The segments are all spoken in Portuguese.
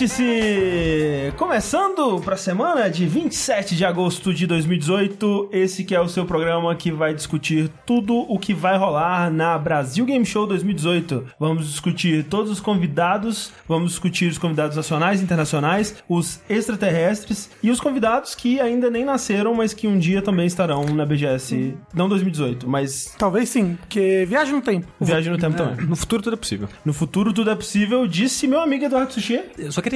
Vértice! Começando para a semana de 27 de agosto de 2018, esse que é o seu programa que vai discutir tudo o que vai rolar na Brasil Game Show 2018. Vamos discutir todos os convidados, vamos discutir os convidados nacionais e internacionais, os extraterrestres e os convidados que ainda nem nasceram, mas que um dia também estarão na BGS, não 2018, mas Talvez sim, porque viagem no tempo. viagem no tempo também. No futuro tudo é possível. No futuro tudo é possível, disse meu amigo Eduardo Sushi. Eu só queria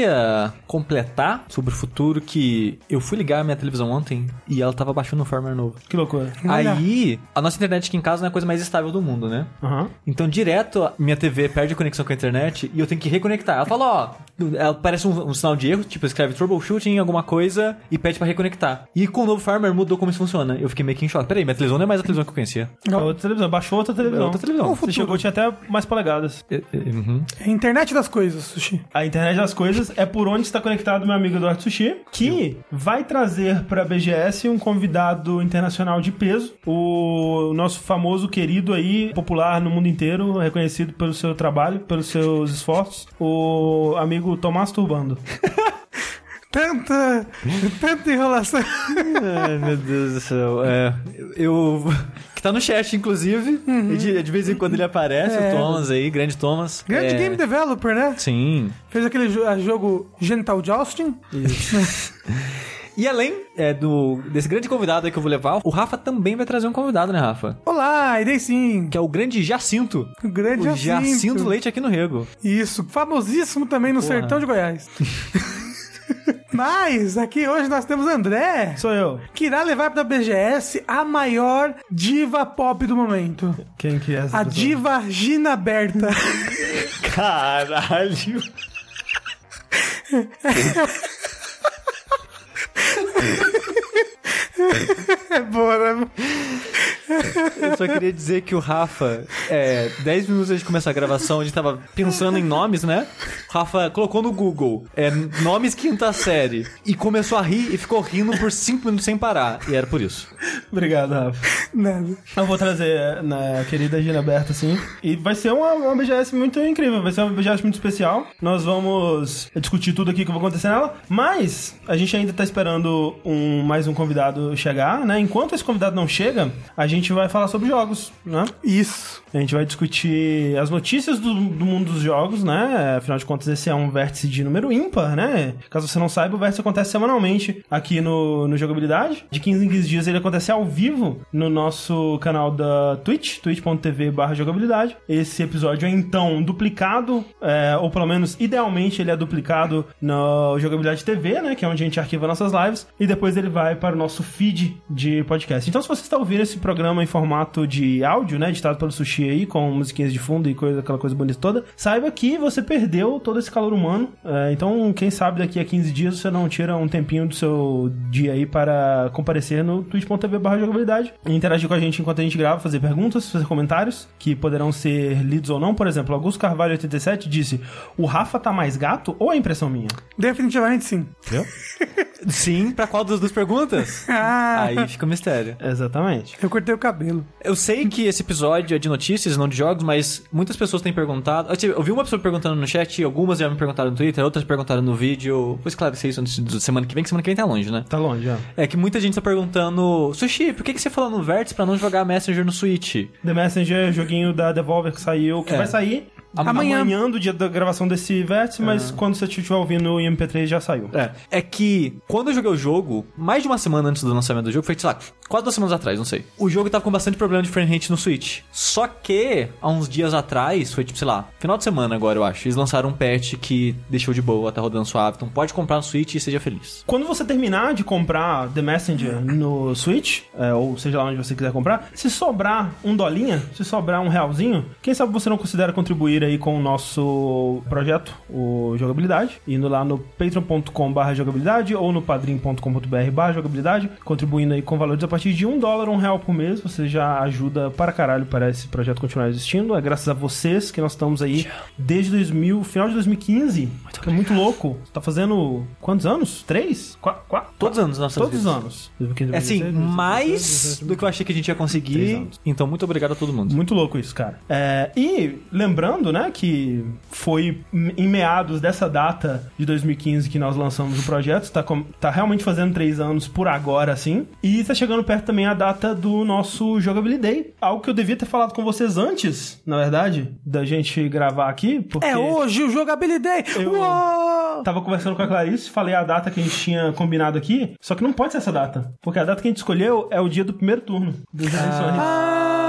completar sobre o futuro que eu fui ligar a minha televisão ontem e ela tava baixando um firmware novo. Que loucura. Aí, a nossa internet aqui em casa não é a coisa mais estável do mundo, né? Aham. Então, direto, minha TV perde a conexão com a internet e eu tenho que reconectar. Ela fala, ó, ela parece um, um sinal de erro, tipo, escreve troubleshooting, alguma coisa, e pede pra reconectar. E com o novo firmware mudou como isso funciona. Eu fiquei meio que em choque. Peraí, minha televisão não é mais a televisão que eu conhecia. É outra televisão, baixou outra televisão. É outra televisão. Você chegou, tinha até mais polegadas. É, é, uhum. É a internet das coisas, Sushi. A internet das coisas é por onde está conectado meu amigo Eduardo Sushi, que vai trazer para a BGS um convidado internacional de peso, o nosso famoso, querido aí, popular no mundo inteiro, reconhecido pelo seu trabalho, pelos seus esforços, o amigo Tomás Turbando. Tanta, tanta enrolação. Ai, meu Deus do céu. É, eu. Que tá no chat, inclusive. E de, de vez em quando ele aparece, É. o Thomas aí, grande Thomas. Grande É, game developer, né? Sim. Fez aquele jo- jogo Genital Jousting. E além é, do, desse grande convidado aí que eu vou levar, o Rafa também vai trazer um convidado, né, Rafa? Olá, irei sim. Que é o grande Jacinto. O grande o Jacinto. Jacinto Leite aqui no Rego. Isso, famosíssimo também no Porra. sertão de Goiás. Mas aqui hoje nós temos André, Sou eu. que irá levar pra BGS a maior diva pop do momento. Quem que é essa A pessoa? diva Gina Berta. Caralho. É boa, né? Eu só queria dizer que o Rafa, é, 10 minutos antes de começar a gravação, a gente tava pensando em nomes, né? O Rafa colocou no Google é, nomes quinta série e começou a rir e ficou rindo por 5 minutos sem parar. E era por isso. Obrigado, Rafa. Nada. Eu vou trazer na querida Gina Berta, assim. E vai ser uma, uma BGS muito incrível, vai ser uma BGS muito especial. Nós vamos discutir tudo aqui que vai acontecer nela. Mas a gente ainda tá esperando um, mais um convidado chegar, né? Enquanto esse convidado não chega, a gente vai falar sobre jogos, né? Isso. A gente vai discutir as notícias do, do mundo dos jogos, né? Afinal de contas, esse é um vértice de número ímpar, né? Caso você não saiba, o vértice acontece semanalmente aqui no, no Jogabilidade. De 15 em 15 dias ele acontece ao vivo no nosso canal da Twitch, twitch.tv barra jogabilidade. Esse episódio é então duplicado, é, ou pelo menos idealmente ele é duplicado no Jogabilidade TV, né? Que é onde a gente arquiva nossas lives. E depois ele vai para o nosso feed de podcast. Então, se você está ouvindo esse programa em formato de áudio, né? Editado pelo Sushi aí, com musiquinhas de fundo e coisa, aquela coisa bonita toda, saiba que você perdeu todo esse calor humano. É, então, quem sabe daqui a 15 dias você não tira um tempinho do seu dia aí para comparecer no twitch.tv barra jogabilidade e interagir com a gente enquanto a gente grava, fazer perguntas, fazer comentários que poderão ser lidos ou não. Por exemplo, Augusto Carvalho 87 disse: O Rafa tá mais gato ou é impressão minha? Definitivamente sim. Sim, pra qual das duas perguntas? Ah, Aí fica o mistério. Exatamente. eu cortei o cabelo. Eu sei que esse episódio é de notícias, não de jogos, mas muitas pessoas têm perguntado. Eu vi uma pessoa perguntando no chat, algumas já me perguntaram no Twitter, outras perguntaram no vídeo. Vou esclarecer isso antes de semana que vem, que semana que vem tá longe, né? Tá longe, já. É que muita gente tá perguntando, Sushi, por que, que você falou no Vértice pra não jogar Messenger no Switch? The Messenger, joguinho da Devolver que saiu, que É. vai sair Amanhã. amanhã do dia da gravação desse vértice, mas quando você estiver ouvindo o MP3 já saiu. É. É que quando eu joguei o jogo, mais de uma semana antes do lançamento do jogo, foi, sei lá, quase duas semanas atrás, não sei. O jogo tava com bastante problema de frame rate no Switch. Só que, há uns dias atrás, foi tipo, sei lá, final de semana agora, eu acho, eles lançaram um patch que deixou de boa, tá rodando suave. Então pode comprar no Switch e seja feliz. Quando você terminar de comprar The Messenger no Switch, é, ou seja lá onde você quiser comprar, se sobrar um dolinha, se sobrar um realzinho, quem sabe você não considera contribuir aí com o nosso projeto, o Jogabilidade, indo lá no patreon.com jogabilidade ou no padrim.com.br barra jogabilidade, contribuindo aí com valores a partir de um dólar, um real por mês, você já ajuda para caralho para esse projeto continuar existindo. É graças a vocês que nós estamos aí desde 2000, final de 2015. que é muito louco. Tá fazendo quantos anos? Três? Qua- qua- Todos os anos Todos os anos. 2015, É assim, 2016, 2017, mais 2018, do que eu achei que a gente ia conseguir. Então, muito obrigado a todo mundo. Muito louco isso, cara. É, e lembrando, né, que foi em meados dessa data de 2015 que nós lançamos o projeto, tá, com- tá realmente fazendo três anos por agora, assim. E tá chegando perto também a data do nosso Jogability Day. Algo que eu devia ter falado com vocês antes, na verdade, da gente gravar aqui, porque... É hoje o jogabilidade. Eu- Uou! Tava conversando com a Clarice, falei a data que a gente tinha combinado aqui, só que não pode ser essa data. Porque a data que a gente escolheu é o dia do primeiro turno das eleições. Ah,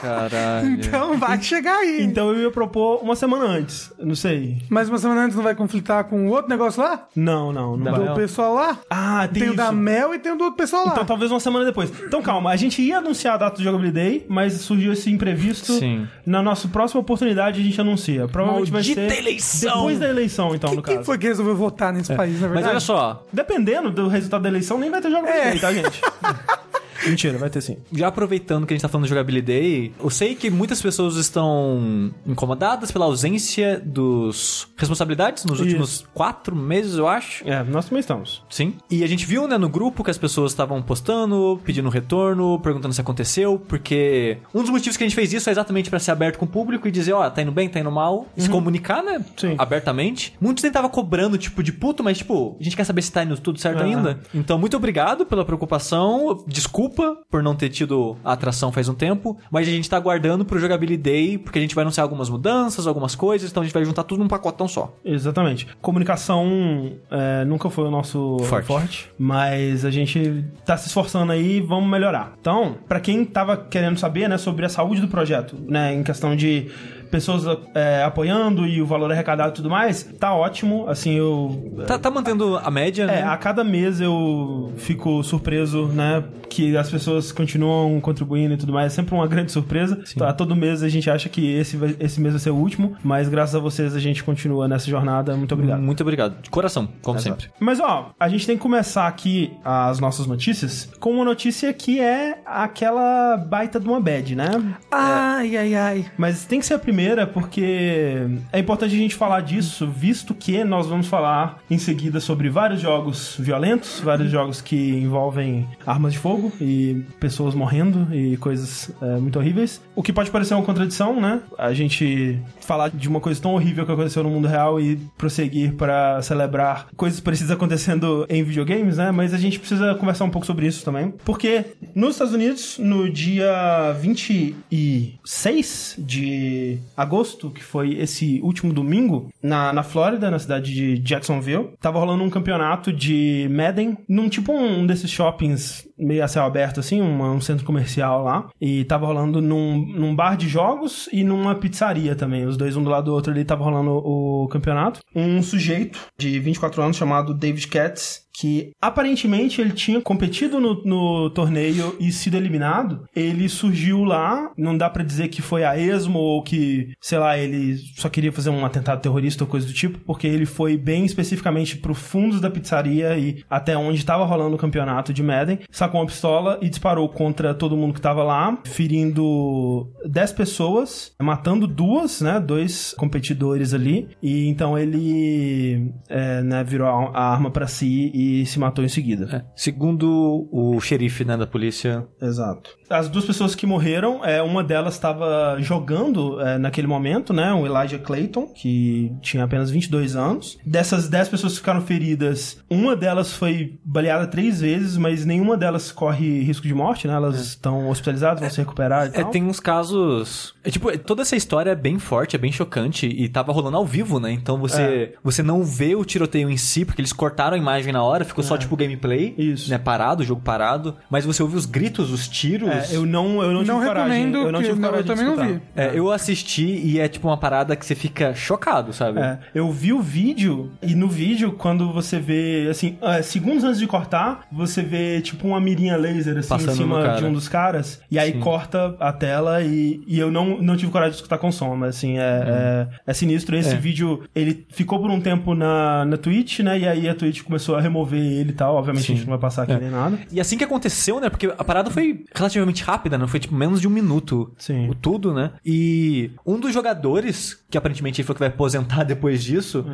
Caralho. então vai chegar aí. Então eu ia propor uma semana antes. Não sei. Mas uma semana antes não vai conflitar com o outro negócio lá? Não, não, não Da vai. Do pessoal lá? Ah, tem, Tem o isso. da Mel e tem o do outro pessoal lá. Então talvez uma semana depois. Então calma, a gente ia anunciar a data do Jogability Day, mas surgiu esse imprevisto. Sim. Na nossa próxima oportunidade a gente anuncia. Provavelmente Maldita vai ser eleição! depois da eleição, então, no Quem caso. foi que resolveu votar nesse país, na Mas verdade? olha só, Dependendo do resultado da eleição, nem vai ter Jogability É. Day, tá, gente? Mentira, vai ter sim. já aproveitando que a gente tá falando de jogabilidade, eu sei que muitas pessoas estão incomodadas pela ausência dos responsabilidades nos Isso. últimos quatro meses, eu acho. É, nós também estamos. Sim. E a gente viu, né, no grupo que as pessoas estavam postando, pedindo retorno, perguntando se aconteceu, porque um dos motivos que a gente fez isso é exatamente pra ser aberto com o público e dizer, ó, tá indo bem, tá indo mal, se comunicar, né, Sim. abertamente. Muitos nem tava cobrando, tipo, de puto, mas, tipo, a gente quer saber se tá indo tudo certo ainda. Então, muito obrigado pela preocupação, desculpa por não ter tido a atração faz um tempo, mas a gente tá aguardando pro Jogability Day, porque a gente vai anunciar algumas mudanças, algumas coisas, então a gente vai juntar tudo num pacotão só. Exatamente. Comunicação é, nunca foi o nosso Forte. forte. mas a gente tá se esforçando aí e vamos melhorar. Então, pra quem tava querendo saber, né, sobre a saúde do projeto, né, em questão de pessoas é, apoiando e o valor arrecadado e tudo mais, tá ótimo. Assim, eu Tá, tá mantendo a média, é, né? a cada mês eu fico surpreso, né? Que as pessoas continuam contribuindo e tudo mais. É sempre uma grande surpresa. A todo mês a gente acha que esse, esse mês vai ser o último, mas graças a vocês a gente continua nessa jornada. Muito obrigado. Muito obrigado. De coração, como sempre. Mas ó, a gente tem que começar aqui as nossas notícias com uma notícia que é aquela baita de uma bad, né? Ai, ai, ai. Mas tem que ser a primeira porque é importante a gente falar disso, visto que nós vamos falar em seguida sobre vários jogos violentos, vários jogos que envolvem armas de fogo e pessoas morrendo e coisas é, muito horríveis. O que pode parecer uma contradição, né? A gente falar de uma coisa tão horrível que aconteceu no mundo real e prosseguir para celebrar coisas parecidas acontecendo em videogames, né? Mas a gente precisa conversar um pouco sobre isso também. Porque nos Estados Unidos, no dia 26 de agosto, que foi esse último domingo, na, na Flórida, na cidade de Jacksonville, tava rolando um campeonato de Madden, num tipo um desses shoppings meio a céu aberto, assim, um centro comercial lá. E tava rolando num, num bar de jogos e numa pizzaria também. Os dois um do lado do outro ali tava rolando o campeonato. Um sujeito de 24 anos chamado David Katz, que aparentemente ele tinha competido no, no torneio e sido eliminado. Ele surgiu lá, não dá pra dizer que foi a esmo ou que, sei lá, ele só queria fazer um atentado terrorista ou coisa do tipo, porque ele foi bem especificamente pro fundos da pizzaria e até onde tava rolando o campeonato de Madden, sacou uma pistola e disparou contra todo mundo que tava lá, ferindo 10 pessoas, matando duas, né, dois competidores ali, e então ele, é, né, virou a, arma pra si e se matou em seguida. É. Segundo o xerife né, da polícia, Exato. As duas pessoas que morreram, é, uma delas estava jogando é, naquele momento, né? O Elijah Clayton, que tinha apenas 22 anos. Dessas 10 pessoas que ficaram feridas, uma delas foi baleada três vezes, mas nenhuma delas corre risco de morte, né? Elas estão hospitalizadas, vão se recuperar e É, tal. tem uns casos. É, tipo, toda essa história é bem forte, é bem chocante e tava rolando ao vivo, né? Então você, você não vê o tiroteio em si, porque eles cortaram a imagem na hora, ficou só tipo gameplay. Isso. Né, parado, o jogo parado. Mas você ouve os gritos, os tiros. É, eu não, eu não, Não tive coragem. recomendo, Eu não que tive não- coragem eu também não escutar. vi. É, eu assisti e é tipo uma parada que você fica chocado, sabe? É, eu vi o vídeo e no vídeo, quando você vê, assim, é, segundos antes de cortar, você vê tipo uma mirinha laser assim Passando em cima de um dos caras, e aí Sim. corta a tela e, e eu não, não tive coragem de escutar com som, mas assim, é, é, é sinistro. Esse É. vídeo, ele ficou por um tempo na, na Twitch, né, e aí a Twitch começou a remover ele e tal. Obviamente a gente não vai passar aqui É. nem nada. E assim que aconteceu, né? Porque a parada foi relativamente rápida, né? Foi tipo menos de um minuto. Sim. O tudo, né? E um dos jogadores, que aparentemente ele foi que vai aposentar depois disso,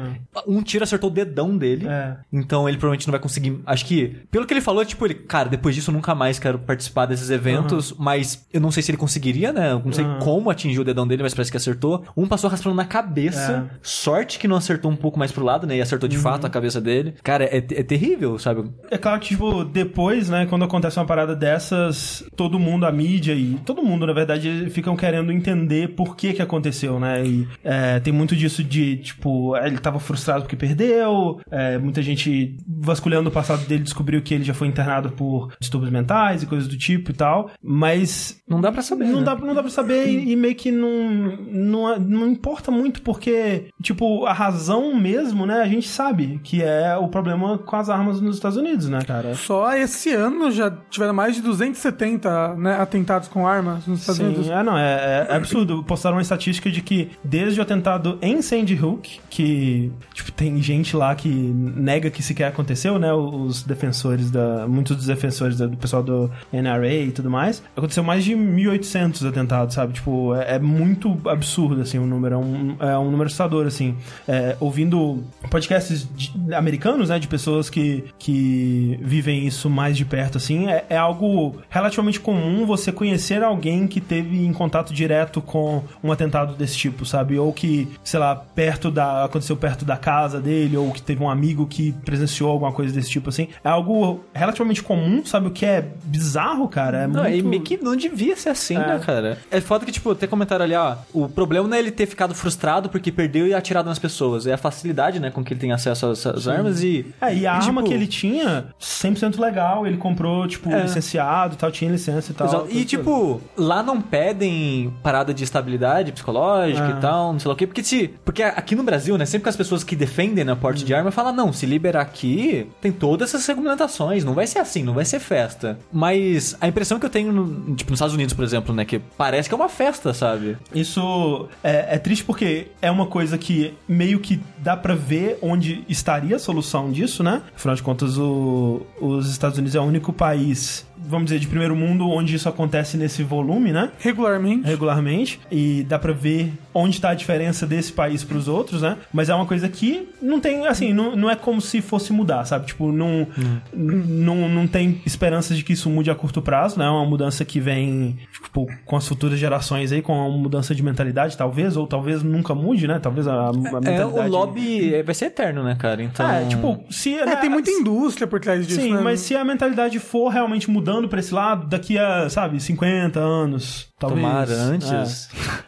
um tiro acertou o dedão dele. É. Então ele provavelmente não vai conseguir. Acho que, pelo que ele falou, tipo, ele, cara, depois disso eu nunca mais quero participar desses eventos, mas eu não sei se ele conseguiria, né? Eu não sei Aham. como atingir o dedão dele, mas parece que acertou. Um passou raspando na cabeça. É. Sorte que não acertou um pouco mais pro lado, né? E acertou de fato a cabeça dele. Cara, é, é terrível, sabe? É claro que, tipo, depois, né, quando acontece uma parada dessas, todo mundo, a mídia e todo mundo, na verdade, ficam querendo entender por que que aconteceu, né? E é, tem muito disso de, tipo, ele tava frustrado porque perdeu, é, muita gente vasculhando o passado dele descobriu que ele já foi internado por distúrbios mentais e coisas do tipo e tal, mas Não dá pra saber. não, né? dá, não dá pra saber e, e meio que não, não, não importa muito porque, tipo, a razão mesmo, né, a gente sabe que é o problema com as armas nos Estados Unidos, né, cara? Só esse ano já tiveram mais de 270 né, atentados com armas nos Estados Unidos. Sim, é, não, é, é absurdo. Postaram uma estatística de que desde o atentado em Sandy Hook, que, tipo, tem gente lá que nega que sequer aconteceu, né, os defensores da, muitos dos defensores do pessoal do NRA e tudo mais, aconteceu mais de 1.800 atentados, sabe? Tipo, é, é muito absurdo, assim, o número, é um, é um número assustador, assim. É, ouvindo podcasts de- americanos, né, de pessoas que, que vivem isso mais de perto, assim, é, é algo relativamente comum você conhecer alguém que teve em contato direto com um atentado desse tipo, sabe? Ou que, sei lá, perto da. aconteceu perto da casa dele, ou que teve um amigo que presenciou alguma coisa desse tipo, assim. É algo relativamente comum, sabe? O que é bizarro, cara. É Não, muito... e meio que não devia ser assim, É. né, cara? É foda que, tipo, tem comentário ali, ó. O problema não é ele ter ficado frustrado porque perdeu e atirado nas pessoas. É a facilidade, né, com que ele tem acesso às, às armas e. É, e a e, arma tipo, que ele tinha, 100% legal, ele comprou, tipo, É. licenciado e tal, tinha licença e tal. Exato. E, tipo, lá não pedem parada de estabilidade psicológica É. e tal, não sei lá o quê. Porque se. Porque aqui no Brasil, né, sempre que as pessoas que defendem né, porte Hum. de arma falam, não, se liberar aqui, tem todas essas regulamentações, não vai ser assim, não vai ser festa. Mas a impressão que eu tenho, tipo, nos Estados Unidos, por exemplo, né, que parece que é uma festa, sabe? Isso é, é triste porque é uma coisa que meio que dá pra ver onde estaria a solução disso, né? Afinal de contas, o- os Estados Unidos é o único país, vamos dizer, de primeiro mundo onde isso acontece nesse volume, né? Regularmente. regularmente e dá pra ver onde está a diferença desse país pros outros, né? Mas é uma coisa que não tem, assim, não, não é como se fosse mudar, sabe? Tipo, não, n- não, não tem esperança de que isso mude a curto prazo, né? É uma mudança que vem, tipo, com as futuras gerações aí, com uma mudança de mentalidade, talvez, ou talvez nunca mude, né? Talvez a, a mentalidade... É, o lobby é- vai ser eterno, né, cara? Então. É, tipo, se... É, tem muita indústria por trás disso, Sim, né? mas se a mentalidade for realmente mudando pra esse lado, daqui a, sabe, 50 anos, talvez... Tomara antes. É,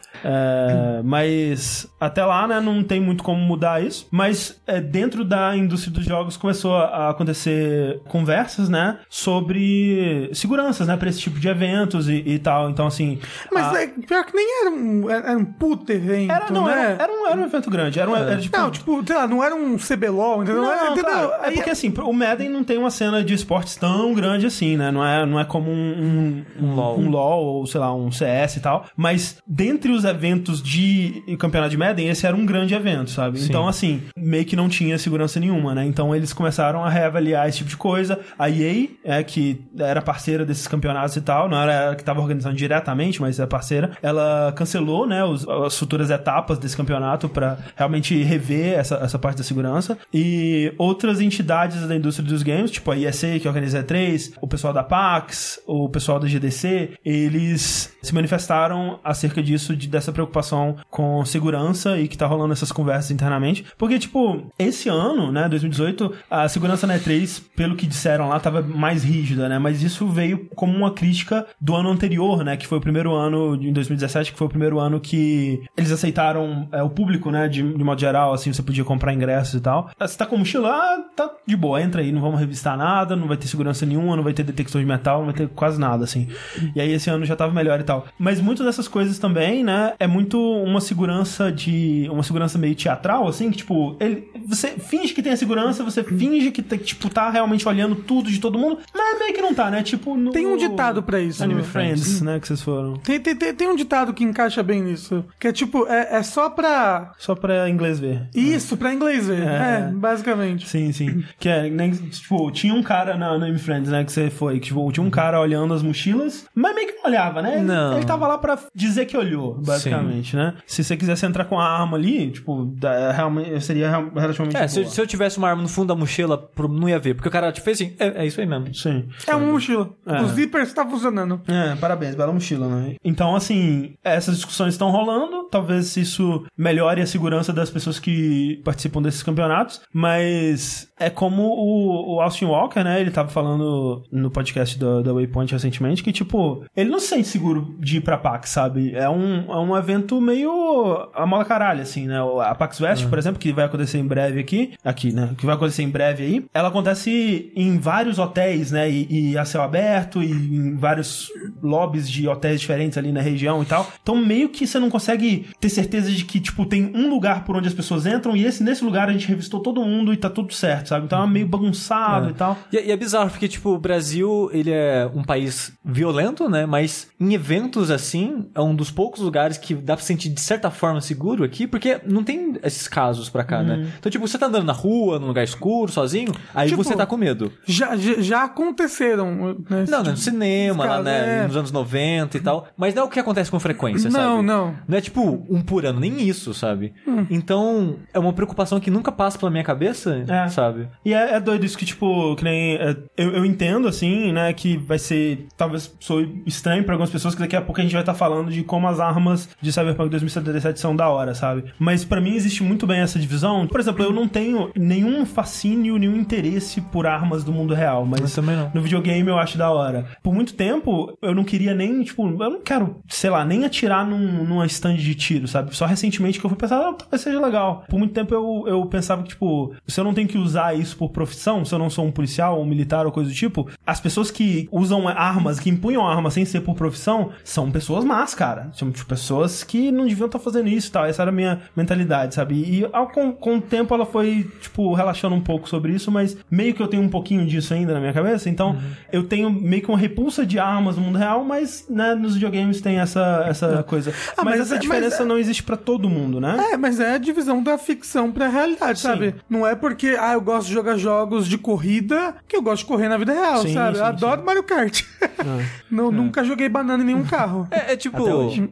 mas até lá, né, não tem muito como mudar isso. Mas é, dentro da indústria dos jogos começou a acontecer conversas, né, sobre seguranças, né, pra esse tipo de eventos e, e tal. Então, assim. Mas a- é, pior que nem era um, era um puto evento, era, não, né? era, era, um, era um evento grande. Era, um, era tipo. Não, tipo, sei lá, não era um CBLOL, entendeu? Não, era, entendeu? claro. É porque assim, o Madden não tem uma cena de esportes tão grande assim, né? Não é, não é como um, um, um, LoL. um LoL ou, sei lá, um CS e tal. Mas dentre os eventos de campeonato de Madden, esse era um grande evento, sabe? Sim. Então, assim, meio que não tinha segurança nenhuma, né? Então eles começaram a reavaliar esse tipo de coisa. A EA, é, que era parceira desses campeonatos e tal, não era ela que estava organizando diretamente, mas é parceira, ela cancelou, né, os- as futuras etapas desse campeonato para realmente rever essa, essa parte da segurança. E outras entidades da indústria dos games, tipo a ESA, que organiza a E3, o pessoal da PAX, o pessoal da GDC, eles se manifestaram acerca disso, de, dessa preocupação com segurança e que tá rolando essas conversas internamente. Porque, tipo, esse ano, né, 2018, a segurança na E3, pelo que disseram lá, tava mais rígida, né? Mas isso veio como uma crítica do ano anterior, né? Que foi o primeiro ano, em 2017, que foi o primeiro ano que eles aceitaram é, o público, né? De, de modo geral, assim, você podia comprar ingressos e tal. Ah, Você tá com mochila? Ah, tá de boa, entra aí, não vamos revistar nada, não vai ter segurança nenhuma, não vai ter detector de metal, não vai ter quase nada, assim. E aí esse ano já tava melhor e tal. Mas muitas dessas coisas também, né? É, é muito uma segurança de. uma segurança meio teatral, assim, que, tipo, ele, você finge que tem a segurança, você finge que, tá, tipo, tá realmente olhando tudo de todo mundo, mas meio que não tá, né? Tipo, no. Tem um ditado pra isso. Anime né? Friends, né? Que vocês foram. Tem, tem, tem, tem um ditado que encaixa bem nisso. Que é tipo, é, é só pra. Só pra inglês ver. Isso, pra inglês ver. É. É, basicamente. Sim, sim. Que é, nem, tipo, tinha um cara na Anime Friends, né, que você foi, que, tipo, tinha um cara olhando as mochilas, mas meio que não olhava, né? Ele- Não. Ele tava lá pra dizer que olhou, basicamente, né? Se você quisesse entrar com a arma ali, tipo, da- realmente, seria relativamente É, se, boa. se eu tivesse uma arma no fundo da mochila, pro- não ia ver. Porque o cara tipo, fez assim, é, é isso aí mesmo. Sim. É uma mochila. É. O zíper está funcionando. É, parabéns, bela mochila, né? Então, assim, essas discussões estão rolando. Talvez isso melhore a segurança das pessoas que participam desses campeonatos. Mas é como o, o Austin Walker, né? Ele tava falando no podcast da, da Waypoint recentemente que, tipo, ele não se sente seguro de ir pra PAX, sabe? É um, é um evento meio a mola caralho, assim, né? A PAX West, por exemplo, que vai acontecer em breve aqui, aqui, né? Que vai acontecer em breve aí, ela acontece em vários hotéis, né? E, e a céu aberto, e em vários lobbies de hotéis diferentes ali na região e tal. Então, meio que você não consegue ter certeza de que, tipo, tem um lugar por onde as pessoas entram, e esse, nesse lugar a gente revistou todo mundo e tá tudo certo, sabe? Então é meio bagunçado e tal. E, e é bizarro, porque, tipo, o Brasil, ele é um país violento, né? Mas em eventos assim, é um dos poucos lugares que dá pra sentir de certa forma seguro aqui, porque não tem esses casos pra cá, Uhum. né? Então, tipo, você tá andando na rua, num lugar escuro, sozinho, aí Tipo, você tá com medo. Já, já, aconteceram. Né, Não, tipo no cinema, lá, né, é. nos anos 90 e tal. Mas não é o que acontece com frequência, sabe? Não, não. Não é tipo um por ano, nem isso, sabe? Hum. Então, é uma preocupação que nunca passa pela minha cabeça, É. sabe? E é, é doido isso que, tipo, que nem. é, eu, eu entendo, assim, né, que vai ser. Talvez sou estranho pra algumas pessoas, que daqui a pouco a gente vai estar falando de como as armas de Cyberpunk 2077 são da hora, sabe? Mas pra mim existe muito bem essa divisão. Por exemplo, eu não tenho nenhum fascínio, nenhum interesse por armas do mundo real, mas. Eu também não. No videogame eu acho da hora. Por muito tempo, eu não queria nem, tipo, eu não quero, sei lá, nem atirar num, numa stand de tiro, sabe? Só recentemente que eu fui pensar, ah, talvez seja legal. Por muito tempo eu, eu pensava que, tipo, se eu não tenho que usar isso por profissão, se eu não sou um policial, um militar ou coisa do tipo, as pessoas que usam armas, que empunham armas sem ser por profissão, são pessoas más, cara. São, tipo, pessoas que não deviam estar fazendo isso e tal. Essa era a minha mentalidade, sabe? E ao, com, com o tempo ela foi, tipo, relaxando um pouco sobre isso, mas meio que eu tenho um pouquinho disso ainda na minha cabeça, então eu tenho meio que uma repulsa de armas no mundo real, mas, né, nos videogames tem essa, essa coisa. Ah, mas, mas essa é- diferença mas é- não existe pra todo mundo, né? É, mas é a divisão da ficção pra realidade, Sim. sabe? Não é porque, ah, eu gosto de jogar jogos de corrida que eu gosto de correr na vida real, Sim, sabe? sim, eu adoro Mario Kart. Não, Nunca joguei banana em nenhum carro. É, é tipo. Até hoje.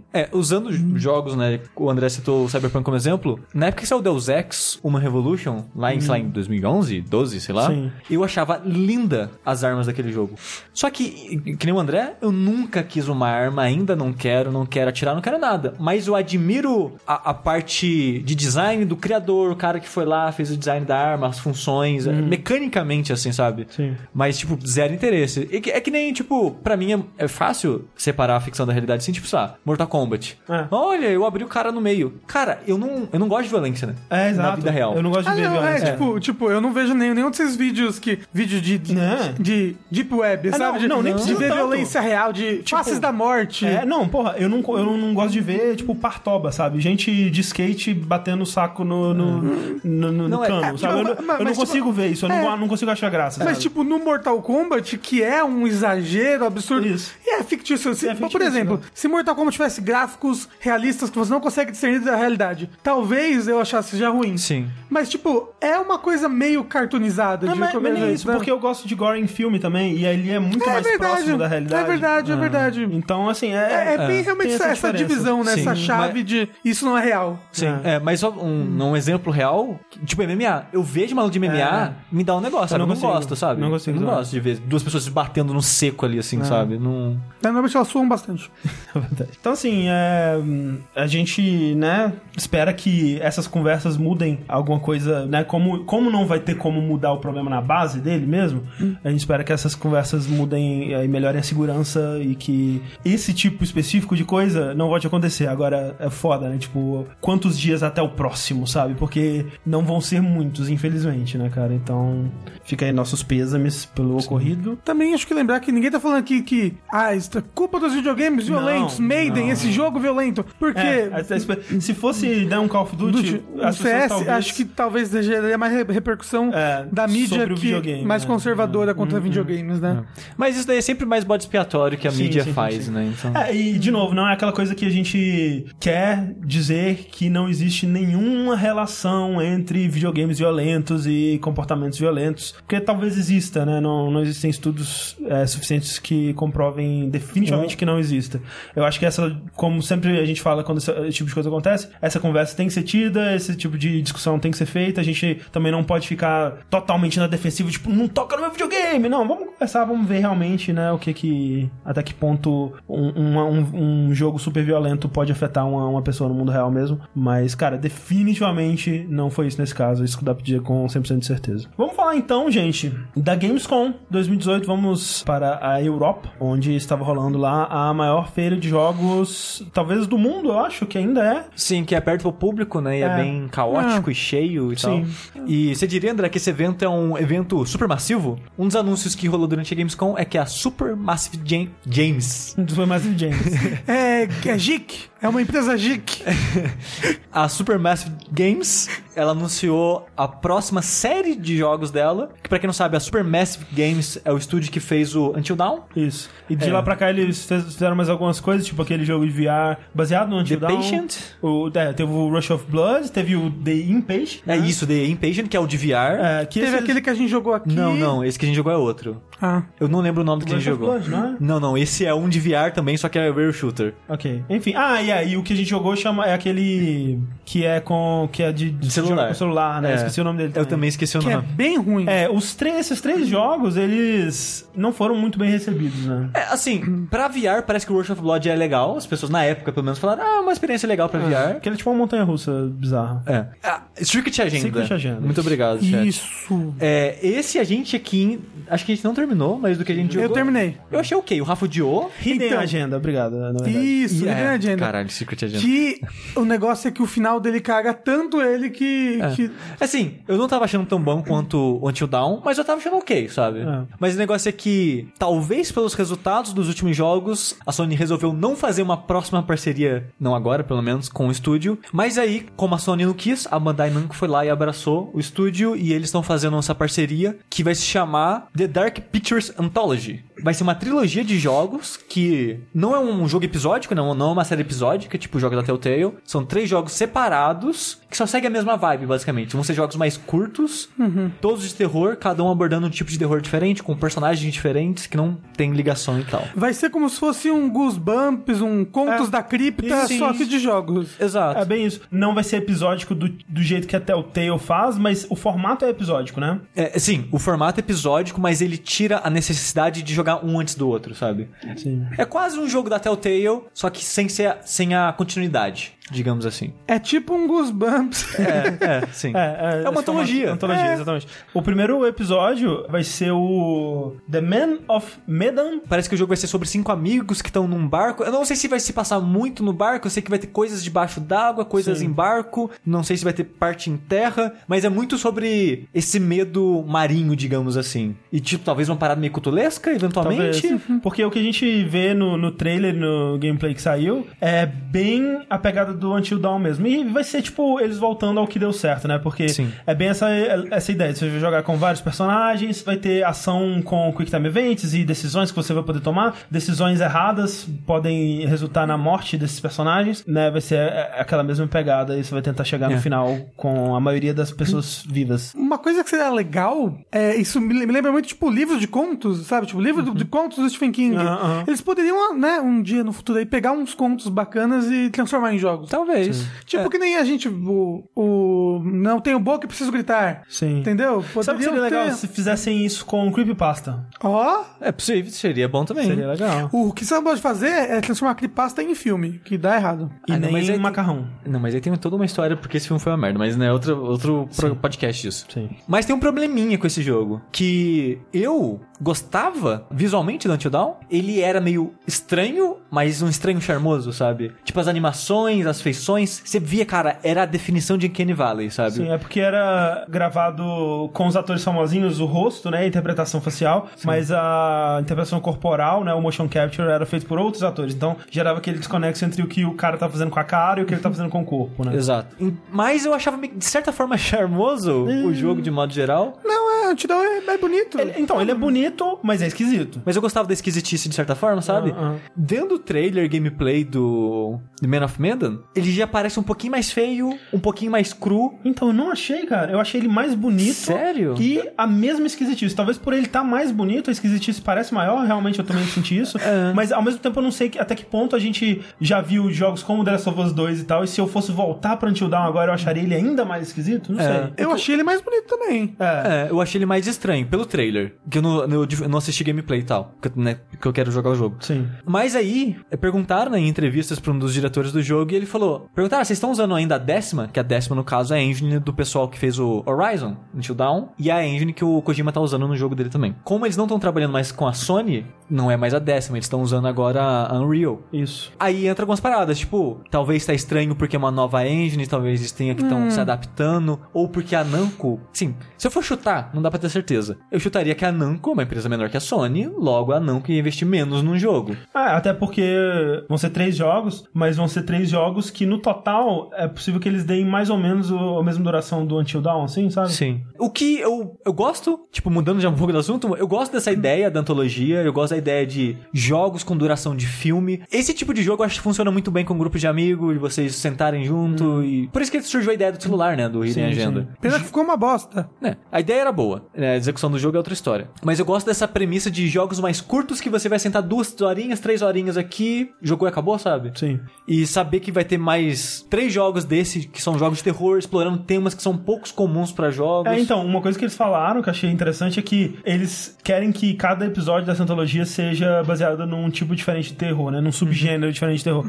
É, usando j- jogos, né? O André citou o Cyberpunk como exemplo. Na época que saiu o Deus Ex, uma Revolution, lá em, sei lá, em 2011, 12, sei lá. Sim. Eu achava linda as armas daquele jogo. Só que, que nem o André, eu nunca quis uma arma, ainda não quero, não quero atirar, não quero nada. Mas eu admiro a, a parte de design do criador, o cara que foi lá, fez o design da arma, as funções, é, mecanicamente, assim, sabe? Sim. Mas, tipo, zero interesse. E que- É que nem, tipo, pra mim é, é fácil separar a ficção da realidade, assim, tipo, sei lá, Mortal Kombat. É. Olha, eu abri o cara no meio. Cara, eu não, eu não gosto de violência, né? É, exato. Na vida real. Eu não gosto de Ah, ver não, é, violência. tipo, tipo, eu não vejo nenhum, nenhum desses vídeos que. Vídeo de. de, Né? de Deep Web, Ah, sabe? não, de, não, nem de precisa ver tanto. violência real, de faces da morte. É, não, porra, eu não, eu não, gosto de ver, tipo, partoba, sabe? Gente de skate batendo o saco no, no, no, no- no Não, é- cano, é, sabe? Eu, mas- não- mas- eu não mas, consigo tipo, ver isso, eu é. não, não consigo achar graça, Mas, sabe? tipo, no Mortal Kombat, que é um exagero absurdo. Isso. E é fictício. Se- É fictício, por exemplo, né? se Mortal Kombat tivesse gráficos realistas que você não consegue discernir da realidade, talvez eu achasse já ruim. Sim. Mas, tipo, é uma coisa meio cartoonizada. Não, de mas, mas nem isso, né? porque eu gosto de gore em filme também, e ele é muito É mais verdade, próximo da realidade. é verdade, é verdade. Então, assim, É, é... é bem realmente tem essa, essa divisão, né? Sim, essa chave mas- de isso não é real. Sim, É. é, mas só um, um exemplo real, tipo MMA. Eu vejo uma luta de MMA, me dá um negócio, sabe? Eu não não, consigo. gosto, sabe? Não consigo Eu não gosto de ver duas pessoas se batendo no seco ali, assim, sabe? Não... Normalmente elas suam bastante. É verdade. Então, assim, é, a gente, né, espera que essas conversas mudem alguma coisa, né? Como, como não vai ter como mudar o problema na base dele mesmo, a gente espera que essas conversas mudem eh, e melhorem a segurança e que esse tipo específico de coisa não volte a acontecer. Agora, é foda, né? Tipo, quantos dias até o próximo, sabe? Porque não vão ser muitos, infelizmente, né, cara? Então, fica aí nossos pêsames pelo ocorrido. Também acho que lembrar que ninguém tá falando aqui que, ah, isso é culpa dos videogames violentos, Não, Maiden, não. esse jogo violento. Porque. É, a- se fosse né, um Call of Duty, CS, talvez- acho que talvez geraria mais re- repercussão É, da mídia sobre o que mais né? conservadora contra videogames, né? Mas isso daí é sempre mais bode expiatório que a Sim, mídia sim, faz, sim. né? Então... É, e de novo, não é aquela coisa que a gente quer dizer que não existe nenhuma relação entre videogames violentos e comportamentos violentos, porque talvez exista, né? Não, não existem estudos é, suficientes que comprovem definitivamente que não exista. Eu acho que essa, como sempre a gente fala quando esse, esse tipo de coisa acontece, essa conversa tem que ser tida, esse tipo de discussão tem que ser feita, a gente também não pode ficar totalmente na defensiva, tipo, não toca no meu videogame, não, vamos conversar, vamos ver realmente, né, o que que, até que ponto um, um, um jogo super violento pode afetar uma, uma pessoa no mundo real mesmo, mas, cara, definitivamente não foi isso nesse caso, isso dá pra dizer com 100% de certeza. Vamos falar então, gente, da Gamescom 2018, vamos para a Europa, onde estava rolando lá a maior feira de jogos, talvez do mundo, eu acho que ainda é, Sim, que é aberto pro público, né? E é, É. bem caótico e cheio e Sim. tal. E você diria, André, que esse evento é um evento super massivo? Um dos anúncios que rolou durante a Gamescom é que a Super Massive Jam- foi mais o James. É, é GIC, é uma empresa GIC. a Super Massive Games, ela anunciou a próxima série de jogos dela, que pra quem não sabe, a Super Massive Games é o estúdio que fez o Until Dawn, Isso. E de É. lá pra cá eles fizeram mais algumas coisas, tipo aquele jogo de VR baseado no The Until Dawn. Patient. O, é, teve o Rush of Blood, teve o The Impatient. É né? isso, The Impatient, que é o de VR. É, que Teve esse- aquele que a gente jogou aqui. Não, não, esse que a gente jogou é outro. Ah. Eu não lembro o nome do que a gente of jogou. Blood, não é? Não, não, esse é um de VR também, só que é Rail Shooter. Ok. Enfim. Ah, e aí o que a gente jogou chama, é aquele que é com. que é de, de celular. com celular, né? É. Esqueci o nome dele. Eu também esqueci o Que é nome. bem ruim. É, os três, esses três jogos, eles não foram muito bem recebidos, né? É, assim, pra VR parece que o Rush of Blood é legal. As pessoas na época, pelo menos, falaram, ah, é uma experiência legal pra VR. Porque ele é tipo uma montanha russa bizarra. É. Ah, Circuit Agenda. Circuit Agenda. Muito obrigado, chat. Isso. É, esse a gente aqui, acho que a gente não terminou, mas do que a gente Eu jogou... terminei. Eu achei ok, o Rafa odiou. Hidden Então- Agenda, obrigado. Isso, Hidden é, Agenda. Caralho, Secret Agenda. Que o negócio é que o final dele caga tanto ele que. É. que- Assim, eu não tava achando tão bom quanto o Until Dawn, mas eu tava achando ok, sabe? É. Mas o negócio é que, talvez pelos resultados dos últimos jogos, a Sony resolveu não fazer uma próxima parceria, não agora, pelo menos, com o estúdio. Mas aí, como a Sony não quis, a Bandai Namco foi lá e abraçou o estúdio e eles estão fazendo essa parceria que vai se chamar The Dark Pictures Anthology. Vai ser uma trilogia de jogos que não é um jogo episódico, não, não é uma série episódica, tipo o jogo da Telltale. São três jogos separados que só seguem a mesma vibe, basicamente. Vão ser jogos mais curtos, todos de terror, cada um abordando um tipo de terror diferente, com personagens diferentes que não tem ligação e tal. Vai ser como se fosse um Goosebumps, um Contos É. da Cripta, só que de jogos. Exato. É bem isso. Não vai ser episódico do, do jeito que a Telltale faz, mas o formato é episódico, né? É, sim, o formato é episódico, mas ele tira a necessidade de jogar um antes do outro, sabe? Sim. É quase um jogo da Telltale, só que sem, ser, sem a continuidade, digamos assim. É tipo um Goosebumps. É, é, sim. É, É uma esse antologia. formato- Antologia, É. exatamente. O primeiro episódio vai ser o The Man of Medan. Parece que o jogo vai ser sobre cinco amigos que estão num barco. Eu não sei se vai se passar muito no barco. Eu sei que vai ter coisas debaixo d'água, coisas Sim. em barco. Não sei se vai ter parte em terra. Mas é muito sobre esse medo marinho, digamos assim. E, tipo, talvez uma parada meio cutulesca, eventualmente. Talvez. Porque o que a gente vê no, no trailer, no gameplay que saiu, é bem a pegada do Until Dawn mesmo. E vai ser, tipo, eles voltando ao que deu certo, né? Porque Sim. é bem essa, essa ideia. Você vai jogar com vários personagens, vai ter ação com Quick Time Events e decisões que você vai poder tomar. Decisões erradas podem resultar na morte desses personagens, né? Vai ser é, aquela mesma pegada e você vai tentar chegar É. no final com a maioria das pessoas vivas. Uma coisa que seria legal, é, isso me lembra muito, tipo, livro de contos, sabe? Tipo, livro do- de contos do Stephen King. Aham. Eles poderiam, né, um dia no futuro aí, pegar uns contos bacanas e transformar em jogos. Talvez. Tipo que nem a gente, o, o não tenho boca e preciso gritar. Sim. Entendeu? Sabe o que seria legal se fizessem isso com Creepypasta? Ó, É possível, seria bom também. Seria legal. o que você não pode fazer é transformar creepypasta em filme, que dá errado. E Ah, não, nem mas aí tem- macarrão. Não, mas aí tem toda uma história porque esse filme foi uma merda, mas né, outro, outro pro- podcast disso. Sim. Mas tem um probleminha com esse jogo, que eu gostava visualmente do Until Dawn, ele era meio estranho, mas um estranho charmoso, sabe? Tipo as animações, as feições, você via, cara, era a definição de Uncanny Valley, sabe? Sim, é porque era gravado com os atores famosinhos, o rosto, né, a interpretação facial, mas a interpretação corporal, né, o motion capture era feito por outros atores, então gerava aquele desconexo entre o que o cara tá fazendo com a cara e o que ele tá fazendo com o corpo, né? Exato. Mas eu achava, de certa forma, charmoso o jogo de modo geral. Não, é, Dawn é, é bonito. Ele- então, ele é bonito, mas é esquisito. Mas eu gostava da esquisitice de certa forma, sabe? Ah. Vendo o trailer gameplay do The Man of Medan, ele já parece um pouquinho mais feio, um pouquinho mais cru. Então, eu não achei, cara. Eu achei ele mais bonito. Sério? E a mesma esquisitice. Talvez por ele estar mais bonito, a esquisitice parece maior. Realmente, eu também senti isso. É. Mas, ao mesmo tempo, eu não sei que- até que ponto a gente já viu jogos como The Last of Us 2 e tal. E se eu fosse voltar pra Until Dawn agora, eu acharia ele ainda mais esquisito? Não É. sei. Eu achei ele mais bonito também. É. É, eu achei ele mais estranho, pelo trailer. Que eu não, eu, eu não assisti gameplay e tal. Porque, né, porque eu quero jogar o jogo. Sim. Mas aí, eh, perguntaram né, em entrevistas pra um dos diretores do jogo e ele falou: Perguntaram, vocês estão usando ainda a décima? Que a décima, no caso, é a engine do pessoal que fez o Horizon, Until Dawn, e a engine que o Kojima tá usando no jogo dele também. Como eles não estão trabalhando mais com a Sony, não é mais a décima, eles estão usando agora a Unreal. Isso. Aí entra algumas paradas, tipo, talvez tá estranho porque é uma nova engine, talvez eles tenham que estão se adaptando, ou porque a Namco. Sim, se eu for chutar, não dá pra ter certeza. Eu chutaria que a Namco é uma empresa menor que a Sony, logo a Namco ia investir menos num jogo. Ah, até porque vão ser três jogos, mas vão ser três jogos que no total é possível que eles deem mais ou menos a mesma duração do Until Dawn, assim, sabe? Sim. O que eu, eu gosto, tipo, mudando já um pouco do assunto, eu gosto dessa ideia da antologia, eu gosto da ideia de jogos com duração de filme. Esse tipo de jogo eu acho que funciona muito bem com um grupo de amigos, vocês sentarem junto e... Por isso que surgiu a ideia do celular, né, do Hidden Hum. Agenda. sim. Pena que ficou uma bosta. É, a ideia era boa, né, a execução do jogo é outra história. Mas eu gosto dessa premissa de jogos mais curtos que você vai sentar duas horinhas, três horinhas aqui, jogou e acabou, sabe? Sim. E saber que vai ter mais três jogos desse, que são jogos de terror, explorando temas que são poucos comuns pra jogos. É, então, uma coisa que eles falaram que eu achei interessante é que eles querem que cada episódio dessa antologia seja baseado num tipo diferente de terror, né? Num subgênero diferente de terror.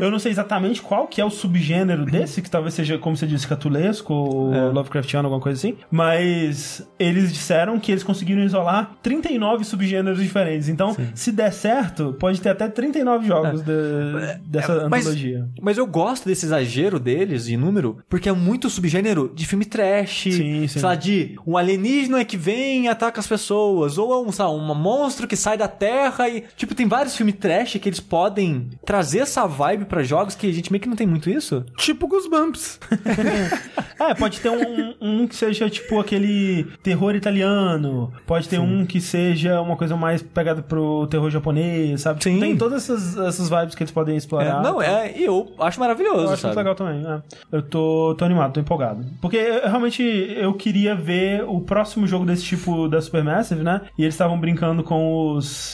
Eu não sei exatamente qual que é o subgênero desse, que talvez seja, como você disse, catulesco ou É. Lovecraftiano, alguma coisa assim. Mas eles disseram que eles conseguiram isolar 39 subgêneros diferentes. Então, se der certo, pode ter até 39 jogos de- dessa É, mas, antologia. mas eu gosto desse exagero deles de número, porque é muito subgênero de filme trash. Sim, sim. Sei lá, de um alienígena que vem e ataca as pessoas. Ou é um, lá, um monstro que sai da terra e. Tipo, tem vários filmes trash que eles podem trazer essa vibe pra jogos que a gente meio que não tem muito isso. Tipo Goosebumps. É, pode ter um, um que seja tipo aquele terror italiano. Pode ter um que seja uma coisa mais pegada pro terror japonês, sabe? Sim. Tem todas essas, essas vibes que eles podem É, explorar. não, é. E eu acho maravilhoso, Eu acho sabe? muito legal também. é. Eu tô, tô animado, tô empolgado. Porque eu, realmente eu queria ver o próximo jogo desse tipo da Supermassive, né? E eles estavam brincando com os,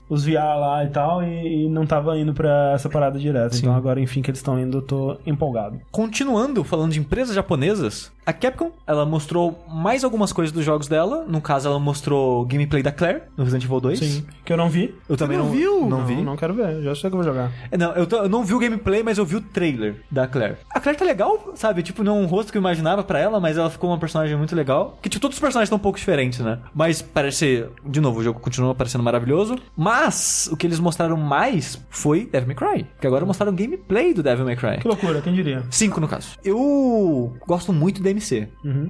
os VR lá e tal, e, e não tava indo pra essa parada direto. Então agora, enfim, que eles estão indo, eu tô empolgado. Continuando falando de empresas japonesas, a Capcom, ela mostrou mais algumas coisas dos jogos dela. No caso, ela mostrou gameplay da Claire, no Resident Evil 2. Sim. Que eu não vi. Eu também não não, viu? Não, vi. Não, não quero ver. Já sei que eu vou jogar. É, Não, eu, tô- eu não vi o gameplay, mas eu vi o trailer da Claire. A Claire tá legal, sabe? Tipo, não é um rosto que eu imaginava pra ela, mas ela ficou uma personagem muito legal. Que, tipo, todos os personagens estão um pouco diferentes, né? Mas parece... De novo, o jogo continua parecendo maravilhoso. Mas, o que eles mostraram mais foi Devil May Cry. Que agora mostraram gameplay do Devil May Cry. Que loucura, quem diria? 5 no caso. Eu gosto muito do MC.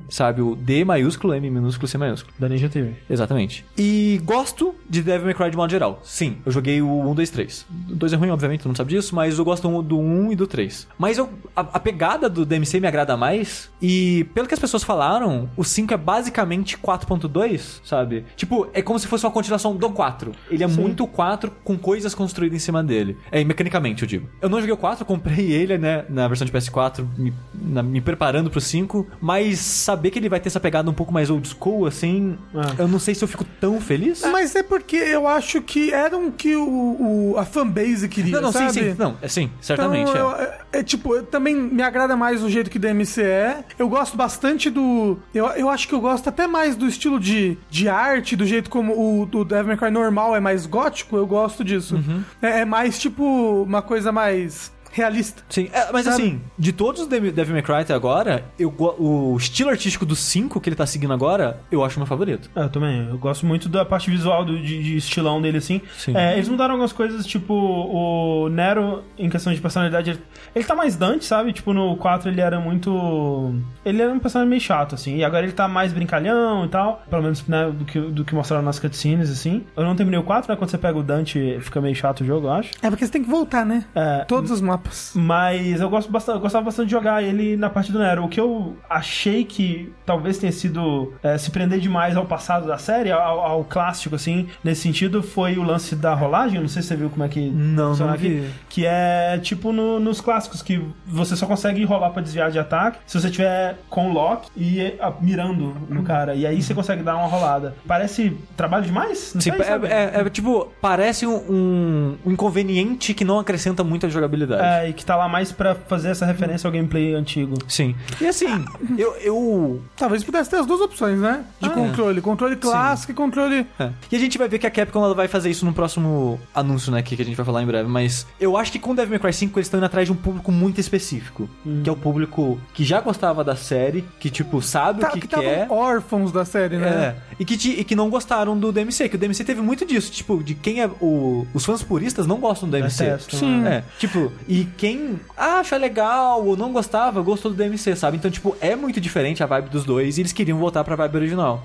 Sabe? O D maiúsculo, M minúsculo, C maiúsculo. Da Ninja TV. Exatamente. E gosto de Devil May Cry de modo geral. Sim, eu joguei o 1, 2, 3. O 2 é ruim, obviamente, tu não sabe disso, mas eu gosto do 1 e do 3. Mas eu, a, a pegada do DMC me agrada mais. E pelo que as pessoas falaram, o 5 é basicamente 4.2, sabe? Tipo, é como se fosse uma continuação do 4. Ele é muito 4 com coisas construídas em cima dele. É, mecanicamente, eu digo. Eu não joguei o 4, eu comprei ele, né, na versão de PS4, me, na- me preparando pro 5. Mas saber que ele vai ter essa pegada um pouco mais old school, assim, Ah. eu não sei se eu fico tão feliz. Mas é porque eu acho que era um que o, o- a fanbase queria, Não, não, sabe? sim, sim. Não, é sim, certamente. Então, é. eu- é, é tipo, eu também me agrada mais o jeito que DMC é. Eu gosto bastante do. Eu, eu acho que eu gosto até mais do estilo de, de arte, do jeito como o do Devil May Cry normal é mais gótico. Eu gosto disso. Uhum. É, é mais tipo uma coisa mais. Realista. Sim, é, mas Sabe? assim, de todos os Devil May Cry até agora, eu, o estilo artístico do 5 que ele tá seguindo agora, eu acho meu favorito. É, eu também. Eu gosto muito da parte visual do, de, de estilão dele, assim. Sim. É, eles mudaram algumas coisas, tipo, o Nero, em questão de personalidade, ele, ele tá mais Dante, sabe? Tipo, no 4 ele era muito. Ele era um personagem meio chato, assim. E agora ele tá mais brincalhão e tal. Pelo menos, né, do que, do que mostraram nas cutscenes, assim. Eu não terminei o 4, né? Quando você pega o Dante, fica meio chato o jogo, eu acho. É porque você tem que voltar, né? É, Todos os mapas. Mas eu gosto bastante, eu gostava bastante de jogar ele na parte do Nero. O que eu achei que talvez tenha sido é, se prender demais ao passado da série, ao, ao clássico, assim, nesse sentido, foi o lance da rolagem. Não sei se você viu como é que. Não, não vi. aqui. Que é tipo no- nos clássicos, que você só consegue rolar pra desviar de ataque se você tiver com lock e ah, mirando no cara. E aí você consegue dar uma rolada. Parece trabalho demais? Não Sim, sei, é, é- é, tipo, parece um, um- inconveniente que não acrescenta muito à jogabilidade. É, e que tá lá mais pra fazer essa referência ao gameplay antigo. Sim. E assim, eu, eu Talvez pudesse ter as duas opções, né? De Ah, controle. Controle clássico e controle. É. E a gente vai ver que a Capcom ela vai fazer isso no próximo anúncio, né? Que, que a gente vai falar em breve. Mas eu acho que com Devil May Cry 5 eles estão indo atrás de um público muito específico. Que é o público que já gostava da série, que, tipo, sabe Tá, o que, que quer. estavam órfãos da série, né? É, e que, e que não gostaram do DMC, que o DMC teve muito disso, tipo, de quem é o, os fãs puristas não gostam do DMC. Detestam, Sim. né? É, tipo, e quem acha legal ou não gostava, gostou do DMC, sabe? Então, tipo, é muito diferente a vibe dos dois e eles queriam voltar pra vibe original.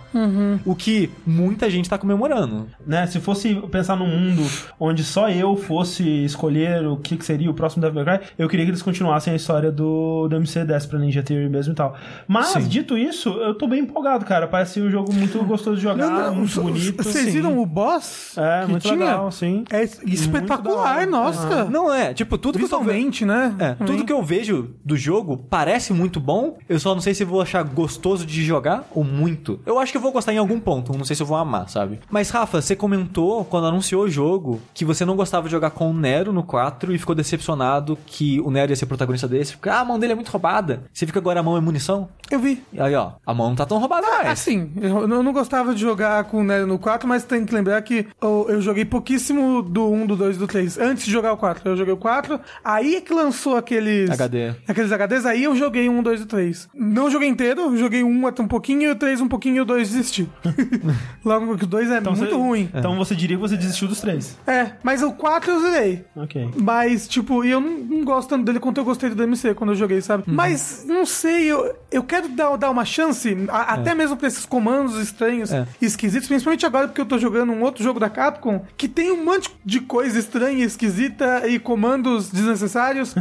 O que muita gente tá comemorando. né? Se fosse pensar num mundo onde só eu fosse escolher o que, que seria o próximo Devil May Cry, eu queria que eles continuassem a história do, do MC10 pra Ninja Theory mesmo e tal. Mas, Sim. dito isso, eu tô bem empolgado, cara. Parece um jogo muito gostoso de jogar, Não, não, muito s- bonito. Vocês viram o boss? É, que muito tinha? legal, sim. É espetacular, nossa. Não é, tipo, tudo que eu. Visualmente, né? É, tudo que eu vejo do jogo parece muito bom. Eu só não sei se vou achar gostoso de jogar ou muito. Eu acho que eu vou gostar em algum ponto. Não sei se eu vou amar, sabe? Mas, Rafa, você comentou quando anunciou o jogo que você não gostava de jogar com o Nero no 4 e ficou decepcionado que o Nero ia ser protagonista desse. Fica, ah, a mão dele é muito roubada. Você fica agora a mão é munição? Eu vi. E aí, ó, a mão não tá tão roubada mais. Assim, eu não gostava de jogar com o Nero no 4, mas tem que lembrar que eu, eu joguei pouquíssimo do 1, do 2 e do 3. Antes de jogar o 4, eu joguei o 4. Aí é que lançou aqueles... HD. Aqueles HDs, aí eu joguei um, dois e três. Não joguei inteiro, joguei um até um pouquinho, e o três um pouquinho e o dois desisti. Logo porque o dois é muito você- ruim. Então você diria que você desistiu dos três. É, mas o 4 eu zerei. Ok. Mas, tipo, e eu não, não gosto tanto dele quanto eu gostei do DMC quando eu joguei, sabe? Mas, não sei, eu, eu quero dar, dar uma chance, a- até mesmo pra esses comandos estranhos É. e esquisitos, principalmente agora porque eu tô jogando um outro jogo da Capcom que tem um monte de coisa estranha, esquisita e comandos desnecessários,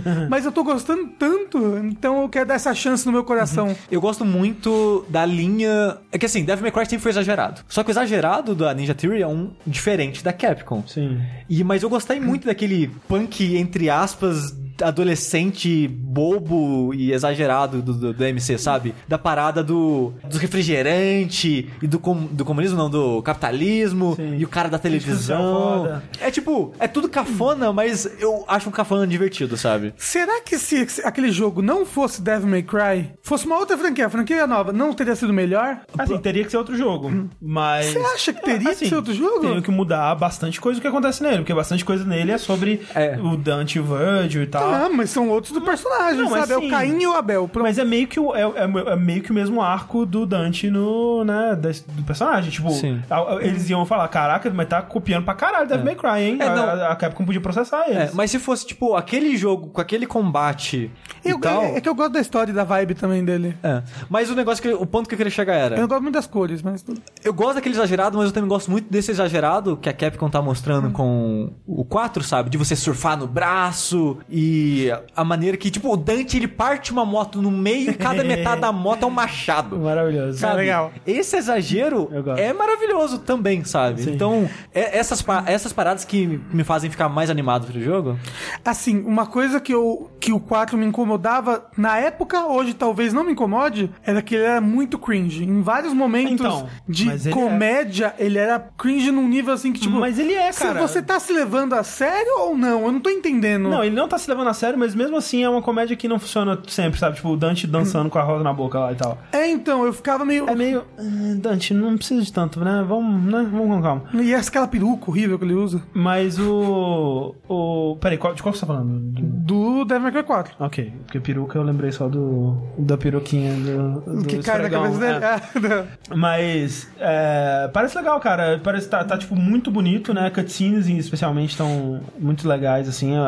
mas eu tô gostando tanto, então eu quero dar essa chance no meu coração. Eu gosto muito da linha. É que assim, Devil May Cry sempre foi exagerado. Só que o exagerado da Ninja Theory é um diferente da Capcom. Sim. E, mas eu gostei muito daquele punk, entre aspas, adolescente bobo e exagerado do, do, do MC, sabe? Da parada do, do refrigerante e do, com, do comunismo, não, do capitalismo Sim. e o cara da televisão. foda. É tipo, é tudo cafona, mas eu acho um cafona divertido, sabe? Será que se aquele jogo não fosse Devil May Cry, fosse uma outra franquia, franquia nova, não teria sido melhor? Assim, teria que ser outro jogo. Mas. Você acha que teria que ser outro jogo? Tem que mudar bastante coisa do que acontece nele, porque bastante coisa nele é sobre É. o Dante e o Virgil e tal. Ah, mas são outros do personagem, Não, mas sabe? É o Caim e o Abel. Pronto. Mas é meio que o, é, é- é meio que o mesmo arco do Dante no, né, do personagem. Tipo, Sim. a- a- eles iam falar, caraca, mas tá copiando pra caralho Devil May Cry, hein? É, não. a, a Capcom podia processar eles. É, mas se fosse, tipo, aquele jogo com aquele combate Eu- e tal... é, é que eu gosto da história e da vibe também dele. É. Mas o negócio que o ponto que eu queria chegar era, Eu não gosto muito das cores, mas. eu gosto daquele exagerado, mas eu também gosto muito desse exagerado que a Capcom tá mostrando com o 4, sabe? De você surfar no braço e a maneira que, tipo, o Dante ele parte uma moto no meio e cada metade da moto é um machado. Maravilhoso. Sabe? legal. Esse exagero é maravilhoso também, sabe? Sim. Então, é- essas, essas paradas que me fazem ficar mais animado pro jogo. Assim, uma coisa que, eu, que o 4 me incomodava na época, hoje talvez não me incomode, era que ele era muito cringe. Em vários momentos Então, de ele comédia, ele era cringe num nível assim que, tipo. Mas ele é, se cara. Você tá se levando a sério ou não? Eu não tô entendendo. Não, ele não tá se levando levando a sério, mas mesmo assim é uma comédia que não funciona sempre, sabe? Tipo, o Dante dançando com a rosa na boca lá e tal. É, então, eu ficava meio. É meio. "Ah, Dante, não precisa de tanto, né? Vamos, né? Vamos com calma. E essa aquela peruca horrível que ele usa. Mas o. O. Peraí, qual, de qual você tá falando? Do- Do Devil May Cry 4. Ok, porque peruca eu lembrei só do. Da peruquinha do. do que cai na esfregão, cabeça dele. é. Ah, não. Mas é, parece legal, cara. Parece tá, tá tipo muito bonito, né? Cutscenes especialmente estão muito legais, assim. A-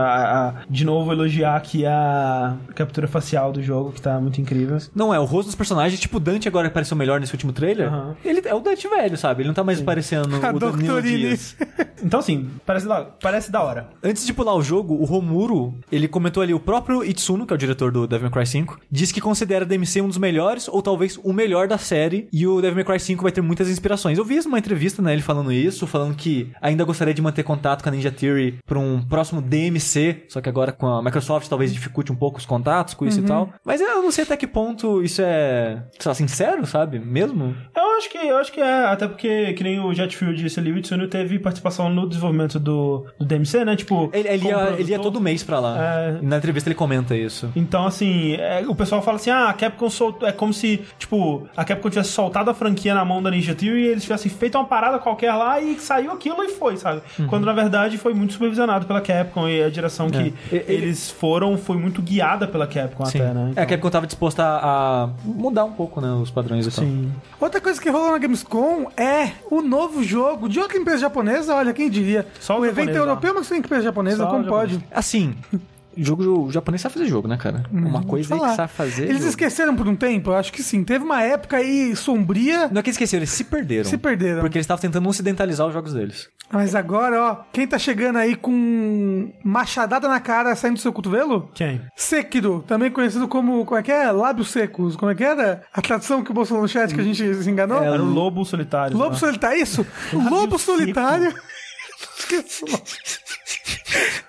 a- de novo elogiar aqui a captura facial do jogo, que tá muito incrível. Não é, o rosto dos personagens, tipo, o Dante agora pareceu melhor nesse último trailer. Aham. Ele é o Dante velho, sabe? Ele não tá mais parecendo A o Danilo. Então, assim, parece da, parece da hora. Antes de pular o jogo, o Romuro, ele comentou ali, o próprio Itsuno, que é o diretor do Devil May Cry 5, diz que considera DMC um dos melhores, ou talvez o melhor da série, e o Devil May Cry 5 vai ter muitas inspirações. Eu vi uma entrevista, né, ele falando isso, falando que ainda gostaria de manter contato com a Ninja Theory pra um próximo DMC, só que agora com a Microsoft talvez dificulte um pouco os contatos com isso e tal. Mas eu não sei até que ponto isso é, sei lá, sincero, sabe? Mesmo? Eu acho que, eu acho que é, até porque, que nem o Jetfield disse ali, o Itsuno teve participação no desenvolvimento do, do DMC, né? Tipo, Ele, ele, ia, ele ia todo mês pra lá. É. Na entrevista ele comenta isso. Então, assim, é, o pessoal fala assim: ah, a Capcom soltou. É como se, tipo, a Capcom tivesse soltado a franquia na mão da Ninja Theory e eles tivessem feito uma parada qualquer lá e saiu aquilo e foi, sabe? Uhum. Quando na verdade foi muito supervisionado pela Capcom e a direção que É. E- ele- eles foram foi muito guiada pela Capcom Sim. até, né? É, a Capcom tava disposta a, a mudar um pouco, né, os padrões e tal. Sim. Outra coisa que rolou na Gamescom é o novo jogo de outra empresa japonesa, olha, quem diria. Só o o evento japonês lá. europeu, mas tem empresa japonesa, Só como japonês. pode? Assim, jogo o japonês sabe fazer jogo, né, cara? Uma coisa aí falar. que sabe fazer. Eles jogo. esqueceram por um tempo? Eu acho que sim. Teve uma época aí sombria, Não é que eles esqueceram, eles se perderam. se perderam. Porque eles estavam tentando ocidentalizar os jogos deles. Mas agora, ó, quem tá chegando aí com machadada na cara saindo do seu cotovelo? Quem? Sekiro, também conhecido como, como é que é? Lábios secos. Como é que era? A tradução que mostrou no chat que a gente se enganou? É, Era o Lobo Solitário. Lobo né? solitário, isso? Lobo solitário. Esqueci o nome.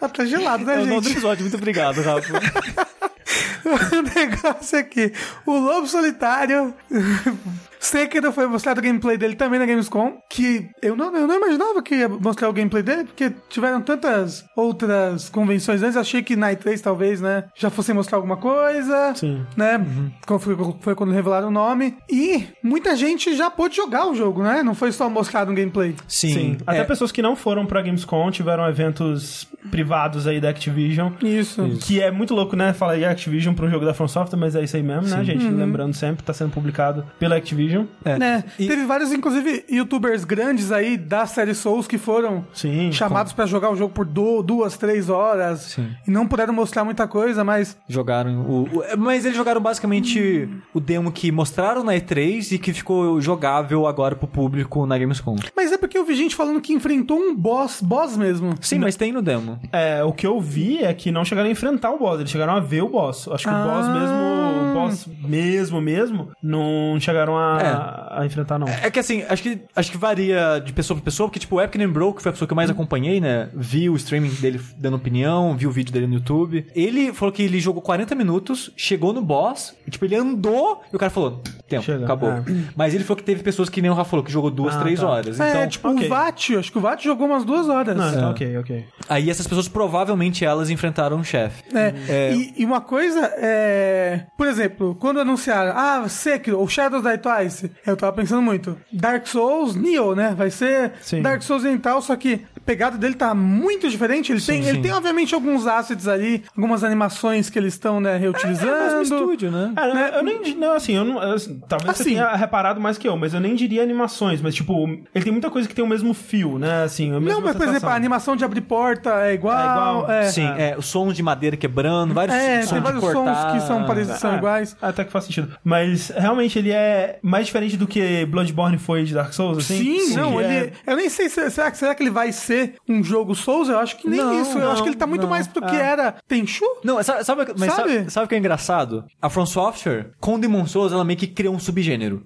Ah, tá gelado, né, É o nome do gente? episódio, muito obrigado, Rafa. o negócio aqui. O Lobo Solitário. Sekiro foi mostrado o gameplay dele também na Gamescom. Que eu não, eu não imaginava que ia mostrar o gameplay dele, porque tiveram tantas outras convenções antes. Achei que na E3 talvez, né? Já fossem mostrar alguma coisa. Sim. Né? Como Foi, foi quando revelaram o nome. E muita gente já pôde jogar o jogo, né? Não foi só mostrado um gameplay. Sim. Sim. Até é, pessoas que não foram pra Gamescom tiveram eventos privados aí da Activision. Isso. Que é muito louco, né? Falar Activision um jogo da From Software, mas é isso aí mesmo, né, gente? Lembrando sempre, tá sendo publicado pela Activision. é. Né? E- Teve vários, inclusive, youtubers grandes aí da série Souls que foram Sim. chamados pra jogar o jogo por du- duas, três horas Sim. e não puderam mostrar muita coisa, mas Jogaram o, o- Mas eles jogaram basicamente o demo que mostraram na E3 e que ficou jogável agora pro público na Gamescom. mas é porque eu vi gente falando que enfrentou um boss, boss mesmo. Sim, mas tem no demo. É, o que eu vi é que não chegaram a enfrentar o boss, eles chegaram a ver o boss. Acho que Ah. o boss mesmo, o boss mesmo, mesmo, não chegaram a, a enfrentar, não. É que assim, acho que, acho que varia de pessoa pra pessoa, porque tipo, o Epic Bro, que foi a pessoa que eu mais acompanhei, né? Vi o streaming dele dando opinião, vi o vídeo dele no YouTube. Ele falou que ele jogou 40 minutos, chegou no boss, e, tipo, ele andou e o cara falou: tempo, Chega, acabou. é. Mas ele falou que teve pessoas que nem o Rafa falou, que jogou duas, Ah, três tá. horas. é, Então, tipo ok. o Vat, acho que o Vat jogou umas duas horas. Não, então, ok, ok. aí essas pessoas provavelmente elas enfrentaram um chefe. É, É. E, e uma coisa é. Por exemplo, quando anunciaram, ah, Sekiro ou Shadows Die Twice, eu tava pensando muito. Dark Souls, Nioh, né? Vai ser Sim. Dark Souls oriental, só que pegada dele tá muito diferente. Ele, tem, ele sim. tem, obviamente, alguns assets ali, algumas animações que eles estão, né, É, reutilizando. é o mesmo estúdio, né? Ah, não, eu nem. Não, assim, eu não. eu, assim, talvez você Assim. tenha reparado mais que eu, mas eu nem diria animações, mas, tipo, ele tem muita coisa que tem o mesmo fio, né? Assim, a mesma Não, mas, por exemplo, a animação de abrir porta é igual. É igual. é. Sim, é, os sons de madeira quebrando, vários É, sons tem de vários cortar. sons que são parecidos, são Ah, iguais. Até que faz sentido. Mas realmente ele é mais diferente do que Bloodborne foi de Dark Souls, assim? Sim, não, ele. é- Eu nem sei se será, que- será que ele vai ser um jogo Souls? Eu acho que nem Não, isso. Eu não, acho que ele tá muito não. mais pro que É. era Tenchu. Não, sabe, sabe, mas Sabe? sabe? sabe o que é engraçado? A From Software, com Demon Souls, ela meio que criou um subgênero.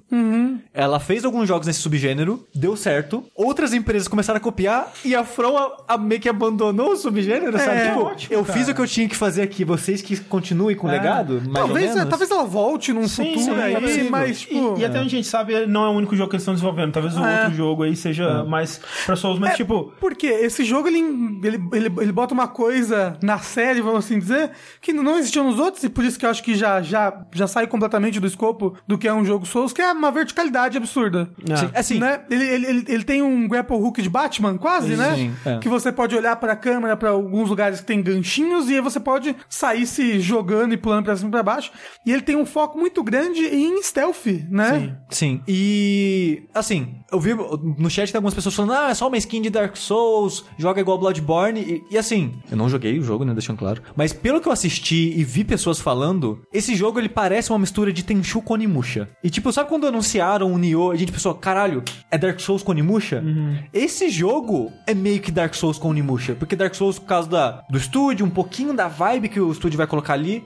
Ela fez alguns jogos nesse subgênero, deu certo. Outras empresas começaram a copiar e a From a, a meio que abandonou o subgênero, sabe? É, Tipo, ótimo, eu cara. fiz o que eu tinha que fazer aqui, vocês que continuem com o É. legado, mais Talvez, ou menos. talvez ela volte num Sim, futuro sim, é aí, mas, tipo. E, e até onde a gente sabe, não é o único jogo que eles estão desenvolvendo. Talvez o É. outro jogo aí seja mais pra Souls, mas É, tipo. Porque porque esse jogo, ele, ele, ele, ele bota uma coisa na série, vamos assim dizer, que não existia nos outros, e por isso que eu acho que já, já, já sai completamente do escopo do que é um jogo Souls, que é uma verticalidade absurda. É. Sim, assim, Né? Ele, ele, ele, ele tem um grapple hook de Batman, quase, né? sim, é. Que você pode olhar pra câmera pra alguns lugares que tem ganchinhos e aí você pode sair se jogando e pulando pra cima e pra baixo. E ele tem um foco muito grande em stealth, né? Sim. Sim, e assim, eu vi no chat tem algumas pessoas falando, ah, é só uma skin de Dark Souls, joga igual Bloodborne, e, e assim, eu não joguei o jogo, né, deixando claro, mas pelo que eu assisti e vi pessoas falando, esse jogo ele parece uma mistura de Tenchu com Onimusha. E tipo, sabe quando anunciaram o Nioh, a gente pensou, caralho, é Dark Souls com Onimusha? Esse jogo é meio que Dark Souls com Onimusha, porque Dark Souls por causa da, do estúdio, um pouquinho da vibe que o estúdio vai colocar ali,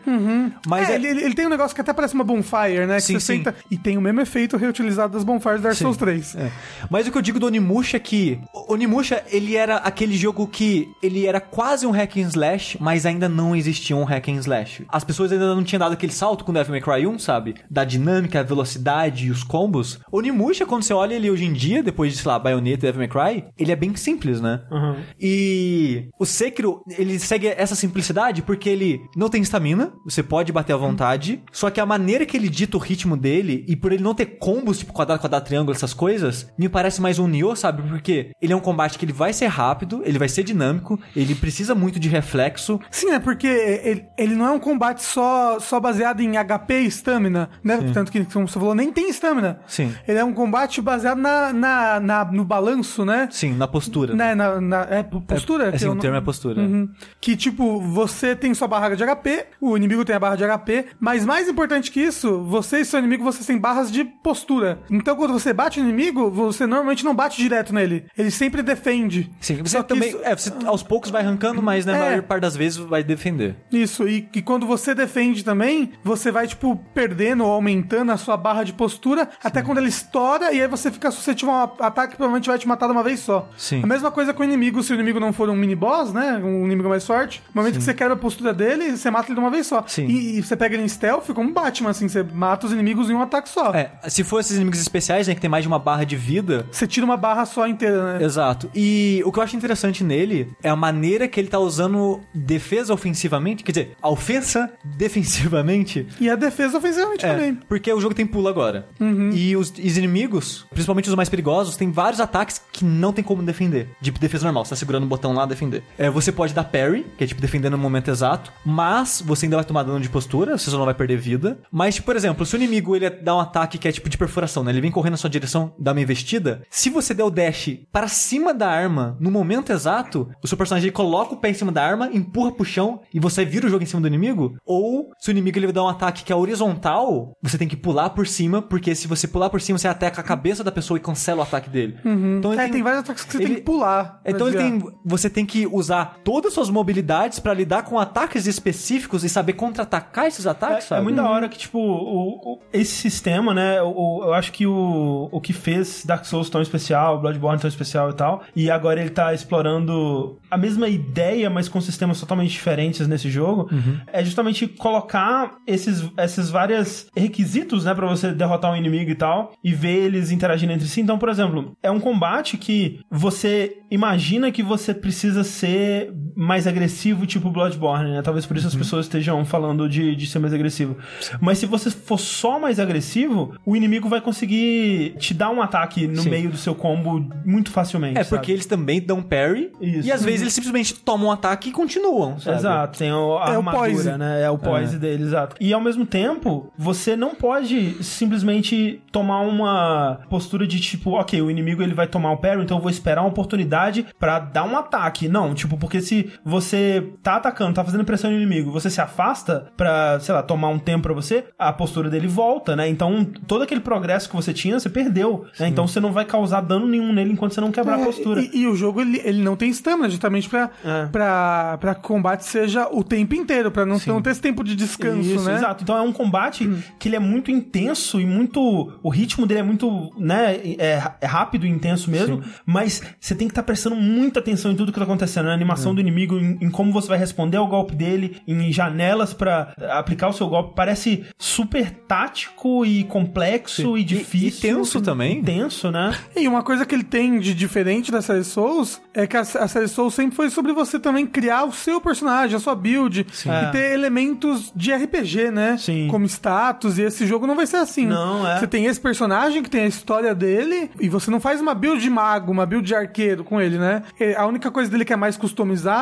mas é, é, Ele, ele- tem um negócio que até parece uma bonfire, né? Que Sim, você sim. senta e tem o mesmo efeito reutilizado das bonfires do Dark Souls 3. É. Mas o que eu digo do Onimusha é que o Onimusha, ele era aquele jogo que ele era quase um hack and slash, mas ainda não existia um hack and slash. As pessoas ainda não tinham dado aquele salto com Devil May Cry 1, sabe? Da dinâmica, a velocidade e os combos. O Onimusha, quando você olha ele hoje em dia, depois de, sei lá, Bayonetta e Devil May Cry, ele é bem simples, né? Uhum. E o Sekiro, ele segue essa simplicidade porque ele não tem estamina, você pode bater à vontade, só que a maneira que ele dita o ritmo dele, e por ele não ter combos, tipo quadrado, quadrado, triângulo, essas coisas, me parece mais um Nioh, sabe? Porque ele é um combate que ele vai ser rápido, ele vai ser dinâmico, ele precisa muito de reflexo. Sim, é porque ele, ele não é um combate só, só baseado em HP e stamina, né? Tanto que, como você falou, nem tem stamina. Sim. Ele é um combate baseado na, na, na- no balanço, né? Sim, na postura. Né, na, na- é postura? É, assim, o não- termo é postura. Uhum. Que, tipo, você tem sua barra de HP, o inimigo tem a barra de HP, mas mais importante que isso, você e seu inimigo, vocês têm barras de postura. Então, quando você bate no inimigo, você normalmente não bate direto nele. Ele sempre defende. Sim, você também. isso- É, você aos poucos vai arrancando, mas na É. maior parte das vezes vai defender. Isso, e, e quando você defende também, você vai, tipo, perdendo ou aumentando a sua barra de postura até quando ele estoura e aí você fica suscetível a um ataque que provavelmente vai te matar de uma vez só. Sim. A mesma coisa com o inimigo, se o inimigo não for um mini boss, né? Um inimigo mais forte, no momento que você quebra a postura dele, você mata ele de uma vez só. Sim. E, e você pega ele em stealth como Batman, assim, você mata os inimigos em um ataque só. É, se for esses inimigos especiais, né, que tem mais de uma barra de vida, Você tira uma barra só inteira, né? Exato. E o que eu acho interessante nele é a maneira que ele tá usando defesa ofensivamente, quer dizer, a ofensa defensivamente. E a defesa ofensivamente É, também. porque o jogo tem pulo agora. E os, os inimigos, principalmente os mais perigosos, tem vários ataques que não tem como defender. De defesa normal, você tá segurando o botão lá defender. É, você pode dar parry, que é tipo defendendo no momento exato, mas você ainda vai tomar dano de postura, você só não vai perder vida. Mas, tipo, por exemplo, se o inimigo ele dá um ataque que é tipo de perfuração, né? Ele vem correndo na sua direção, dá uma investida. Se você der o dash para cima da arma no momento exato, o seu personagem ele coloca o pé em cima da arma, empurra pro chão e você vira o jogo em cima do inimigo. Ou se o inimigo ele dá um ataque que é horizontal, você tem que pular por cima, porque se você pular por cima, você ataca a cabeça da pessoa e cancela o ataque dele. Então ele É, tem vários ataques que você tem ele- que pular. Então ele tem, você tem que usar todas as suas mobilidades pra lidar com ataques específicos e saber contra-atacar esses ataques, É, sabe? é muito da hora que, tipo, o, o- esse sistema, né? o- o- eu acho que o, o que fez Dark Souls tão especial, Bloodborne tão especial e tal, e agora ele tá explorando a mesma ideia, mas com sistemas totalmente diferentes nesse jogo, é justamente colocar esses, esses vários requisitos, né, pra você derrotar um inimigo e tal, e ver eles interagindo entre si. Então, por exemplo, é um combate que você imagina que você precisa ser mais agressivo, tipo Bloodborne, né? Talvez por isso as pessoas estejam falando de, de ser mais agressivo. Mas se você for só mais agressivo, o inimigo vai conseguir te dar um ataque no Sim. meio do seu combo muito facilmente. É porque sabe? eles também dão parry Isso. e às vezes eles simplesmente tomam um ataque e continuam, sabe? Exato, tem o, a É armadura, né? É o poise dele, exato. E ao mesmo tempo, você não pode simplesmente tomar uma postura de tipo, ok, o inimigo ele vai tomar o parry, então eu vou esperar uma oportunidade pra dar um ataque. Não, tipo, porque se você tá atacando, tá fazendo pressão no inimigo, você se afasta pra, sei lá, tomar um tempo pra você, a postura dele volta, né? Então, todo aquele progresso que você tinha, você perdeu, né? Então você não vai causar dano nenhum nele enquanto você não quebrar a É, postura. E, e o jogo, ele, ele não tem stamina, justamente pra, É. pra, pra combate seja o tempo inteiro, pra não, não ter esse tempo de descanso, Isso, né? exato. Então é um combate que ele é muito intenso e muito. O ritmo dele é muito, né? É, é rápido e intenso mesmo. Mas você tem que estar prestando muita atenção em tudo que tá acontecendo. né? A animação do inimigo inimigo, em, em como você vai responder ao golpe dele, em janelas pra aplicar o seu golpe. Parece super tático e complexo e, E- difícil. e tenso também. Tenso, né? E uma coisa que ele tem de diferente da série Souls é que a, a série Souls sempre foi sobre você também criar o seu personagem, a sua build, e É. ter elementos de RPG, né? Sim. Como status, e esse jogo não vai ser assim. Não, é. Você tem esse personagem que tem a história dele, e você não faz uma build de mago, uma build de arqueiro com ele, né? A única coisa dele que é mais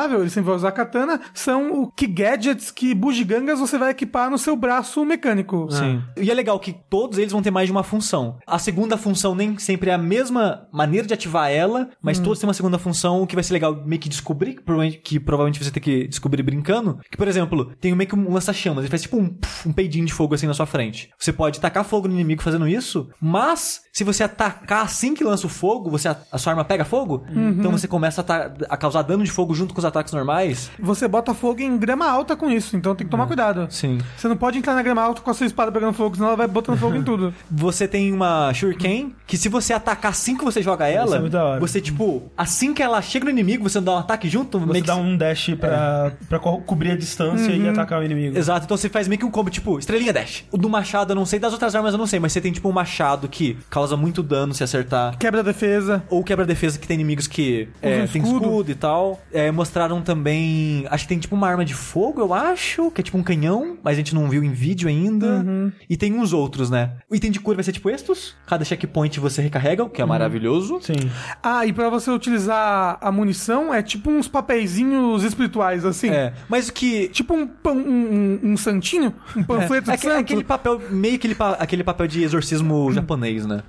customizável, ele sempre vai usar katana, são o que gadgets, que bugigangas você vai equipar no seu braço mecânico. Sim. E é legal que todos eles vão ter mais de uma função. A segunda função nem sempre é a mesma maneira de ativar ela, mas todos têm uma segunda função, o que vai ser legal meio que descobrir, que provavelmente, que provavelmente você tem que descobrir brincando. Que, por exemplo, tem meio que um lança-chamas, ele faz tipo um, um peidinho de fogo assim na sua frente. Você pode tacar fogo no inimigo fazendo isso, mas se você atacar assim que lança o fogo, você a, a sua arma pega fogo, então você começa a, ta- a causar dano de fogo junto com os ataques normais. Você bota fogo em grama alta com isso, então tem que tomar cuidado. Sim. Você não pode entrar na grama alta com a sua espada pegando fogo, senão ela vai botando fogo em tudo. Você tem uma Shuriken que se você atacar assim que você joga ela, é muito da hora. você, tipo, assim que ela chega no inimigo, você dá um ataque junto, Você que- dá um dash pra, pra co- cobrir a distância e atacar o inimigo. Exato, então você faz meio que um combo, tipo, estrelinha dash. O do machado eu não sei, das outras armas eu não sei, mas você tem, tipo, um machado que causa muito dano se acertar. Quebra a defesa. Ou quebra-defesa que tem inimigos que é, Usa tem escudo. escudo e tal. É, mostraram também. Acho que tem tipo uma arma de fogo, eu acho. Que é tipo um canhão, mas a gente não viu em vídeo ainda. Uhum. E tem uns outros, né? O item de cura vai ser tipo estes. Cada checkpoint você recarrega, o que é maravilhoso. Sim. Ah, e pra você utilizar a munição, é tipo uns papeizinhos espirituais, assim. É. Mas o que. Tipo um, pan- um, um, um santinho, um panfleto É, de aque- santo. aquele papel, meio aquele, pa- aquele papel de exorcismo japonês, né?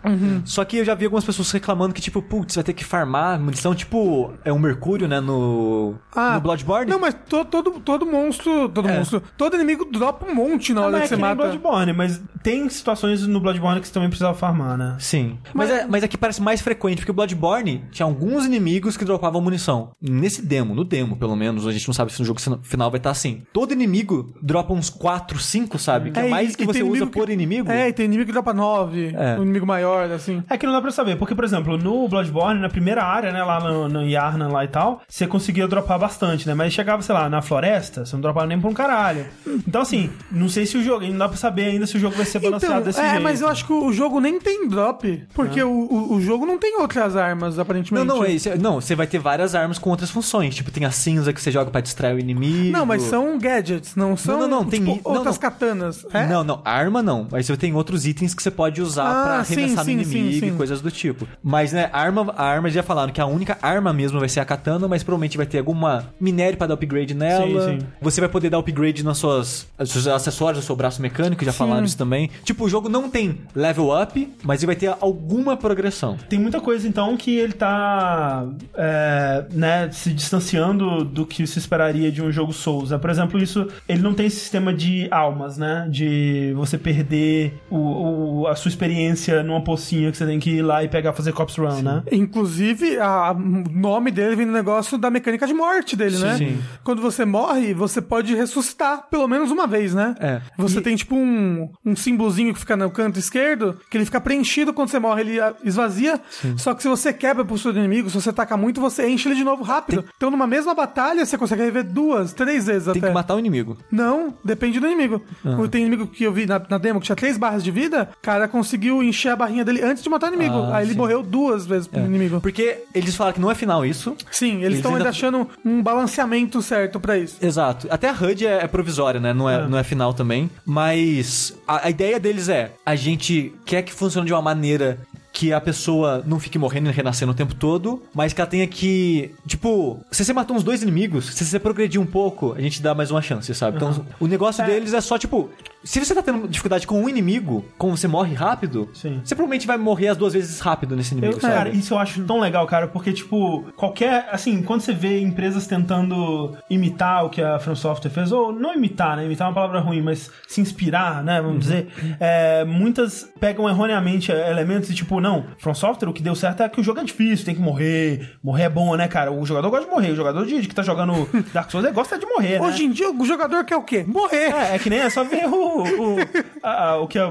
Só que eu já vi algumas pessoas reclamando que, tipo, putz, vai ter que farmar munição, tipo, é um mercúrio, né, no, no Bloodborne. Não, mas to- todo, todo monstro, todo É. monstro, todo inimigo dropa um monte na Ah, hora mas que é você que mata. Bloodborne, mas tem situações no Bloodborne que você também precisa farmar, né? Sim. Mas, é, mas aqui parece mais frequente, porque o Bloodborne tinha alguns inimigos que dropavam munição. Nesse demo, no demo, pelo menos, a gente não sabe se no jogo final vai estar assim. Todo inimigo dropa uns 4, 5, sabe? Que é, e- mais e que você tem usa inimigo por que- inimigo. É, e tem inimigo que dropa 9, É. um inimigo maior, assim. É que não dá pra saber, porque, por exemplo, no Bloodborne, na primeira área, né, lá no, no Yarnan lá e tal, você conseguia dropar bastante, né? Mas chegava, sei lá, na floresta, você não dropava nem por um caralho. Então, assim, não sei se o jogo, não dá pra saber ainda se o jogo vai ser balanceado Então, desse é, jeito. mas eu acho que o jogo nem tem drop, porque o, o, o jogo não tem outras armas, Não, aparentemente. não, é isso. Não, você vai ter várias armas com outras funções. Tipo, tem a cinza que você joga pra distrair o inimigo. Não, mas são gadgets, não são não, não, tem tipo, não, outras não. katanas. É? Não, não, arma não. Mas você tem outros itens que você pode usar Ah, pra arremessar sim, no sim, inimigo sim. e coisas do tipo. Mas, né, arma, a arma já falaram que a única arma mesmo vai ser a katana, mas provavelmente vai ter alguma minério pra dar upgrade nela. Sim, sim. Você vai poder dar upgrade nas suas, nos seus acessórios, no seu braço mecânico, já falaram isso também. Tipo, o jogo não tem level up, mas ele vai ter alguma progressão. Tem muita coisa, então, que ele tá é, né, se distanciando do que se esperaria de um jogo Souls. né? Por exemplo, isso ele não tem esse sistema de almas, né? De você perder o, o- a sua experiência numa pocinha que você tem que ir lá e pegar fazer Cops Run, né? Inclusive, o nome dele vem do negócio da mecânica de morte dele, né? Sim. Quando você morre, você pode ressuscitar pelo menos uma vez, né? É. Você E- tem tipo um, um símbolozinho que fica no canto esquerdo, que ele fica preenchido quando você morre, ele esvazia. Só que se você quebra postura do inimigo, se você taca muito, você enche ele de novo rápido. Então, numa mesma batalha, você consegue rever duas, três vezes Tem até. que matar o inimigo. Não, depende do inimigo. Tem inimigo que eu vi na, na demo que tinha três barras de vida, o cara conseguiu encher a barrinha dele antes de matar o inimigo. Ah, Aí ele sim. morreu duas vezes pro inimigo. Porque eles falaram que não é final isso. Sim, eles estão ainda- achando um balanceamento certo pra isso. Exato. Até a HUD é, é provisória, né? Não é, não é final também. Mas a, a ideia deles é: a gente quer que funcione de uma maneira que a pessoa não fique morrendo e renascendo o tempo todo, mas que ela tenha que. Tipo, se você matou uns dois inimigos, se você progredir um pouco, a gente dá mais uma chance, sabe? Então, o negócio deles é só, tipo. Se você tá tendo dificuldade com um inimigo, como você morre rápido, Sim. você provavelmente vai morrer as duas vezes rápido nesse inimigo, Eu, sabe? cara, isso eu acho tão legal, cara, porque, tipo, qualquer. Assim, quando você vê empresas tentando imitar o que a From Software fez, ou não imitar, né? Imitar é uma palavra ruim, mas se inspirar, né? Vamos dizer. é, muitas pegam erroneamente elementos e, tipo, não, From Software, o que deu certo é que o jogo é difícil, tem que morrer. Morrer é bom, né, cara? O jogador gosta de morrer. O jogador de, que tá jogando Dark Souls ele gosta de morrer, né? Hoje em dia, o jogador quer o quê? Morrer. É, é que nem é só ver o o, o, a- a- o que a,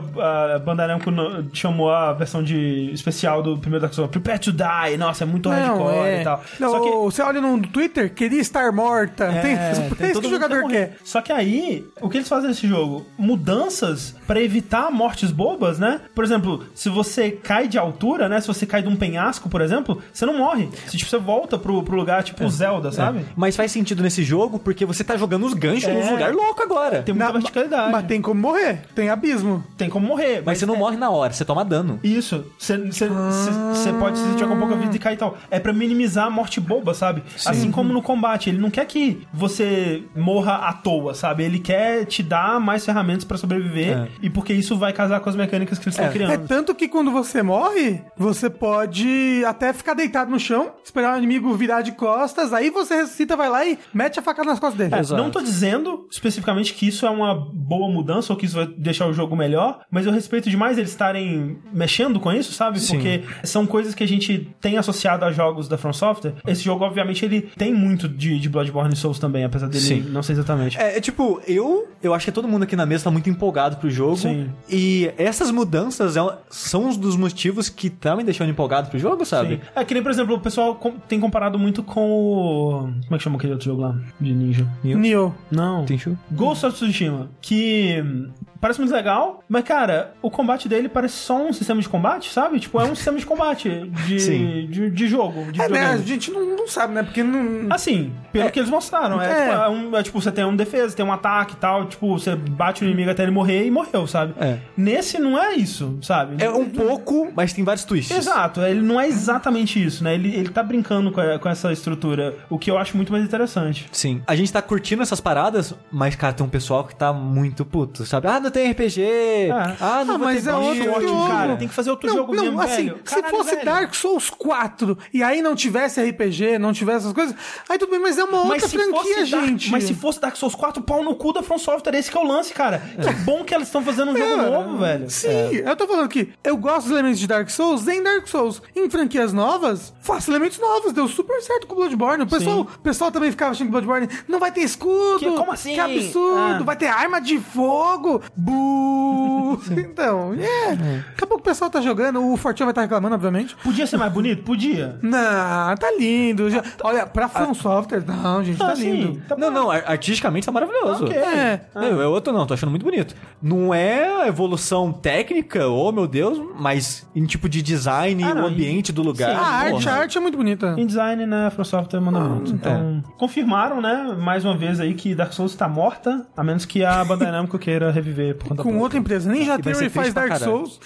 a Bandai Namco no- chamou a versão de especial do primeiro Dark Souls, Prepare to Die, nossa, é muito hardcore é. e tal. Não, Só que Você olha no Twitter, queria estar morta. É, tem, tem é isso todo que o jogador quer. Só que aí, o que eles fazem nesse jogo? Mudanças pra evitar mortes bobas, né? Por exemplo, se você cai de altura, né? Se você cai de um penhasco, por exemplo, você não morre. Se tipo, você volta pro, pro lugar tipo Zelda, sabe? Mas faz sentido nesse jogo porque você tá jogando os ganchos É. num lugar louco agora. Tem muita Na- verticalidade. Mas tem como morrer. Tem abismo. Tem como morrer. Mas você não é- morre na hora, você toma dano. Isso, você pode se sentir com pouca vida e cair e tal. É pra minimizar a morte boba, sabe? Assim como no combate. Ele não quer que você morra à toa, sabe? Ele quer te dar mais ferramentas pra sobreviver. É. E porque isso vai casar com as mecânicas que eles estão É. criando. É tanto que quando você morre, você pode até ficar deitado no chão, esperar o inimigo virar de costas, aí você ressuscita, vai lá e mete a facada nas costas dele. É, Exato. não tô dizendo especificamente que isso é uma boa mudança ou que isso vai deixar o jogo melhor, mas eu respeito demais eles estarem mexendo com isso, sabe? Sim. Porque são coisas que a gente tem associado a jogos da From Software. Esse jogo, obviamente, ele tem muito de, de Bloodborne e Souls também, apesar dele Sim. não ser exatamente. É, é tipo, eu eu acho que todo mundo aqui na mesa tá muito empolgado pro jogo. Sim. E essas mudanças é- são um dos motivos que tá me deixando empolgado pro jogo, sabe? Sim. É que nem, por exemplo, o pessoal com- tem comparado muito com o. Como é que chama aquele outro jogo lá? De ninja. Nioh. Não. Tenchu? Ghost of Tsushima, que Um, parece muito legal, mas cara, o combate dele parece só um sistema de combate, sabe? Tipo, é um sistema de combate de, de, de jogo, de É, né? A gente não, não sabe, né? Porque não. Assim, pelo que eles mostraram, é, É. Tipo, é um- é tipo, você tem um defesa, tem um ataque e tal, tipo, você bate o inimigo até ele morrer e morreu, sabe? É. Nesse não é isso, sabe? É um pouco, mas tem vários twists. Exato, ele não é exatamente isso, né? Ele, ele tá brincando com, a- com essa estrutura, o que eu acho muito mais interessante. Sim. A gente tá curtindo essas paradas, mas, cara, tem um pessoal que tá muito puto, sabe? Ah, não tem RPG. Ah, não Ah, mas ter é outro ótimo, jogo. cara. Tem que fazer outro não, jogo não, mesmo, assim, velho. se Caralho, fosse velho. Dark Souls 4 e aí não tivesse RPG, não tivesse essas coisas, aí tudo bem, mas é uma outra franquia, Dark- gente. mas se fosse Dark Souls 4, pau no cu da From Software, esse que é o lance, cara. Que bom que eles estão fazendo um jogo É, novo, velho. Sim, eu tô falando que eu gosto dos elementos de Dark Souls em Dark Souls. Em franquias novas, faço elementos novos. Deu super certo com o Bloodborne. O pessoal, o pessoal também ficava achando que Bloodborne não vai ter escudo. Que- como assim? Que absurdo. Ah. Vai ter arma de fogo. Então, é. Daqui a pouco o pessoal tá jogando. O Fortinho vai estar reclamando, obviamente. Podia ser mais bonito? Podia. Não, tá lindo. Já- olha, pra From Software, não, gente, tá Ah, sim, lindo. tá Não, não, ar- artisticamente tá maravilhoso. Ok. É. Eu, eu outro não, tô achando muito bonito. Não é a evolução técnica, oh meu Deus, mas em tipo de design, Ah, não, o ambiente do lugar. sim, A arte, a arte é muito bonita. Em design, né, a From Software manda muito. Então, confirmaram, né, mais uma vez aí que Dark Souls tá morta, a menos que a Bandai Namco queira reviver por conta Com própria. outra empresa. Ninja E vai Theory faz Dark caralho. Souls.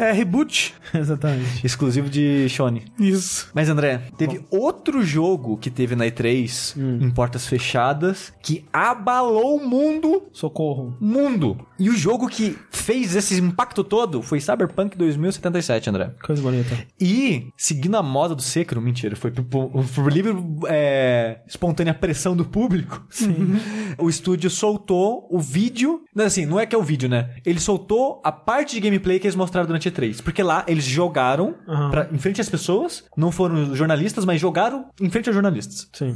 É reboot. Exatamente. Exclusivo de Shone. Isso. Mas André, teve outro jogo que teve na E3 Hum. em portas fechadas que abalou o mundo. Socorro. Mundo. E o jogo que fez esse impacto todo foi Cyberpunk 2077, André. Coisa bonita. E, seguindo a moda do Sekiro, mentira, foi por, por- livre é, espontânea pressão do público. o estúdio soltou o vídeo. Não, assim, não é que é o vídeo, né? Ele soltou a parte de gameplay que eles mostraram durante a E3. Porque lá eles jogaram Aham. pra, em frente às pessoas, não foram jornalistas, mas jogaram em frente aos jornalistas. Sim.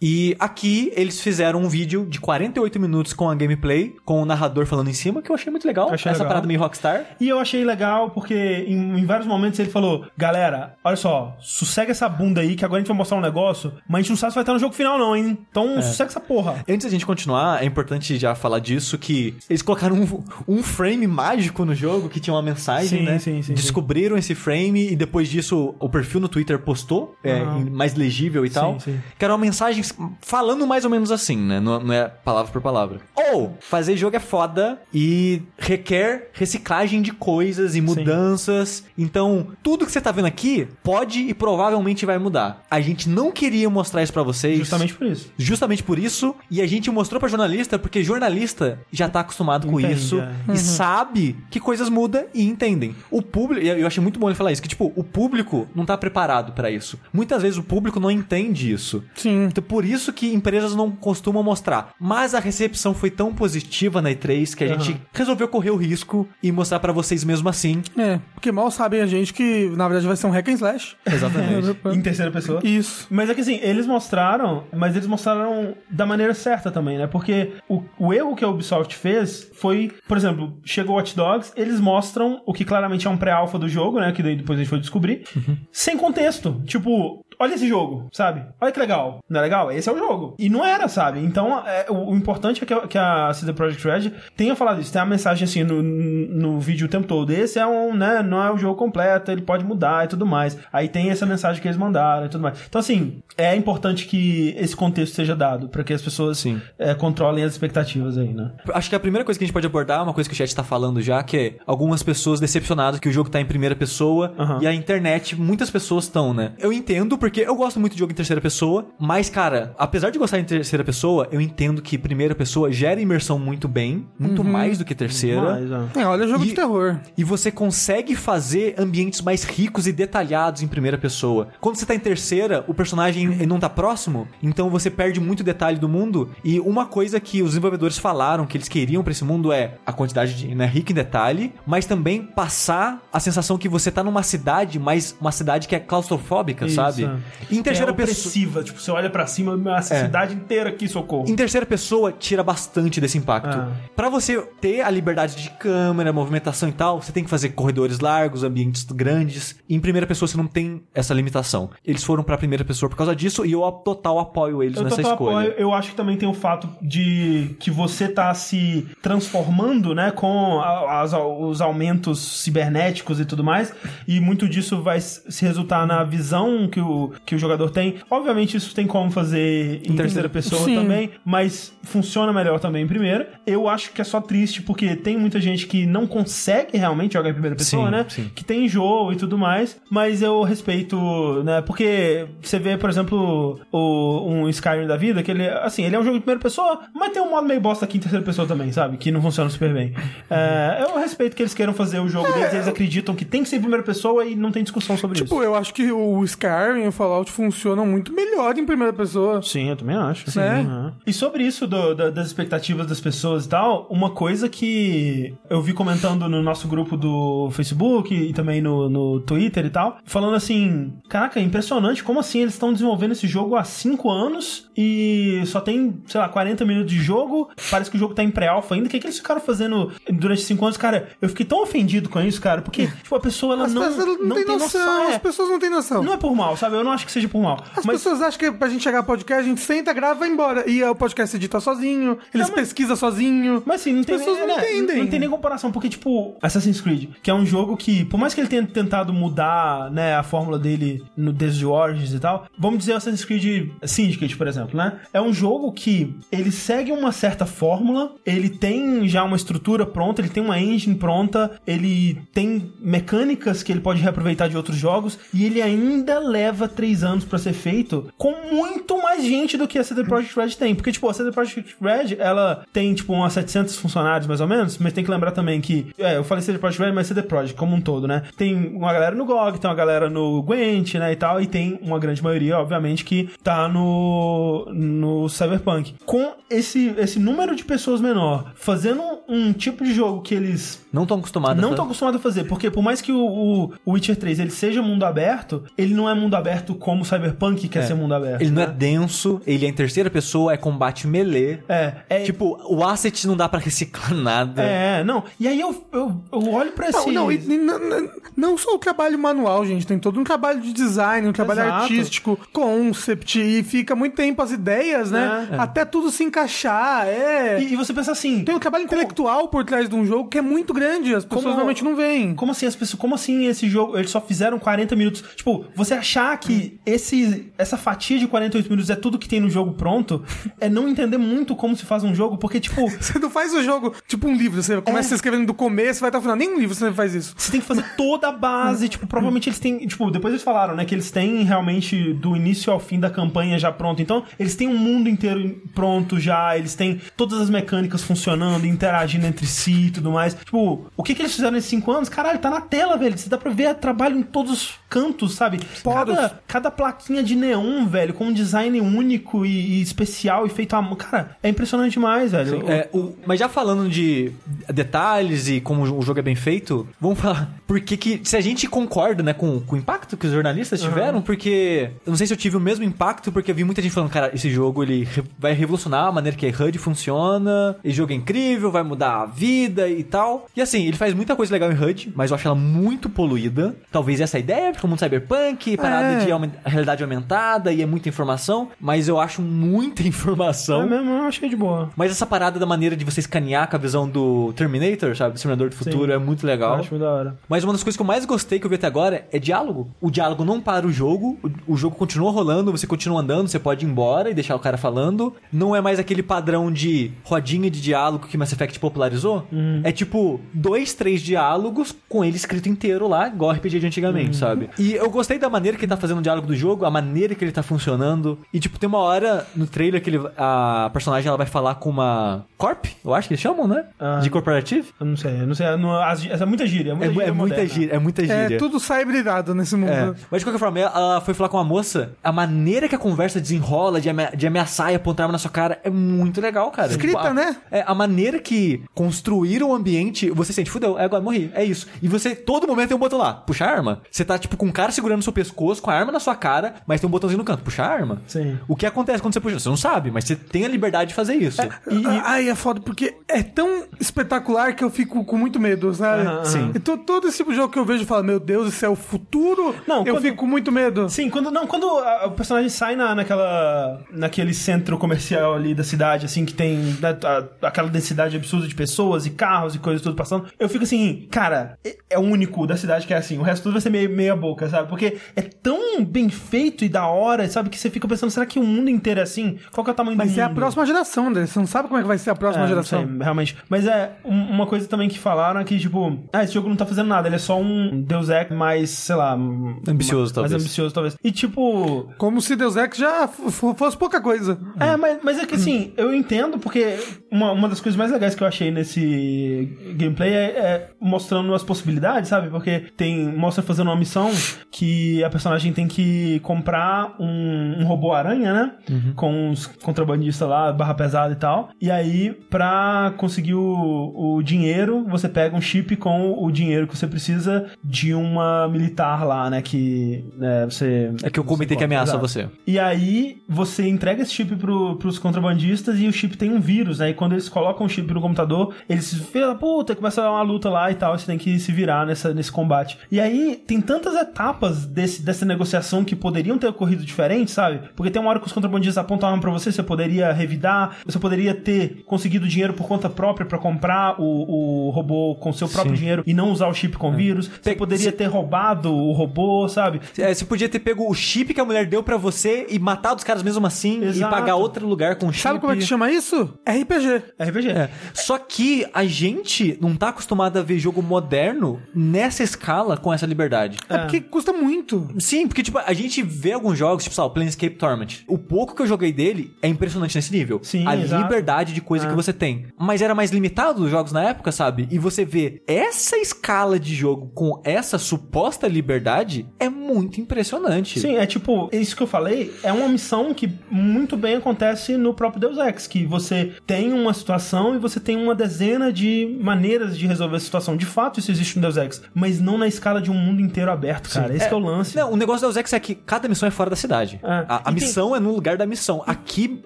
E aqui eles fizeram um vídeo de 48 minutos com a gameplay, com o narrador falando em cima, que eu achei muito legal. Achei Essa legal. parada meio rockstar. E eu achei legal porque em, em vários momentos ele falou: Galera, olha só, sossega essa bunda aí que agora a gente vai mostrar um negócio, mas a gente não sabe se vai estar no jogo final, não, hein? Então sossega essa porra. Antes da gente continuar, é importante já falar disso, que eles colocaram um, um frame mágico no jogo que tinha uma mensagem, Sim, né? sim, sim, Descobriram esse frame e depois disso o perfil no Twitter postou, é, Aham. em- mais legível e tal. sim. Que era uma mensagem falando mais ou menos assim, né? Não, não é palavra por palavra. Ou, fazer jogo é foda e requer reciclagem de coisas e mudanças. Então, tudo que você tá vendo aqui pode e provavelmente vai mudar. A gente não queria mostrar isso pra vocês. Justamente por isso. Justamente por isso, e a gente mostrou pra jornalista, porque jornalista já tá acostumado com isso é. e sabe que coisas mudam e entendem. O público, eu achei muito bom ele falar isso, que tipo, o público não tá preparado pra isso. Muitas vezes o público não entende isso. Sim. Então, por isso que empresas não costumam mostrar. Mas a recepção foi tão positiva na E3 que a gente resolveu correr o risco e mostrar pra vocês mesmo assim. É, porque mal sabem a gente que, na verdade, vai ser um hack and slash. Exatamente. Em terceira pessoa. Isso. Mas é que assim, eles mostraram, mas eles mostraram da maneira certa também, né? Porque o, o erro que a Ubisoft fez foi, por exemplo, chegou Watch Dogs, eles mostram o que claramente é um pré-alpha do jogo, né? Que daí depois a gente foi descobrir, sem contexto. Tipo, olha esse jogo, sabe? Olha que legal. Não é legal? Esse é o jogo. E não era, sabe? Então, é, o, o importante é que, a- que a CD Projekt Red tenha falado isso. Tem a mensagem assim no, no vídeo o tempo todo. Esse é um, né? Não é o jogo completo, ele pode mudar e tudo mais. Aí tem essa mensagem que eles mandaram e tudo mais. Então, assim, é importante que esse contexto seja dado para que as pessoas Sim. é, controlem as expectativas aí, né? Acho que a primeira coisa que a gente pode abordar é uma coisa que o chat tá falando já, que é algumas pessoas decepcionadas que o jogo tá em primeira pessoa Aham. e a internet, muitas pessoas estão, né? Eu entendo, porque eu gosto muito de jogo em terceira pessoa, mas, cara, apesar de gostar em terceira pessoa, eu entendo que primeira pessoa gera imersão muito bem, muito mais do que terceira. Mas, ó. É, olha jogo E- de terror. E você consegue fazer ambientes mais ricos e detalhados em primeira pessoa. Quando você tá em terceira, o personagem não tá próximo, então você perde muito detalhe do mundo. E uma coisa que os desenvolvedores falaram que eles queriam pra esse mundo é a quantidade de né, rica em detalhe, mas também passar a sensação que você tá numa cidade, mas uma cidade que é claustrofóbica, Isso, sabe? é. Em terceira é pessoa. tipo, você olha pra cima, a cidade inteira aqui, socorro. Em terceira pessoa, tira bastante desse impacto. Ah. Pra você ter a liberdade de câmera, movimentação e tal, você tem que fazer corredores largos, ambientes grandes. Em primeira pessoa, você não tem essa limitação. Eles foram pra primeira pessoa por causa disso e eu total apoio eles Eu nessa escolha. apoio. Eu acho que também tem o fato de que você tá se transformando, né, com as- os aumentos cibernéticos e tudo mais, e muito disso vai se resultar na visão que o, que o jogador tem. Obviamente isso tem como fazer em terceira pessoa Sim. também, mas funciona melhor também em primeira. Eu acho que é só triste porque tem muita gente que não consegue realmente jogar em primeira pessoa, Sim, né? sim. que tem jogo e tudo mais, mas eu respeito, né? Porque você vê, por exemplo, o, um Skyrim da vida, que ele, assim, ele é um jogo em primeira pessoa, mas tem um modo meio bosta aqui em terceira pessoa também, sabe? Que não funciona super bem. É, eu respeito que eles queiram fazer o jogo deles, eles acreditam que tem que ser em primeira pessoa e não tem discussão sobre Tipo, isso. eu acho que o Skyrim Fallout funcionam muito melhor em primeira pessoa. Sim, eu também acho. Sim. Né? Uhum. E sobre isso do- da- das expectativas das pessoas e tal, uma coisa que eu vi comentando no nosso grupo do Facebook e também no, no Twitter e tal, falando assim: caraca, é impressionante como assim eles estão desenvolvendo esse jogo há 5 anos e só tem, sei lá, 40 minutos de jogo. Parece que o jogo tá em pré-alpha ainda. O que, é que eles ficaram fazendo durante 5 anos? Cara, eu fiquei tão ofendido com isso, cara, porque tipo, a pessoa ela As não, pessoas não, têm noção. é. As pessoas não têm noção. Não é por mal, sabe? Eu não acho que seja por mal. As mas pessoas acham que pra gente chegar ao podcast, a gente senta, grava e vai embora. E o podcast se edita sozinho, eles Não, mas- pesquisam sozinho. Mas assim, não tem, pessoas nem, não né, entendem. não tem nem comparação, porque, tipo, Assassin's Creed, que é um jogo que, por mais que ele tenha tentado mudar, né, a fórmula dele no desde Origins e tal, vamos dizer Assassin's Creed Syndicate, por exemplo, né? É um jogo que ele segue uma certa fórmula, ele tem já uma estrutura pronta, ele tem uma engine pronta, ele tem mecânicas que ele pode reaproveitar de outros jogos, e ele ainda leva três anos pra ser feito com muito mais gente do que a CD Projekt Red tem. Porque, tipo, a CD Projekt Red, ela tem, tipo, umas 700 funcionários, mais ou menos, mas tem que lembrar também que, é, eu falei CD Projekt Red, mas CD Projekt como um todo, né? Tem uma galera no GOG, tem uma galera no Gwent, né, e tal, e tem uma grande maioria, obviamente, que tá no, no Cyberpunk. Com esse, esse número de pessoas menor, fazendo um tipo de jogo que eles Não tão acostumados não a tô acostumado a fazer, porque por mais que o, o- o Witcher 3 ele seja mundo aberto, ele não é mundo aberto como o Cyberpunk quer ser mundo aberto. Ele não é né? denso, ele é em terceira pessoa, é combate melee. É, é, Tipo, o asset não dá pra reciclar nada. é, não. E aí eu, eu, eu olho pra esse... Não, não, e- não, não- não só o trabalho manual, gente, tem todo um trabalho de design, um trabalho Exato. artístico, concept, e fica muito tempo as ideias, né? É. Até tudo se encaixar, é. E, e você pensa assim... Tem um trabalho intelectual por trás de um jogo que é muito grande, as pessoas Como- realmente não veem. Como assim as pessoas, como assim esse jogo, eles só fizeram 40 minutos? Tipo, você achar que esse essa fatia de 48 minutos é tudo que tem no jogo pronto, é não entender muito como se faz um jogo, porque tipo, Você não faz o jogo tipo um livro, você começa escrevendo do começo, vai até o final. Nem um livro você faz isso. Você tem que fazer toda a base, tipo, provavelmente eles têm, tipo, depois eles falaram, né, que eles têm realmente do início ao fim da campanha já pronto. Então, eles têm um mundo inteiro pronto já, eles têm todas as mecânicas funcionando, interagindo entre si e tudo mais. Tipo, o que que eles fizeram nesses cinco anos? Caralho, tá na tela, velho. Você dá pra ver trabalho em todos os cantos, sabe? Cada, cada, cada plaquinha de neon, velho, com um design único e, e especial e feito à mão. Cara, é impressionante demais, velho. É, o- mas já falando de detalhes e como o jogo é bem feito, vamos falar. Porque que, se a gente concorda, né, com, com o impacto que os jornalistas tiveram, porque. Eu não sei se eu tive o mesmo impacto, porque eu vi muita gente falando, cara, esse jogo ele re- vai revolucionar a maneira que a HUD funciona, esse jogo é incrível, vai mudar a vida e tal. E assim, ele faz muita coisa legal em HUD, mas eu acho ela muito poluída. Talvez essa é a ideia, porque um mundo cyberpunk, parada É. de aumen- realidade aumentada e é muita informação, mas eu acho muita informação. É mesmo, eu achei de boa. Mas essa parada da maneira de você escanear com a visão do Terminator, sabe? Do Exterminador do Futuro, Sim. é muito Eu legal. acho muito da hora. Mas uma das coisas que eu mais gostei que eu vi até agora é diálogo. O diálogo não para o jogo, o, o jogo continua rolando, você continua andando, você pode ir embora e deixar o cara falando. Não é mais aquele padrão de rodinha de diálogo que Mass Effect popularizou. É tipo dois, três diálogos com ele escrito inteiro lá, igual RPG de antigamente, sabe? E eu gostei da maneira que ele tá fazendo o diálogo do jogo, a maneira que ele tá funcionando. E tipo, tem uma hora no trailer que ele, a personagem ela vai falar com uma Corp, eu acho que eles chamam, né? Ah. De corporative. Eu não sei, eu não sei. Não, as, essa é muita gíria. É É, muita mu- gíria. é muita gíria, é muita gíria. É tudo cybridado nesse mundo. É. Mas de qualquer forma, ela foi falar com uma moça, a maneira que a conversa desenrola, de, ame- de ameaçar e apontar arma na sua cara, é muito legal, cara. Escrita, a, né? É, a maneira que construíram o ambiente, você sente, fudeu, é agora morri, é isso. E você, todo momento tem um botão lá, puxa a arma. Você tá, tipo, com o cara segurando seu pescoço, com a arma na sua cara, mas tem um botãozinho no canto, puxa a arma. Sim. O que acontece quando você puxa? Você não sabe, mas você tem a liberdade de fazer isso. E, e- Ai, é foda, porque é tão espetacular que eu fico com muito medo, sabe? Aham. Sim. Então todo esse tipo jogo que eu vejo e falo, meu Deus, isso é o futuro? Não, eu quando- fico com muito medo. Sim, quando, não, quando a- o personagem sai na, naquela, naquele centro comercial ali da cidade, assim, que tem né, a- aquela densidade absurda de pessoas e carros e coisas tudo passando, eu fico assim, cara, é, é o único da cidade que é assim, o resto tudo vai ser meio meia boca, sabe? Porque é tão bem feito e da hora, sabe? Que você fica pensando, será que o mundo inteiro é assim? Qual que é o tamanho do Mas mundo? é a próxima geração, André. Você não sabe como é que vai ser a próxima É, não geração. sei, realmente. Mas é, um- uma coisa também que falaram é que, tipo, ah, esse jogo não tá fazendo nada, ele é só um Deus Ex mais, sei lá... Ambicioso, mais talvez. ambicioso, talvez. E, tipo, Como se Deus Ex já fosse pouca coisa. É, mas, mas é que assim, eu entendo porque uma, uma das coisas mais legais que eu achei nesse gameplay é, é mostrando as possibilidades, sabe? Porque tem. Mostra fazendo uma missão que a personagem tem que comprar um, um robô aranha, né? Com os contrabandistas lá, barra pesada e tal. E aí, pra conseguir o, o dinheiro, você pega um chip com o dinheiro que você precisa de uma militar lá, né? Que né, você. É que eu comentei que ameaça Exato. você. E aí, você entrega esse chip pro, pros contrabandistas e o chip tem um vírus, né? E quando eles colocam o chip no computador, eles filha da puta, começa uma luta lá e tal, você tem que se virar nessa, nesse combate. E aí, tem tantas etapas desse, dessa negociação que poderiam ter ocorrido diferentes, sabe? Porque tem uma hora que os contrabandistas apontam a arma pra você, você poderia revidar, você poderia ter conseguido dinheiro por conta própria pra comprar o, o robô com seu próprio Sim. dinheiro e não usar o chip com vírus. Você Pe- poderia ter roubado o robô, sabe? É, você podia ter pego o chip que a mulher deu pra você e matado os caras mesmo assim Exato. e pagar outro lugar com o chip. Sabe como é que chama isso? RPG. RPG. É. Só que a gente não tá acostumado a ver jogo moderno nessa escala com essa liberdade. É, porque custa muito. Sim, porque tipo, a gente vê alguns jogos, tipo, sei lá, o Planescape Torment. O pouco que eu joguei dele é impressionante nesse nível. Sim, A exato. liberdade de coisa É. que você tem. Mas era mais limitado os jogos na época, sabe? E você vê essa escala de jogo com essa suposta liberdade é muito impressionante. Sim, é tipo, isso que eu falei é uma missão que muito bem acontece no próprio Deus Ex, que você tem uma situação e você tem uma dezena de maneiras de resolver a situação. De fato, isso existe no Deus Ex, mas não na escala de um mundo inteiro aberto, cara. Esse que é o lance. Não, o negócio da Deus Ex é que cada missão é fora da cidade. É. A, a E tem- missão é no lugar da missão. Aqui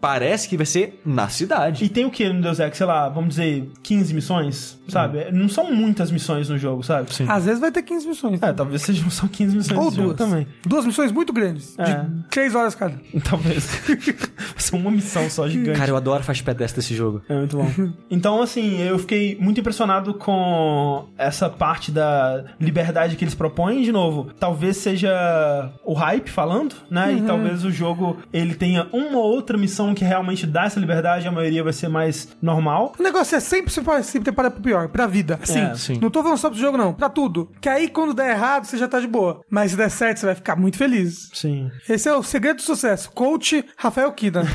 parece que vai ser na cidade. E tem o que no Deus Ex? Sei lá, vamos dizer, 15 missões, sabe? Não são muitas missões no jogo, sabe? Sim. Às vezes vai ter 15 missões. É, talvez sejam só 15 missões Ou duas. também. Duas missões muito grandes. É. De 3 horas cada. Talvez. Vai ser uma missão só gigante. Cara, eu adoro faixa pedestre desse jogo. É muito bom. Então, assim, eu fiquei muito impressionado com essa parte da liberdade que eles propõem. De novo, talvez seja o hype falando, né? E talvez o jogo ele tenha uma ou outra missão que realmente dá essa liberdade. A maioria vai ser mais normal. O negócio é sempre se preparar pro pior, pra vida. Assim, É, sim. não tô falando só pro jogo, não. Pra tudo. Que aí, quando der errado, você já tá de boa. Mas se der certo, você vai ficar muito feliz. Sim. Esse é o segredo do sucesso. Coach Rafael Kida.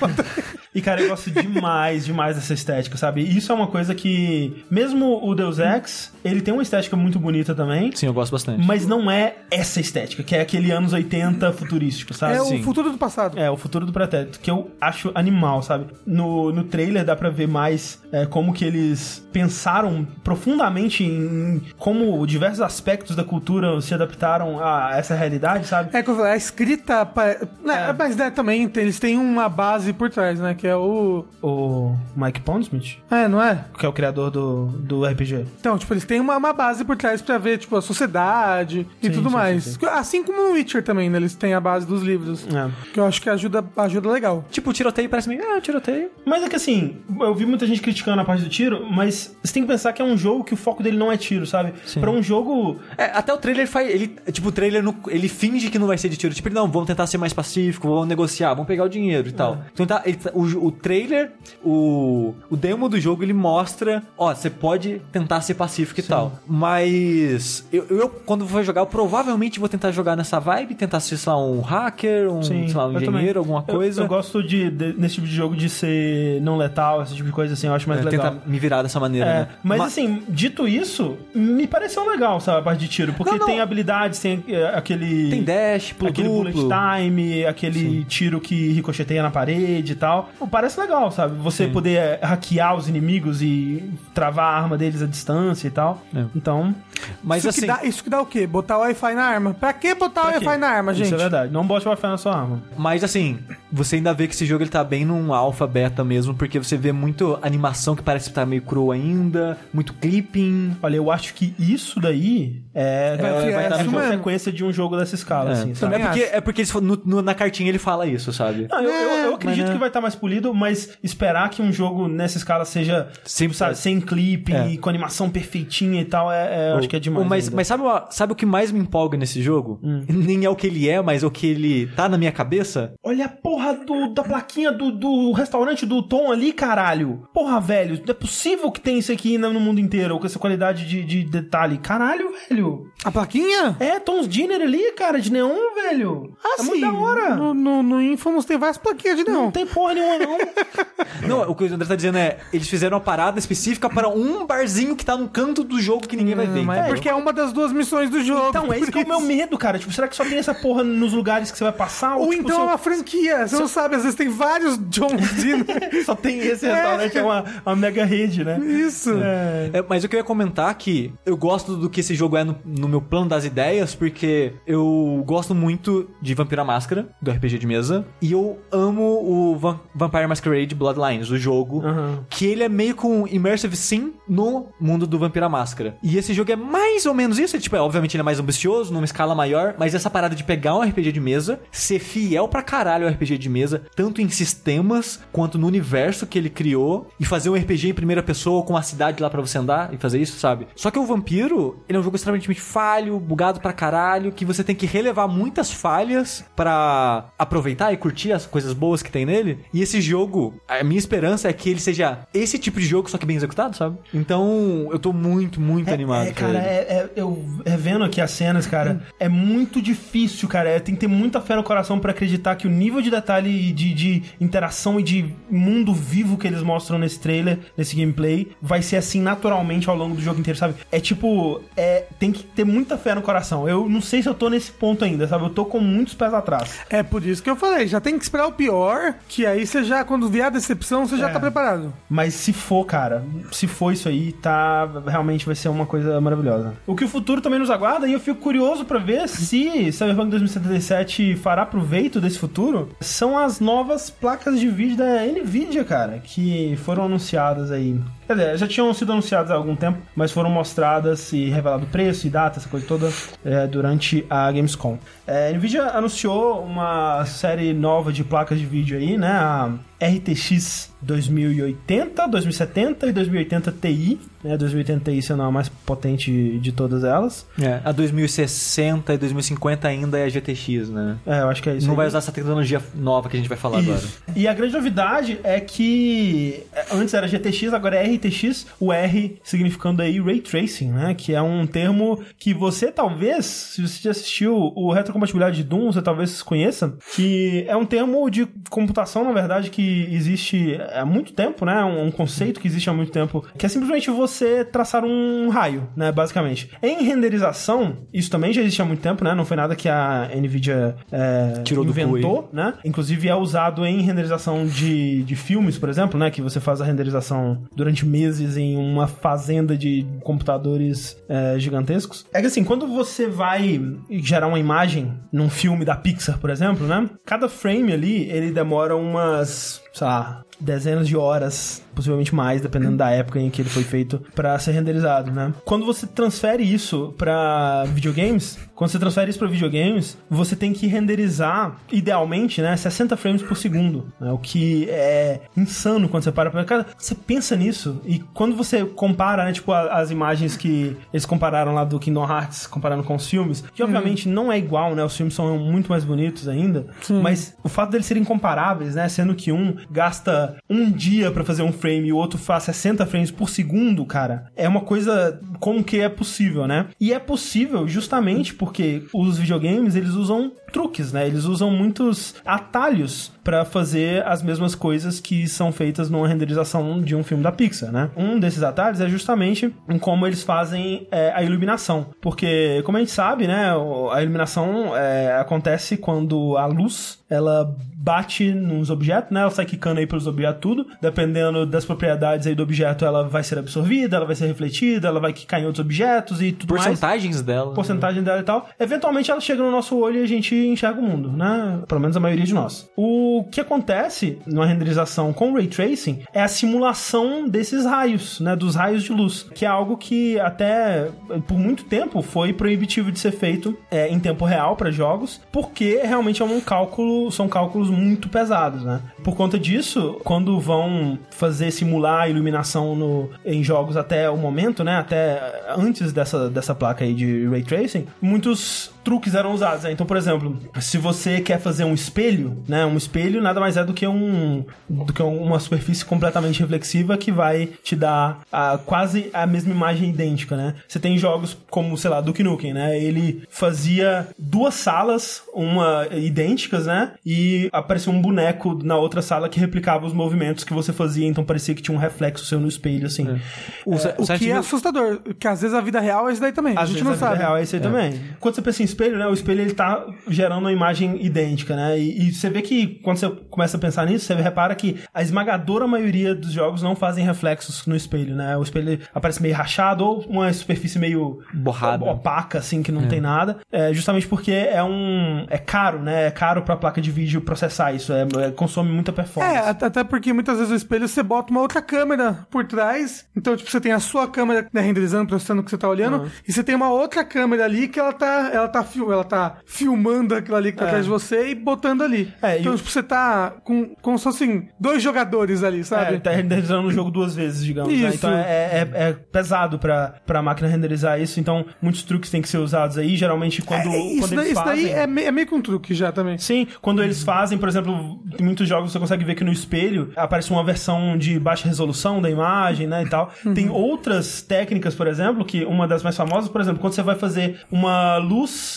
E, cara, eu gosto demais, demais dessa estética, sabe? E Isso é uma coisa que, mesmo o Deus Ex, ele tem uma estética muito bonita também, Sim, eu gosto bastante. mas não é essa estética, que é aquele anos 80 futurístico, sabe? É sim. o futuro do passado. É, o futuro do pretérito, que eu acho animal, sabe? No, no trailer dá pra ver mais é, como que eles pensaram profundamente em como diversos aspectos da cultura se adaptaram a essa realidade, sabe? É que eu falei, a escrita. né, É. Mas né, também eles têm uma base por trás, né? Que é o. O Mike Pondsmith, É, não é? que é o criador do, do RPG. Então, tipo, eles têm uma, uma base por trás pra ver, tipo, a sociedade e Sim, tudo sim, mais. sim, Assim como no Witcher também, né? Eles têm a base dos livros. É. Que eu acho que ajuda, ajuda legal. Tipo, o tiroteio parece meio. Ah, tiroteio. Mas é que assim, eu vi muita gente criticando a parte do tiro, mas você tem que pensar que é um jogo que o foco dele não é tiro, sabe? Pra um jogo. É, até o trailer faz. Ele, tipo, o trailer não- ele finge que não vai ser de tiro. Tipo, ele, não, vamos tentar ser mais pacífico, vamos negociar, vamos pegar o dinheiro e tal. Então tá, ele o, o trailer, o, o demo do jogo, ele mostra, ó, você pode tentar ser pacífico e tal. Mas eu, eu, quando for jogar, eu provavelmente vou tentar jogar nessa vibe, tentar ser, sei lá, um hacker, um, sei lá, um eu engenheiro, alguma Eu- coisa. Eu, gosto de, de- nesse tipo de jogo de ser não letal, esse tipo de coisa assim, eu acho mais É, legal. tentar me virar dessa maneira, É, né? mas Ma- assim, dito isso, me pareceu legal, sabe, a parte de tiro. Porque Não, não. tem habilidades, tem é, aquele. Tem dash, pulo Aquele duplo. bullet time, aquele tiro que ricocheteia na parede e tal. Parece legal, sabe? Você poder é, hackear os inimigos e travar a arma deles à distância e tal. É. Então. Mas isso, assim, que dá, isso que dá o quê? Botar o Wi-Fi na arma. Pra que botar o pra quê? Wi-Fi na arma, gente? Isso é verdade. Não bote Wi-Fi na sua arma. Mas assim, você ainda vê que esse jogo ele tá bem num alpha beta mesmo, porque você vê muito animação que parece que tá meio crua ainda, muito clipping. Olha, eu acho que isso daí é, Vai- vai, é vai dar isso uma sequência de um jogo dessa escala, É. assim, sabe? É porque, acho. é porque eles no- no- na cartinha ele fala isso, sabe? Não, eu, eu- eu acredito mas, né? que vai estar mais polido, mas esperar que um jogo nessa escala seja Sempre- sabe, sem clipe É. e com animação perfeitinha e tal, é, é, eu acho que é demais. Mas, ainda. mas sabe, o- sabe o que mais me empolga nesse jogo? Nem é o que ele é, mas é o que ele tá na minha cabeça. Olha a porra do- da plaquinha do, do restaurante do Tom ali, caralho. Porra, velho, não é possível que tenha isso aqui no mundo inteiro, com essa qualidade de, de detalhe. Caralho, velho. A plaquinha? É, Tom's Dinner ali, cara, de neon, velho. Ah, é muito da hora. No, no, no Infamous tem várias plaquinhas de Não neon. tem porra nenhuma, não. Não, o que o André tá dizendo é, eles fizeram uma parada específica para um barzinho que tá no canto do jogo que ninguém vai ver. Mas é porque é uma das duas missões do jogo. Então, é isso que é o meu medo, cara. Tipo, será que só tem essa porra nos lugares que você vai passar? Ou tipo, então é uma franquia. Você não sabe, às vezes tem vários John's Dinner. Só tem esse restaurante, é uma, uma mega rede, né? Isso. É. É, mas o que eu ia comentar é que eu gosto do que esse jogo é no, no meu plano das ideias, porque eu gosto muito de Vampira Máscara, do RPG de mesa, e eu amo o Van- Vampire Masquerade Bloodlines, o jogo, Aham. que ele é meio com Immersive Sim no mundo do Vampira Máscara. E esse jogo é mais ou menos isso, tipo, é, obviamente ele é mais ambicioso, numa escala maior, mas essa parada de pegar um RPG de mesa, ser fiel pra caralho ao RPG de mesa, tanto em sistemas quanto no universo que ele criou, e fazer um RPG em primeira pessoa com a cidade lá pra você andar e fazer isso, sabe? Só que o Vampiro, ele é um jogo extremamente falho, bugado pra caralho, que você tem que relevar muitas falhas pra aproveitar e curtir as coisas boas que tem nele. E esse jogo, a minha esperança é que ele seja esse tipo de jogo, só que bem executado, sabe? Então, eu tô muito, muito animado. É, cara, ele. é, é- eu revendo aqui as cenas, cara, é muito difícil, cara. É, tem que ter muita fé no coração pra acreditar que o nível de detalhe e de, de interação e de mundo vivo que eles mostram nesse trailer, nesse gameplay, vai ser assim naturalmente ao longo do jogo inteiro, sabe? É tipo, é, tem que ter muita fé no coração. Eu não sei se eu tô nesse ponto ainda, sabe? Eu tô com muitos pés atrás. É por isso que eu falei, já tem que esperar o pior, que aí você já, quando vier a decepção, você já É. tá preparado. Mas se for, cara, se for isso aí, tá. Realmente vai ser uma coisa maravilhosa. O que o futuro também nos aguarda, e eu fico curioso pra ver se Cyberpunk 2077 fará proveito desse futuro, são as novas placas de vídeo da Nvidia, cara, que foram anunciadas aí. Quer dizer, já tinham sido anunciadas há algum tempo, mas foram mostradas e revelado preço e data, essa coisa toda, é, durante a Gamescom. É, a Nvidia anunciou uma série nova de placas de vídeo aí, né? A RTX 2080, 2070 e 2080 Ti. Né? A 2080 Ti sendo a mais potente de todas elas. É, a 2060 e 2050 ainda é GTX, né? É, eu acho que é isso. Não aí. vai usar essa tecnologia nova que a gente vai falar agora. Isso. E a grande novidade é que é, antes era GTX, agora é RTX, o R significando aí Ray Tracing, né? Que é um termo que você talvez, se você já assistiu o Retrocompatibilidade de Doom, você talvez conheça, que é um termo de computação, na verdade, que existe há muito tempo, né? Um, um conceito que existe há muito tempo, que é simplesmente você traçar um raio, né? Basicamente. Em renderização, isso também já existe há muito tempo, né? Não foi nada que a NVIDIA é, Tirou do inventou, né? Inclusive é usado em renderização de, de filmes, por exemplo, né? Que você faz a renderização durante meses em uma fazenda de computadores é, gigantescos. É que assim, quando você vai gerar uma imagem num filme da Pixar, por exemplo, né? Cada frame ali, ele demora umas, sei lá, dezenas de horas, possivelmente mais, dependendo da época em que ele foi feito para ser renderizado, né? Quando você transfere isso para videogames, quando você transfere isso para videogames, você tem que renderizar idealmente, né, 60 frames por segundo, né? O que é insano quando você para para cara, você pensa nisso e quando você compara, né, tipo a- as imagens que eles compararam lá do Kingdom Hearts comparando com os filmes, que obviamente não é igual, né? Os filmes são muito mais bonitos ainda, mas o fato deles serem comparáveis, né, sendo que um gasta um dia pra fazer um frame e o outro faz 60 frames por segundo, cara, é uma coisa como que é possível, né? E é possível justamente porque os videogames, eles usam truques, né? Eles usam muitos atalhos pra fazer as mesmas coisas que são feitas numa renderização de um filme da Pixar, né? Um desses atalhos é justamente em como eles fazem é, a iluminação, porque como a gente sabe, né, a iluminação é, acontece quando a luz ela bate nos objetos, né? Ela sai quicando aí pelos objetos tudo, dependendo das propriedades aí do objeto, ela vai ser absorvida, ela vai ser refletida, ela vai quicar em outros objetos e tudo mais Porcentagens dela. porcentagem dela e tal. Eventualmente ela chega no nosso olho e a gente enxerga o mundo, né? Pelo menos a maioria de nós. O que acontece numa renderização com Ray Tracing é a simulação desses raios, né? Dos raios de luz, que é algo que até por muito tempo foi proibitivo de ser feito é, em tempo real para jogos, porque realmente é um cálculo, são cálculos muito pesados, né? Por conta disso, quando vão fazer simular a iluminação no, em jogos até o momento, né? Até antes dessa, dessa placa aí de Ray Tracing, muitos truques eram usados. né? Então, por exemplo, se você quer fazer um espelho, né? Um espelho nada mais é do que um do que uma superfície completamente reflexiva que vai te dar a, quase a mesma imagem idêntica, né? Você tem jogos como, sei lá, Duke Nukem, né? Ele fazia duas salas, uma idênticas, né? E aparecia um boneco na outra sala que replicava os movimentos que você fazia, então parecia que tinha um reflexo seu no espelho, assim. O, O Silent que é Hill- assustador, que às vezes a vida real é isso daí também. a Às gente vezes não a vida sabe. real é isso aí também. Quando você pensa em espelho, né? O espelho ele tá gerando uma imagem idêntica, né? E, e você vê que quando você começa a pensar nisso, você repara que a esmagadora maioria dos jogos não fazem reflexos no espelho, né? O espelho aparece meio rachado ou uma superfície meio Borrada. opaca, assim, que não tem nada. É justamente porque é um. É caro, né? É caro pra placa de vídeo processar isso. É, é- consome muita performance. É, at- até porque muitas vezes o espelho você bota uma outra câmera por trás. Então, tipo, você tem a sua câmera né, renderizando, processando o que você tá olhando. E você tem uma outra câmera ali que ela tá, ela tá, fil- ela tá filmando aquilo ali que tá atrás de você e botando ali. É, então, tipo, você tá com, como se fossem dois jogadores ali, sabe? É, tá renderizando o jogo duas vezes, digamos. né? Isso. Então é, é- é pesado pra, pra máquina renderizar isso. Então muitos truques têm que ser usados aí. Geralmente quando, É, isso quando daí, eles isso daí fazem... é, me- é meio que um truque já também. Sim, quando eles fazem, por exemplo, em muitos jogos você consegue ver que no espelho aparece uma versão de baixa resolução da imagem, né, e tal. Tem outras técnicas, por exemplo, que uma das mais famosas, por exemplo, quando você vai fazer uma luz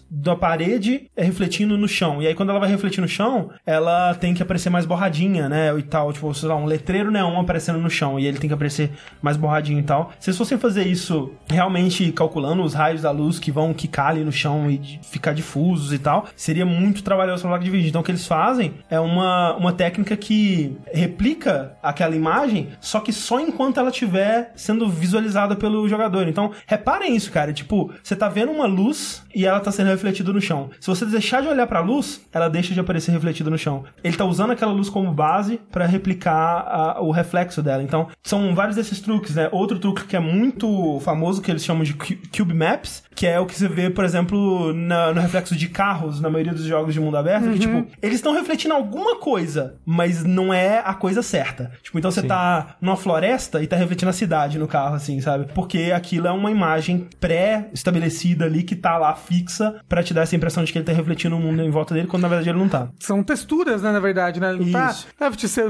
da parede é refletindo no chão. E aí quando ela vai refletir no chão, ela tem que aparecer mais borradinha, né, e tal, tipo, sei lá, um letreiro neon aparecendo no chão e ele tem que aparecer mais borradinho e tal. Se eles fossem fazer isso realmente calculando os raios da luz que vão quicar ali no chão e ficar difusos e tal, seria muito trabalhoso pra placa de vídeo. Então o que eles fazem é uma, uma técnica que replica aquela imagem, só que só enquanto ela estiver sendo visualizada pelo jogador. Então, reparem isso, cara. Tipo, você tá vendo uma luz e ela tá sendo refletido no chão. Se você deixar de olhar pra luz, ela deixa de aparecer refletida no chão. Ele tá usando aquela luz como base pra replicar a- o reflexo dela. Então, são vários desses truques, né? Outro truque que é muito famoso, que eles chamam de cu- Cube Maps, que é o que você vê, por exemplo, na- no reflexo de carros, na maioria dos jogos de mundo aberto, que, tipo, eles estão refletindo alguma coisa, mas não é a coisa certa. Tipo, então você tá numa floresta e tá refletindo a cidade no carro, assim, sabe? Porque aquilo é uma imagem pré-estabelecida ali que tá lá fixa pra te dar essa impressão de que ele tá refletindo o mundo em volta dele, quando na verdade ele não tá. São texturas, né, na verdade, né? Ele tá,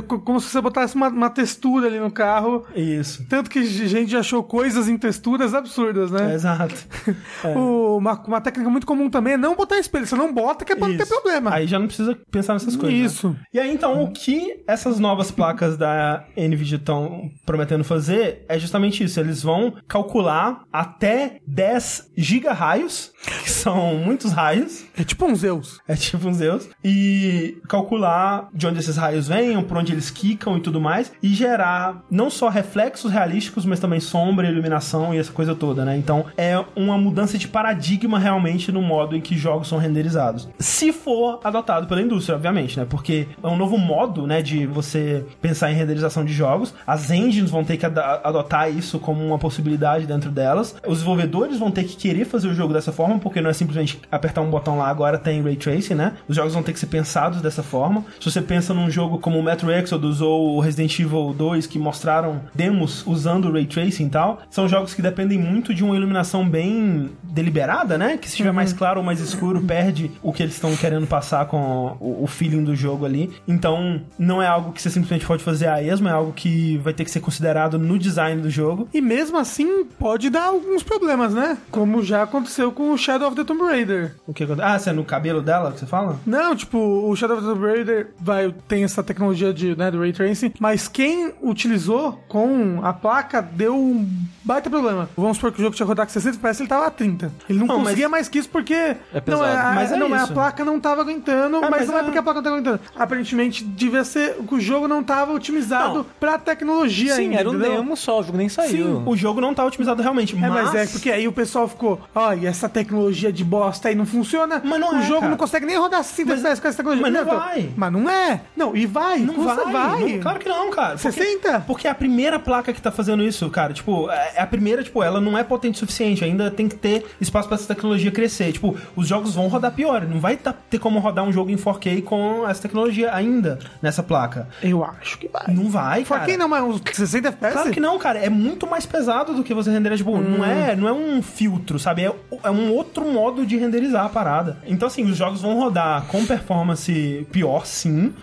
co- como se você botasse uma, uma textura ali no carro. Isso. Tanto que a gente achou coisas em texturas absurdas, né? Exato. O- uma, uma técnica muito comum também é não botar espelho. Você não bota que é pra não ter Isso. problema. Aí já não precisa pensar nessas coisas. né? Isso. E aí, então, o que essas novas placas da NVIDIA estão prometendo fazer é justamente isso. Eles vão calcular até 10 gigarraios, que são muitos raios, É tipo um Zeus. é tipo um Zeus, e calcular de onde esses raios vêm, por onde eles quicam e tudo mais, e gerar não só reflexos realísticos, mas também sombra, iluminação e essa coisa toda, né? Então é uma mudança de paradigma realmente no modo em que jogos são renderizados. Se for adotado pela indústria, obviamente, né? Porque é um novo modo, né, de você pensar em renderização de jogos. As engines vão ter que ada- adotar isso como uma possibilidade dentro delas. Os desenvolvedores vão ter que querer fazer o jogo dessa forma, porque não é simplesmente apertar um botão lá, agora tem Ray Tracing, né? Os jogos vão ter que ser pensados dessa forma. Se você pensa num jogo como o Metro Exodus ou Resident Evil 2, que mostraram demos usando Ray Tracing e tal, são jogos que dependem muito de uma iluminação bem deliberada, né? Que se estiver mais claro ou mais escuro, perde o que eles estão querendo passar com o, o feeling do jogo ali. Então, não é algo que você simplesmente pode fazer a esmo, é algo que vai ter que ser considerado no design do jogo. E mesmo assim, pode dar alguns problemas, né? Como já aconteceu com o Shadow of the Tomb Raider. O que? Ah, se é no cabelo dela que você fala? Não, tipo, o Shadow of the Tomb Raider vai, tem essa tecnologia de, né, do Ray Tracing, mas quem utilizou com a placa deu um baita problema. Vamos supor que o jogo tinha rodar com 60 FPS, ele tava a 30. Ele não, Não, mas- conseguia mais que isso porque... É não, pesado. a, Mas é não, a isso. placa não tava aguentando, É, mas, mas não é é- porque a placa não tava aguentando. Aparentemente, devia ser que o jogo não tava otimizado Não. pra tecnologia Sim, ainda, era um entendeu? demo só, o jogo nem saiu. Sim, o jogo não tá otimizado realmente, É, mas... mas é porque aí o pessoal ficou, e essa tecnologia de bosta aí não funciona. Mas não o é, jogo cara. não consegue nem rodar 60 Mas- FPS com essa tecnologia. mas não Então, vai. Mas não é. Não, e vai. Não vai, vai. não- claro que não, cara. Porque- 60? Porque é a primeira placa que tá fazendo isso, cara. Tipo, é é a primeira, tipo, ela não é potente o suficiente. Ainda tem que ter espaço pra essa tecnologia crescer. Tipo, os jogos vão rodar pior. Não vai tá- ter como rodar um jogo em 4K com essa tecnologia ainda nessa placa. Eu acho que vai. Não vai, Pra cara. quem não, mas uns 60 FPS? Claro que não, cara. É muito mais pesado do que você renderar. Tipo, Hum. não, é, não é um filtro, sabe? É, é um outro modo de renderizar a parada. Então, assim, os jogos vão rodar com performance pior, sim.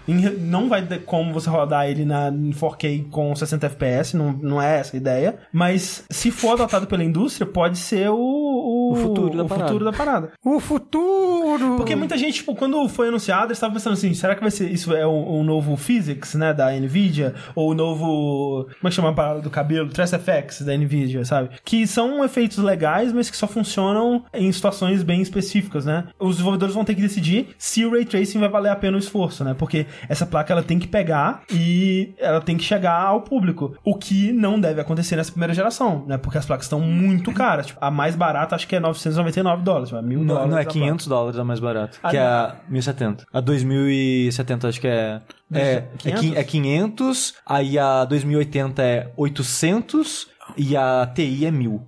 Não vai ter como você rodar ele na, em 4K com 60 FPS, não, não é essa a ideia. Mas se for adotado pela indústria, pode ser o, o, O futuro da o parada. futuro da parada. O futuro! Porque muita gente, tipo, quando foi anunciado, eles estavam pensando assim, será que vai ser isso é o, o novo Physics, né, da Nvidia? Ou o novo, como é que chama a parada do cabelo? Trace FX da Nvidia, sabe? Que são efeitos legais, mas que só funcionam em situações bem específicas, né? Os desenvolvedores vão ter que decidir se o Ray Tracing vai valer a pena o esforço, né? Porque essa placa, ela tem que pegar e ela tem que chegar ao público. O que não deve acontecer nessa primeira geração, né? Porque as placas estão muito caras. Tipo, a mais barata acho que é 999 dólares, é mil Não, dólares. não é a placa. 500 dólares a mais barata. Ah, que é não. a 1070. A 2070 acho que é. É, é, 500? qui- é 500, aí a 2080 é 800 e a TI é 1000.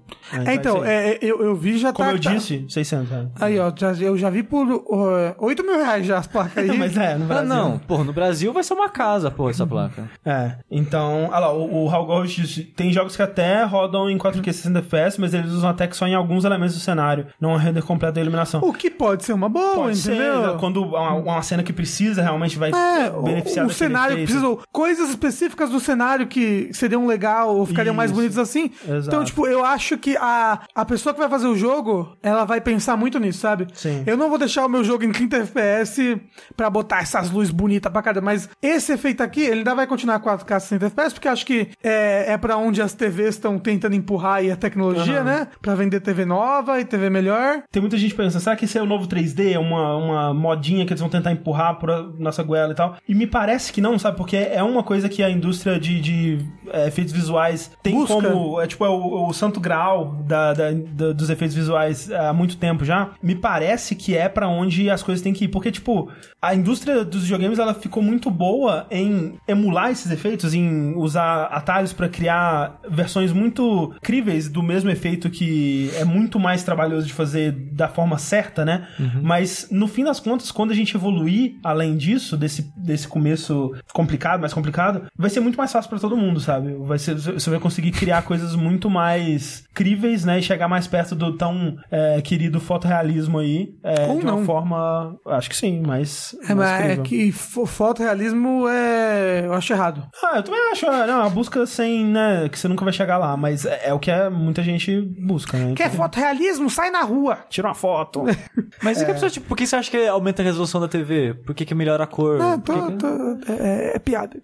É, então, é, é, eu, eu vi já Como tá... eu tá- disse, 600. né? Aí, ó, já- eu já vi por uh, 8 mil reais já as placas aí. Mas é, no Ah, Brasil. não, pô, no Brasil vai ser uma casa, pô, essa placa. É, então, olha lá, o, o Raul disse, tem jogos que até rodam em 4K 60 FPS, mas eles usam até que só em alguns elementos do cenário, não a render completa da iluminação. O que pode ser uma boa, Pode ser, entendeu? quando uma, uma cena que precisa realmente vai É, beneficiar o, o cenário que efeito. precisou. Coisas específicas do cenário que seriam legal ou ficariam mais Isso. bonitas assim. Exato. Então, tipo, eu acho que a, a pessoa que vai fazer o jogo, ela vai pensar muito nisso, sabe? Sim. Eu não vou deixar o meu jogo em 30 FPS pra botar essas luzes bonitas pra cada. Mas esse efeito aqui, ele ainda vai continuar 4K 60 FPS, porque acho que é, é pra onde as TVs estão tentando empurrar aí a tecnologia, Aham. né? Pra vender TV nova e TV melhor. Tem muita gente pensando, será que esse é o novo 3D? É uma, uma modinha que eles vão tentar empurrar pra nossa goela e tal? E me parece que não, sabe? Porque é uma coisa que a indústria de, de é, efeitos visuais tem Busca. como é, tipo, é o, o santo grau da, da- da- dos efeitos visuais há muito tempo já, me parece que é pra onde as coisas têm que ir. Porque, tipo, a indústria dos videogames ela ficou muito boa em emular esses efeitos, em usar atalhos pra criar versões muito críveis do mesmo efeito que é muito mais trabalhoso de fazer da forma certa, né? Mas no fim das contas, quando a gente evoluir além disso, desse, desse começo complicado, mais complicado, vai ser muito mais fácil pra todo mundo, sabe? Vai ser, você vai conseguir criar coisas muito mais críveis, né? E chegar mais perto do tão é, querido fotorrealismo aí. é, Ou de uma não. forma. Acho que sim, mas. É, mas é que fo- fotorrealismo é. Eu acho errado. Ah, eu também acho. é, Não, a busca sem, né? Que você nunca vai chegar lá, mas é, é o que é, muita gente busca, né? Quer fotorrealismo? Sai na rua! Tira uma foto. Mas e que a pessoa, tipo, por que você acha que aumenta a resolução da TV? Por que, que melhora a cor? Por tô- que tô- é, é piada.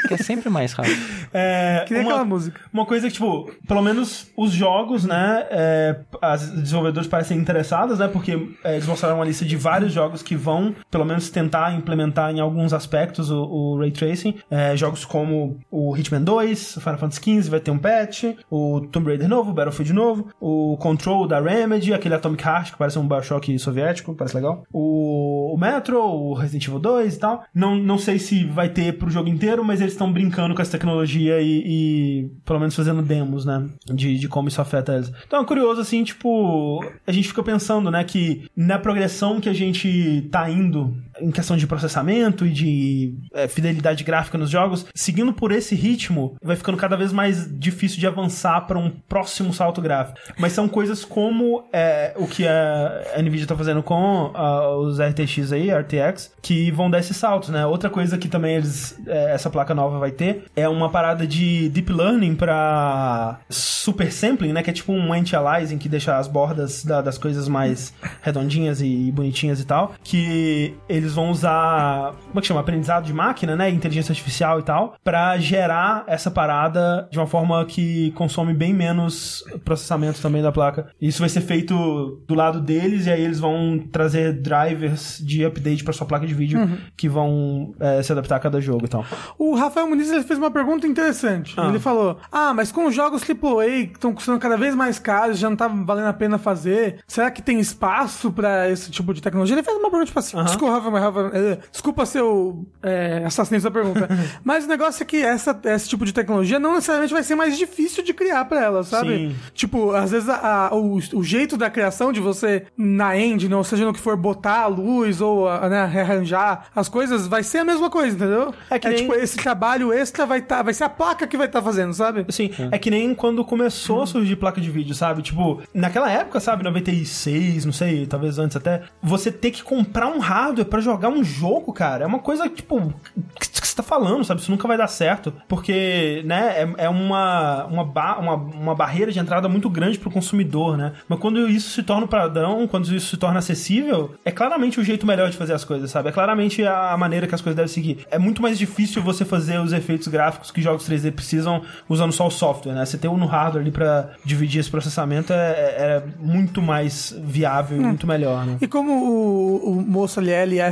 Porque é sempre mais rápido. É, Que nem aquela música. Uma coisa que, tipo, pelo menos os jogos, né? é, as desenvolvedores parecem interessadas, né? Porque é, eles mostraram uma lista de vários jogos que vão, pelo menos, tentar implementar em alguns aspectos o, o Ray Tracing. É, jogos como o Hitman 2, o Final Fantasy XV vai ter um patch, o Tomb Raider novo, Battlefield novo, o Control da Remedy, aquele Atomic Heart que parece um Bioshock soviético, parece legal. O, o Metro, o Resident Evil 2 e tal. Não, não sei se vai ter pro jogo inteiro, mas eles estão brincando com essa tecnologia e, e, pelo menos fazendo demos, né? De, de como isso afeta eles. Então é curioso, assim, tipo, a gente fica pensando, né, que na progressão que a gente tá indo em questão de processamento e de é, fidelidade gráfica nos jogos, seguindo por esse ritmo, vai ficando cada vez mais difícil de avançar para um próximo salto gráfico. Mas são coisas como é, o que a Nvidia tá fazendo com os RTX aí, RTX, que vão dar esses saltos, né? Outra coisa que também eles é, essa placa nova vai ter é uma parada de deep learning para super sampling, né? Que é tipo um anti-aliasing que deixa as bordas da- das coisas mais redondinhas e bonitinhas e tal, que eles vão usar, como é que chama? Aprendizado de máquina, né? Inteligência artificial e tal, para gerar essa parada de uma forma que consome bem menos processamento também da placa. Isso vai ser feito do lado deles e aí eles vão trazer drivers de update para sua placa de vídeo que vão é, se adaptar a cada jogo e tal. O Rafael Muniz ele fez uma pergunta interessante. Ah. Ele falou: Ah, mas com os jogos AAA que estão custando cada vez mais caros, já não tá valendo a pena fazer, será que tem espaço pra esse tipo de tecnologia? Ele fez uma pergunta tipo assim: Desculpa, Rafael, eh, desculpa se eu é, assassinei sua pergunta. mas o negócio é que essa, esse tipo de tecnologia não necessariamente vai ser mais difícil de criar pra ela, sabe? Sim. Tipo, às vezes a- a- o, o jeito da criação de você na engine, ou seja, no que for botar a luz ou a- né, rearranjar as coisas, vai ser a mesma coisa, entendeu? É que nem- tipo, esse trabalho extra vai tá, vai ser a placa que vai estar fazendo, sabe? Assim, é que nem quando começou a surgir placa de vídeo, sabe? Tipo, naquela época, sabe, 96, não sei, talvez antes até, você ter que comprar um hardware pra jogar um jogo, cara, é uma coisa, tipo, o que que você tá falando, sabe? Isso nunca vai dar certo, porque, né, é, é uma, uma, ba- uma, uma barreira de entrada muito grande pro consumidor, né? Mas quando isso se torna padrão, quando isso se torna acessível, é claramente o jeito melhor de fazer as coisas, sabe? É claramente a maneira que as coisas devem seguir. É muito mais difícil você fazer os efeitos gráficos que jogos 3D precisam usando só o software, né? Você ter um no hardware ali pra dividir esse processamento é, é- é muito mais viável e muito melhor, né? E como o, o moço ali, LFAO,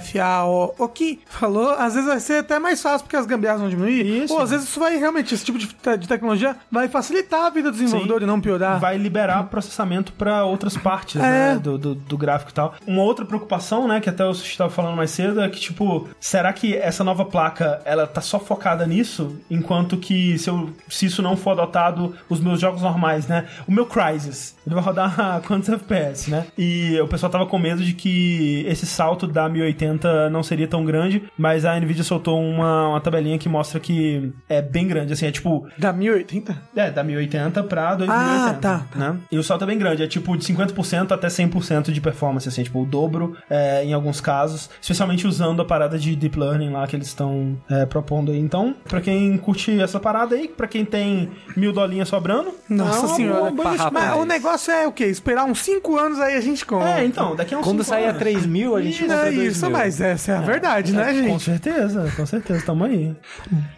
o que falou, às vezes vai ser até mais fácil porque as gambiarras vão diminuir. Isso. Ou às vezes isso vai realmente, esse tipo de, te- de tecnologia vai facilitar a vida do desenvolvedor Sim. e não piorar. Vai liberar processamento pra outras partes, É. né, do, do, do gráfico e tal. Uma outra preocupação, né, que até o Sushi tava falando mais cedo, é que, tipo, será que essa nova placa, ela tá só focada nisso, enquanto que se, eu, se isso não for adotado, os meus jogos normais, né, o meu Crysis, ele vai rodar a quantos FPS, né, e o pessoal tava com medo de que esse salto da 1080 não seria tão grande, mas a Nvidia soltou uma, uma tabelinha que mostra que é bem grande, assim, é tipo, Da 1080? é, da 1080 pra 2080. Ah, tá, tá. Né? E o salto é bem grande, é tipo de 50% até 100% de performance, assim, tipo o dobro é, em alguns casos, especialmente usando a parada de Deep Learning lá que eles estão é, propondo aí. Então, pra quem curte essa parada aí, pra quem tem mil dolinhas sobrando, Nossa é uma senhora. boa- boa Mas o negócio é o quê? Esperar uns 5 anos aí a gente compra. É, então, daqui a uns Quando sair a anos. 3 mil, a gente Não compra é 2 isso, mil. Mas essa é a verdade, né, Com gente? certeza, com certeza, tamo aí.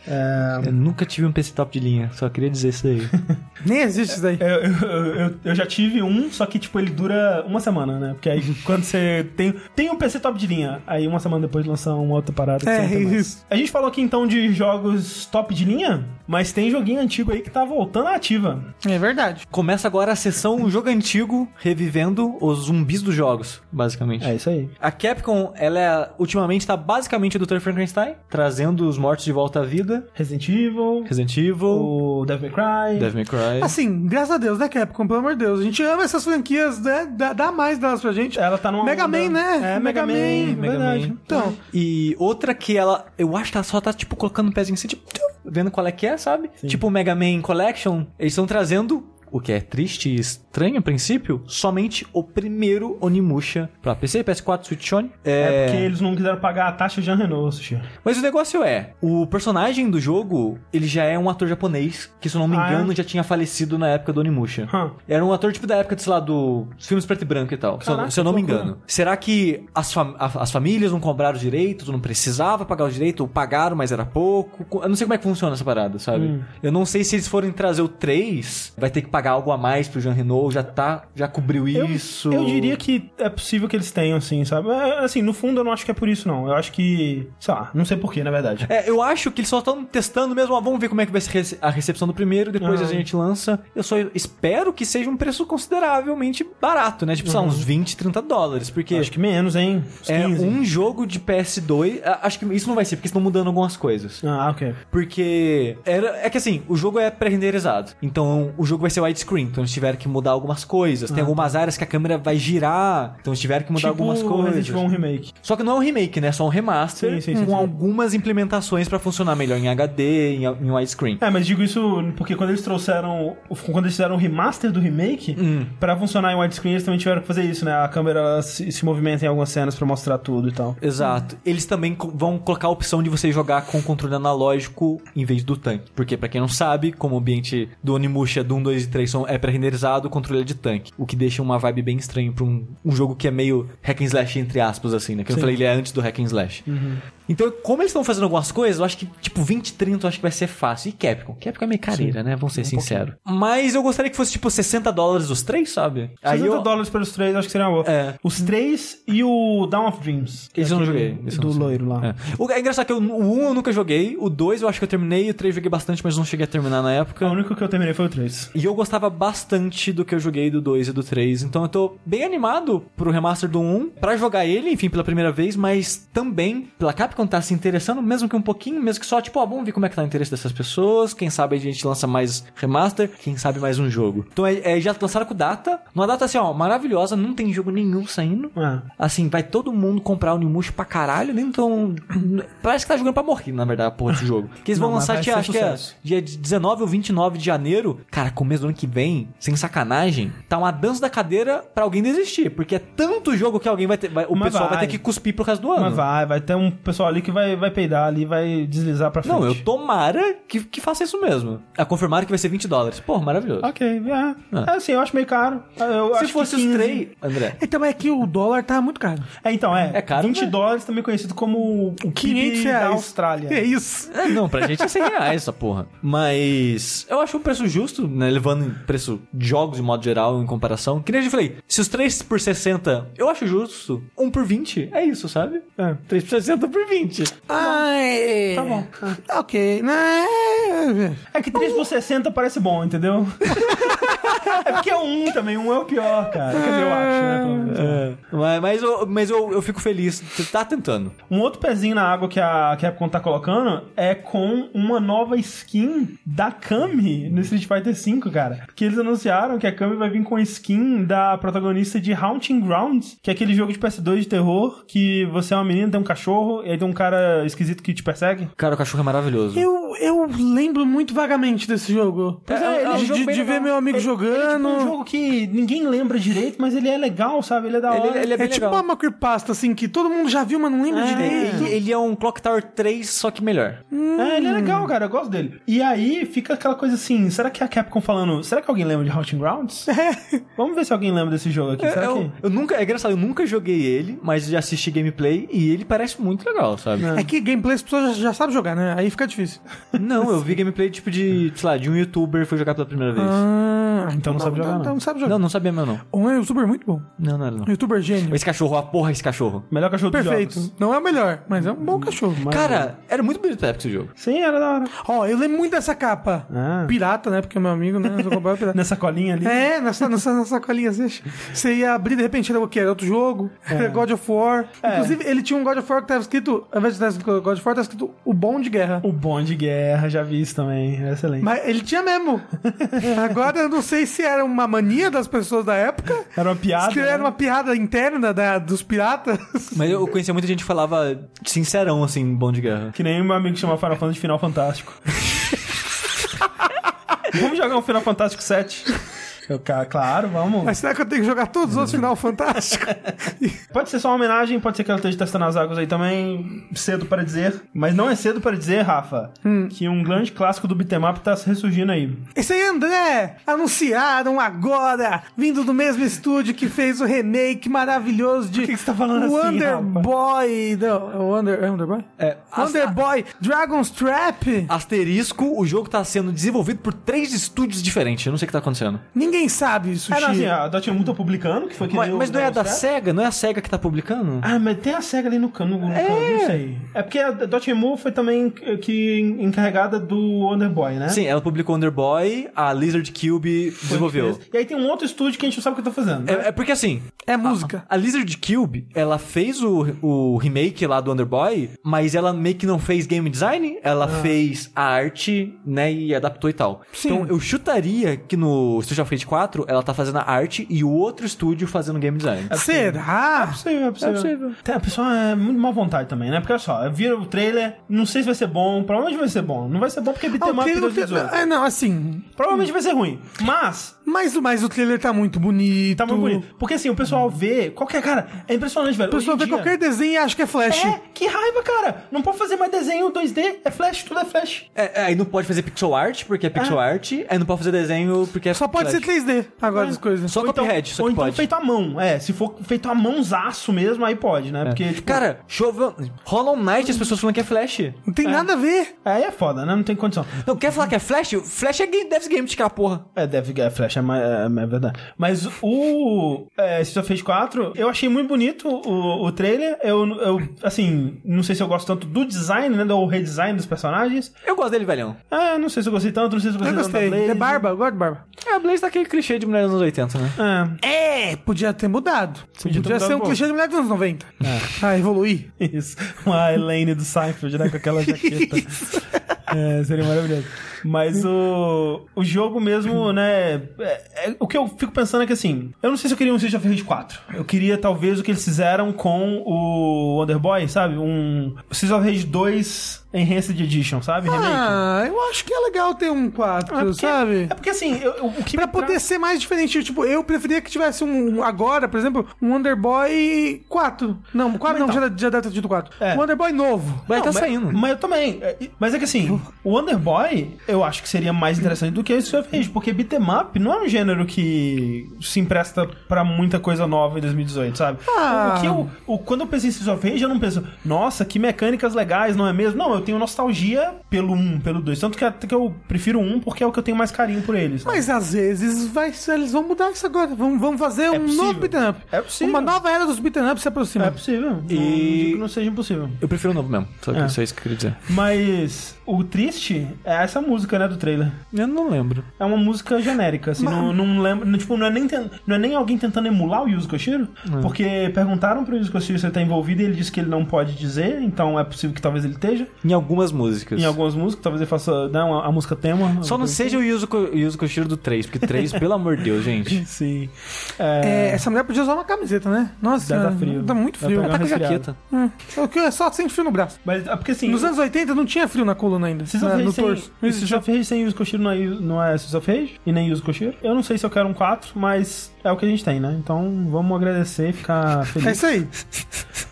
É, Eu nunca tive um PC top de linha, só queria dizer isso daí. Nem existe isso daí. Eu, eu, eu, eu já tive um, só que, tipo, ele dura uma semana, né? Porque aí quando você tem, tem um PC top de linha, aí uma semana depois lança uma outra parada que É, você não tem mais. isso. A gente falou aqui então de jogos top de linha, mas tem joguinho antigo aí que tá voltando à ativa. É verdade. Começa agora a sessão Jogo Antigo, revivendo os zumbis dos jogos, basicamente. É isso aí. A Capcom, ela é, ultimamente tá basicamente o Dr. Frankenstein, trazendo os mortos de volta à vida. Resident Evil, Resident Evil, o Devil May Cry. Devil May Cry. Assim, graças a Deus, né, Capcom? Pelo amor de Deus. A gente ama essas franquias, né? Dá, dá mais delas pra gente. Ela tá numa Mega onda- Man, né? É, Mega, Mega Man, Man, Mega verdade. Man. Então, E outra que ela, eu acho que ela só tá, tipo, colocando o pezinho assim, tipo, vendo qual é que é, sabe? Tipo o Mega Man Collection, eles estão trazendo, o que é triste e estranho a princípio, somente o primeiro Onimusha pra PC, PS4, Switch On. É porque eles não quiseram pagar a taxa de Sushi. Mas o negócio é, o personagem do jogo, ele já é um ator japonês, que se eu não me Ah, é? engano já tinha falecido na época do Onimusha. Hum. Era um ator tipo da época, sei lá, do- dos filmes preto e branco e tal, se eu- Caraca, se eu não me loucura. engano. Será que as, fam- as famílias não cobraram os direitos, não precisava pagar os direitos, ou pagaram, mas era pouco? Eu não sei como é que funciona essa parada, sabe? Hum. Eu não sei se eles forem trazer o 3, vai ter que pagar algo a mais pro Jean Renault, já tá, já cobriu Eu, isso. eu diria que é possível que eles tenham, assim, sabe? É, Assim, no fundo eu não acho que é por isso, não. Eu acho que, sei lá, não sei porquê, na verdade. É, eu acho que eles só estão testando mesmo. ah, vamos ver como é que vai ser a recepção do primeiro, depois a gente lança. Eu só espero que seja um preço consideravelmente barato, né? Tipo, sei lá, uns 20, 30 dólares. Porque Acho que menos, hein? Uns é 15. um jogo de PS2. a- Acho que isso não vai ser, porque estão mudando algumas coisas. Ah, ok. Porque era, é que assim, o jogo é pré-renderizado. Então o jogo vai ser widescreen. Então eles tiveram que mudar algumas coisas. Tem algumas áreas que a câmera vai girar. Então eles tiveram que mudar Ah, tipo algumas coisas. Resident Evil um remake. Só que não é um remake, né? É só um remaster Sim, sim, sim, com algumas implementações pra funcionar melhor em HD, em, em widescreen. É, mas digo isso porque quando eles trouxeram. Quando eles fizeram o remaster do remake, Hum. pra funcionar em widescreen, eles também tiveram que fazer isso, né? A câmera se, se movimenta em algumas cenas pra mostrar tudo e tal. Exato. Eles também vão colocar a opção de você jogar com o controle analógico em vez do tanque. Porque, pra quem não sabe, como o ambiente do Onimusha do 1, 2 e 3 é pré-renderizado, controle de tanque. O que deixa uma vibe bem estranha pra um, um jogo que é meio hack and slash, entre aspas, assim, né? Que eu Sim. falei, ele é antes do hack and slash. Então, como eles estão fazendo algumas coisas, eu acho que, tipo, 20, 30 eu acho que vai ser fácil. E Capcom? Capcom é meio careira, né? Vamos ser sinceros. Mas eu gostaria que fosse, tipo, 60 dólares os três, sabe? 60 eu... dólares pelos três, acho que seria uma boa. É. Os três e o Down of Dreams. Esse eu não Aquele joguei. esse Do não loiro lá. É. O, é engraçado que eu- o 1 eu nunca joguei, o 2 eu acho que eu terminei, o 3 eu joguei bastante, mas não cheguei a terminar na época. O único que eu terminei foi o 3. E eu gostava bastante do que eu joguei do 2 e do 3, então eu tô bem animado pro remaster do 1, pra jogar ele, enfim, pela primeira vez, mas também pela Capcom tá se interessando, mesmo que um pouquinho, mesmo que só, tipo, ó, vamos ver como é que tá o interesse dessas pessoas, quem sabe a gente lança mais remaster, quem sabe mais um jogo. Então é, é, já lançaram com data, uma data assim, ó, maravilhosa, não tem jogo nenhum saindo, Ah. Assim, vai todo mundo comprar o Nimush pra caralho, nem tão. Parece que tá jogando pra morrer, na verdade, a porra desse jogo. Que eles vão Não, lançar, ser acho que é sucesso. dia 19 ou 29 de janeiro. Cara, começo do ano que vem, sem sacanagem, tá uma dança da cadeira pra alguém desistir. Porque é tanto jogo que alguém vai ter. vai- o Mas pessoal vai. vai. ter que cuspir pro resto do ano. Mas vai, vai ter um pessoal ali que vai, vai peidar ali, vai deslizar pra frente. Não, eu tomara que, que faça isso mesmo. É confirmado que vai ser 20 dólares. Pô, maravilhoso. Ok, é. Ah. É assim, eu acho meio caro. Eu Se acho fosse que os 15. três. André. Então é que o dólar tá muito caro. É, então, é. É caro, 20 né? dólares, também conhecido como o 500 PIB da reais. Austrália. É isso. É, não, pra gente é 100 reais essa porra. Mas eu acho um preço justo, né? Levando em preço de jogos de modo geral em comparação. Que nem eu já falei, se os 3 por 60 eu acho justo, 1 por 20 é isso, sabe? É. 3 por 60 por 20. Ai. Tá bom. Ok. Né? É que 3 por 60 parece bom, entendeu? é porque é um também, um é o pior, cara. Quer dizer, eu acho, né? É, mas mas, eu, mas eu, eu fico feliz. Você tá tentando. Um outro pezinho na água que a Capcom tá colocando é com uma nova skin da Kami no Street Fighter V, cara. Que eles anunciaram que a Kami vai vir com a skin da protagonista de Haunting Grounds, que é aquele jogo de PS2 de terror que você é uma menina, tem um cachorro, e aí tem um cara esquisito que te persegue. Cara, o cachorro é maravilhoso. Eu, eu lembro muito vagamente desse jogo. Pois é, é um de, jogo de- ver meu amigo Ele- ele é tipo jogando. um jogo que ninguém lembra direito, mas ele é legal, sabe? Ele é da hora. Ele, ele é bem É tipo legal. uma creepypasta, assim, que todo mundo já viu, mas não lembra É. direito. Ele, ele é um Clock Tower 3, só que melhor. É, ele é legal, cara, eu gosto dele. E aí fica aquela coisa assim, será que a Capcom falando, será que alguém lembra de Haunting Grounds? Vamos ver se alguém lembra desse jogo aqui, será eu, que... eu nunca, é engraçado, eu nunca joguei ele, mas já assisti gameplay e ele parece muito legal, sabe? É que gameplay as pessoas já, já sabem jogar, né? Aí fica difícil. Não, eu vi gameplay tipo de, sei lá, de um youtuber que foi jogar pela primeira vez. Ah, Então não sabe jogar, Então não. não sabe jogar. Não, não sabia meu não. Um é um youtuber muito bom. Não, não era não. Um youtuber gênio. Esse cachorro, a porra esse cachorro. Melhor cachorro dos Perfeito. jogos. Não é o melhor, mas é um bom cachorro. Mas- Cara, era muito bonito época esse jogo. Sim, era da hora. Ó, eu lembro muito dessa capa. Ah. Pirata, né? Porque é meu amigo, né? Eu comprava pirata. Nessa colinha ali. É, nessa, nessa, nessa colinha, assim, você ia abrir, de repente era o quê? Era outro jogo, era God of War. Inclusive, ele tinha um God of War que tava escrito, ao invés de estar escrito God of War, tava escrito o bom de guerra. O bom de guerra, já vi isso também, é excelente. Mas ele tinha mesmo. Agora eu não sei se era uma mania das pessoas da época, Era uma piada, se era né? uma piada interna da, dos piratas. Mas eu conhecia muita gente que falava sincerão, assim, bom de guerra. Que nem o meu amigo chama Final Fantasy de Final Fantástico. vamos jogar um Final Fantástico 7? Eu, claro, vamos. Mas será que eu tenho que jogar todos os outros final fantástico? Pode ser só uma homenagem, pode ser que ela esteja testando as águas aí também, cedo para dizer. Mas não é cedo para dizer, Rafa, que um grande clássico do beat'em up tá ressurgindo aí. Esse aí, André, anunciaram agora, vindo do mesmo estúdio que fez o remake maravilhoso de Por que que você tá falando assim, Wonder Rafa? Boy. Não, Wonder, é Wonder Boy? É, Wonder Boy Dragon's Trap. Asterisco, o jogo tá sendo desenvolvido por três estúdios diferentes. Eu não sei o que tá acontecendo. Ninguém sabe isso, É, não, assim, Sushi. a Dotemu tá publicando, que foi que Mas, o mas não é a da Trap. SEGA? Não é a SEGA que tá publicando? Ah, mas tem a SEGA ali no canto, no, no canto, não sei. É porque a Dotemu foi também que que encarregada do Wonder Boy, né? Sim, ela publicou Wonder Boy, a Lizard Cube Foi desenvolveu. E aí tem um outro estúdio que a gente não sabe o que tá fazendo. né? É, é porque assim, É música. a Lizard Cube, ela fez o, o remake lá do Wonder Boy, mas ela meio que não fez game design, ela fez a arte, né, e adaptou e tal. Sim. Então eu chutaria que no Street of Rage 4, ela tá fazendo a arte e o outro estúdio fazendo game design. Será? É possível, é possível. É possível. Tem, a pessoa é muito má vontade também, né? Porque olha só, vira o trailer, não sei se vai ser bom, provavelmente vai ser bom. Não vai ser bom porque é Ah, 2018. É, não, assim. Provavelmente vai ser ruim. Mas, Mas, mas o trailer tá muito bonito. tá muito bonito. Porque assim, o pessoal vê. Qualquer cara, é impressionante, velho. A pessoa Hoje vê dia- qualquer desenho e acha que é flash. É, que raiva, cara. Não pode fazer mais desenho 2D, é flash, tudo é flash. É, é, aí não pode fazer pixel art, porque é pixel art, aí não pode fazer desenho, porque é Só pode ser flash. 3D agora É. as coisas. Só ou então, Cuphead, só ou que então pode. feito à mão. É, se for feito à mãozaço mesmo, aí pode, né? Porque, tipo, Cara, Shovel... Hollow Knight, as pessoas falam que é flash. Não tem nada a ver. aí é foda, né? Não tem condição. Não, quer falar que é flash? Flash é game, deve ser game de cá, porra. É, deve é, Flash, é, mais- é, é verdade. Mas o é, Street of Rage 4, eu achei muito bonito o, o trailer. Eu, eu, assim, não sei se eu gosto tanto do design, né? Do redesign dos personagens. Eu gosto dele, velhão. É, não sei se eu gostei tanto, não sei se eu Eu gostei tanto gostei. da Blaze. É barba, eu gosto de barba. É, a Blaze tá aquele clichê de mulher dos anos 80, né? É, É, podia ter mudado. Podia, ter mudado ser um pouco. clichê de mulher dos anos 90. Ah, evoluir. Isso. Uma Elaine do Seinfeld, né? Com aquela jaqueta. é, seria maravilhoso. Mas o, o jogo mesmo, né? é- é- o que eu fico pensando é que assim, eu não sei se eu queria um Street of Rage 4. Eu queria talvez o que eles fizeram com o Wonder Boy, sabe? Um Street of Rage 2 Enhanced Edition, sabe? Remake. Ah, eu acho que é legal ter um 4, É porque- sabe? É porque assim, eu- eu- o que Pra poder tra- ser mais diferente. Tipo, eu preferia que tivesse um. Agora, por exemplo, um Wonder Boy 4. Não, 4 não, Mas já, já deve ter tido 4. É. Um Wonder Boy novo. Vai Não, tá mas- saindo. Mas eu também. É, Mas é que assim, o Wonder Boy, eu acho que seria mais interessante do que o Street of Rage, porque beat'em up não é um gênero que se empresta pra muita coisa nova em 2018, sabe? Ah. O que eu, o, quando eu penso em Street of Rage, eu não penso, nossa, que mecânicas legais, não é mesmo? Não, eu tenho nostalgia pelo 1, pelo 2. Tanto que até que eu prefiro 1 porque é o que eu tenho mais carinho por eles. Mas às vezes vai, eles vão mudar isso agora. Vamos, vamos fazer um possível. novo beat'em up. É possível. Uma nova era dos beat'em up se aproxima. É possível. E- Não, não digo que não seja impossível. Eu prefiro o novo mesmo. Só que É. só isso que eu queria dizer. Mas o triste é essa música, né, do trailer. Eu não lembro. É uma música genérica, assim, não, não lembro. não, Tipo, não é, nem ten- não é nem alguém tentando emular o Yuzo Koshiro, porque perguntaram pro Yuzo Koshiro se ele tá envolvido e ele disse que ele não pode dizer, então é possível que talvez ele esteja. Em algumas músicas. Em algumas músicas, talvez ele faça né, uma, a música tema. Só não seja o Yuzo, Ko- Yuzo Koshiro do 3, porque 3, pelo amor de Deus, gente. Sim. É, É, essa mulher podia usar uma camiseta, né? Nossa, tá frio. Tá muito frio. pegar Tá com resfriado. jaqueta. É. O que é só sente frio no braço. Mas é porque assim. Nos anos 80 não tinha frio na coluna ainda. Não no veem torso. Não Street Streets of Rage sem Yuzo Koshiro não é, não é Streets of Rage e nem Yuzo Koshiro. Eu não sei se eu quero um 4, mas é o que a gente tem, né? Então vamos agradecer e ficar É feliz isso aí.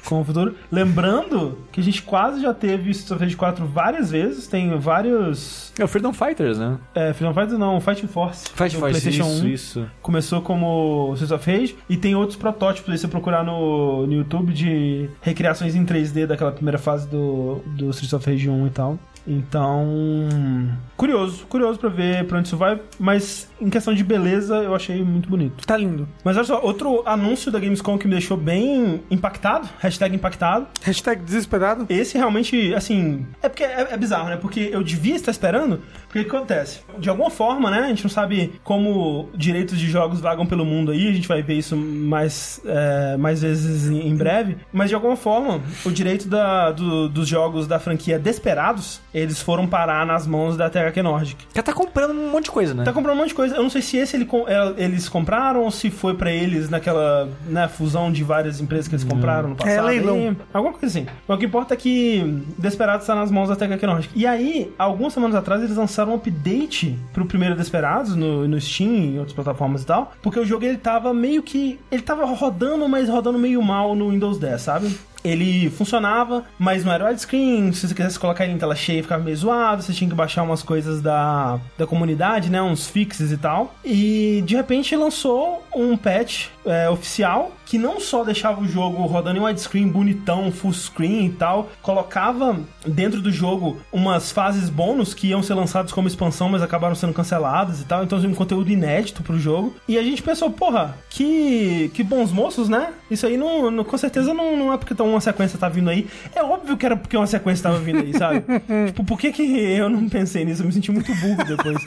com o futuro. Lembrando que a gente quase já teve Streets of Rage 4 várias vezes, tem vários... É o Freedom Fighters, né? É, Freedom Fighters não, Fighting Force. Fight do Force, PlayStation isso, 1. isso. Começou como Streets of Rage e tem outros protótipos aí se você procurar no, no YouTube de recriações em 3D daquela primeira fase do, do Streets of Rage 1 e tal. Então, curioso, curioso pra ver pra onde isso vai, mas em questão de beleza eu achei muito bonito. Tá lindo. Mas olha só, outro anúncio da Gamescom que me deixou bem impactado, hashtag impactado, Hashtag desesperado. esse realmente, assim, é porque é, é bizarro, né? Porque eu devia estar esperando, porque o que acontece? De alguma forma, né? A gente não sabe como direitos de jogos vagam pelo mundo aí, a gente vai ver isso mais, é, mais vezes em, breve, mas de alguma forma, o direito da, do- dos jogos da franquia Desperados, eles foram parar nas mãos da THQ Nordic. Cara tá comprando um monte de coisa, né? Tá comprando um monte de coisa. Eu não sei se esse ele é, eles compraram ou se foi pra eles naquela né, fusão de várias empresas que eles compraram no passado. É, leilão. alguma coisa assim. O que importa é que Desperados está nas mãos da THQ Nordic. E aí, algumas semanas atrás, eles lançaram um update pro primeiro Desperados no, no Steam e outras plataformas e tal. Porque o jogo ele tava meio que. Ele tava rodando, mas rodando meio mal no Windows 10, sabe? Ele funcionava, mas não era widescreen. Se você quisesse colocar ele em tela cheia, ficava meio zoado. Você tinha que baixar umas coisas da, da comunidade, né? Uns fixes e tal. E de repente lançou um patch é, oficial que não só deixava o jogo rodando em widescreen bonitão, full screen e tal, colocava dentro do jogo umas fases bônus que iam ser lançadas como expansão, mas acabaram sendo canceladas e tal. Então, um conteúdo inédito pro jogo. E a gente pensou, porra, que, que bons moços, né? Isso aí não, não- com certeza não, não é porque tão uma sequência tá vindo aí. É óbvio que era porque uma sequência tava vindo aí, sabe? tipo, por que, que eu não pensei nisso? Eu me senti muito burro depois.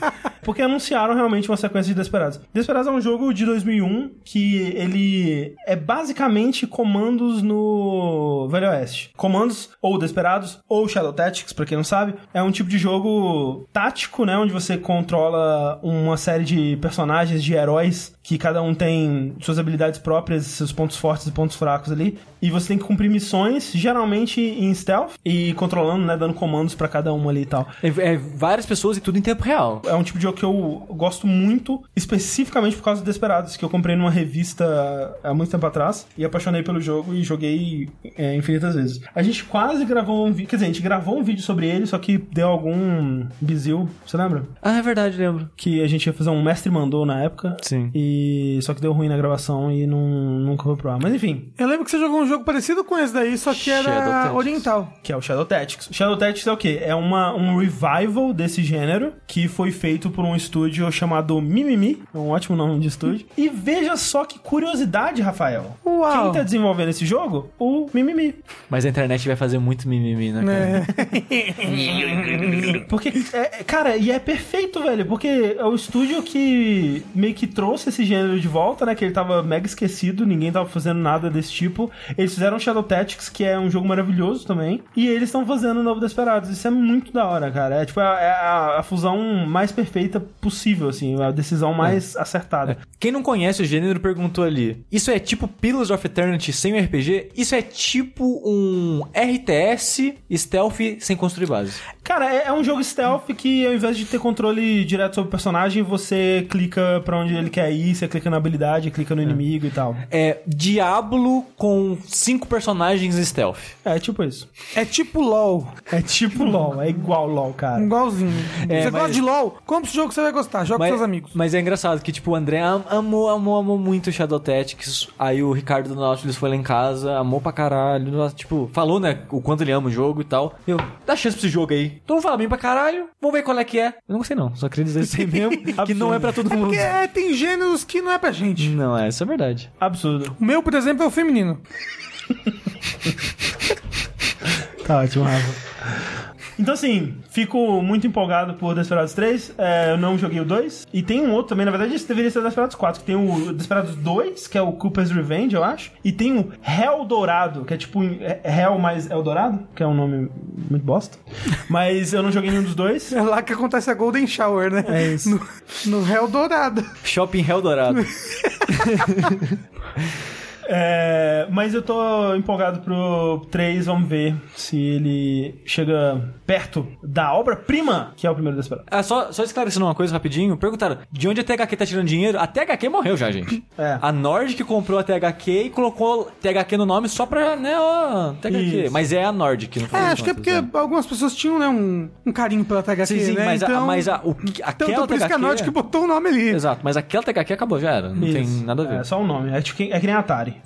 Porque anunciaram realmente uma sequência de Desperados. Desperados é um jogo de 2001 que ele é basicamente comandos no Velho Oeste. Comandos ou Desperados ou Shadow Tactics, pra quem não sabe, é um tipo de jogo tático, né, onde você controla uma série de personagens, de heróis que cada um tem suas habilidades próprias, seus pontos fortes e pontos fracos ali, e você tem que cumprir missões, geralmente em stealth e controlando, né, dando comandos pra cada uma ali e tal. É, é várias pessoas e tudo em tempo real. É um tipo de jogo que eu gosto muito, especificamente por causa do Desperados, que eu comprei numa revista há muito tempo atrás e apaixonei pelo jogo e joguei é, infinitas vezes. A gente quase gravou um vídeo, quer dizer, a gente gravou um vídeo sobre ele, só que deu algum bizil, você lembra? Ah, é verdade, lembro. Que a gente ia fazer um mestre mandou na época. Sim. E só que deu ruim na gravação e não, nunca foi pro ar. Mas enfim, Eu lembro que você jogou um jogo parecido com esse daí, só que era oriental. que é o Shadow Tactics. Shadow Tactics é o quê? É uma, um revival desse gênero que foi feito por um estúdio chamado Mimimi, é um ótimo nome de estúdio. E veja só que curiosidade, Rafael. Uau. Quem tá desenvolvendo esse jogo? O Mimimi. Mas a internet vai fazer muito mimimi, né, cara? É. Porque, é, cara, e é perfeito, velho, porque é o estúdio que meio que trouxe esse gênero de volta, né? Que ele tava mega esquecido, ninguém tava fazendo nada desse tipo. Eles fizeram Shadow Tactics, que é um jogo maravilhoso também, e eles estão fazendo o Novo Desperados. Isso é muito da hora, cara. É tipo a, é a, a fusão mais perfeita possível, assim, a decisão mais acertada. Quem não conhece o gênero perguntou ali: Isso é tipo Pillars of Eternity sem um RPG? Isso é tipo um RTS stealth sem construir base. Cara, é, é um jogo stealth que ao invés de ter controle direto sobre o personagem, você clica pra onde ele quer ir, você clica na habilidade, clica no inimigo e tal. É Diablo com cinco personagens stealth. É tipo isso. É tipo LOL. É tipo LOL, é igual LOL, cara. Igualzinho. É, você mas- gosta de LOL? Compre esse jogo que você vai gostar. Joga com seus amigos. mas é engraçado que, tipo, o André am- amou, amou, amou muito Shadow Tactics. Aí o Ricardo do Nautilus foi lá em casa, amou pra caralho. Tipo, falou, né, o quanto ele ama o jogo e tal. Eu, dá chance pra esse jogo aí. Então fala bem pra caralho, vamos ver qual é que é. Eu não gostei não, só queria dizer isso aí mesmo, que não é pra todo mundo. Porque é, tem gêneros que não é pra gente. Não, é, isso é verdade. Absurdo. O meu, por exemplo, é o feminino. Tá ótimo, Rafa. Então, assim, fico muito empolgado por Desperados 3. É, eu não joguei o 2. E tem um outro também, na verdade, esse deveria ser o Desperados 4. Que tem o Desperados 2, que é o Cooper's Revenge, eu acho. E tem o Hell Dourado, que é tipo é- Hell mais Eldorado, que é um nome muito bosta. Mas eu não joguei nenhum dos dois. É lá que acontece a Golden Shower, né? É isso. No, no Réu Dourado. Shopping Hell Dourado. É, mas eu tô empolgado pro 3, vamos ver se ele chega perto da obra-prima, que é o primeiro Desperado. Ah, só, só esclarecendo uma coisa rapidinho, perguntaram de onde a THQ tá tirando dinheiro? A THQ morreu já, gente. É. A Nordic comprou a THQ e colocou THQ no nome só pra, né, ó, THQ. Isso. Mas é a Nordic, não É, acho que é porque algumas pessoas tinham, né, um, um carinho pela THQ, Sim, sim, né? mas, a, então, mas a, o, que- então, aquela então por isso que a THQ Nordic botou o nome ali. Exato, mas aquela THQ acabou, já era. Não tem Isso. nada a ver. É só um nome. É, tipo que- é que nem a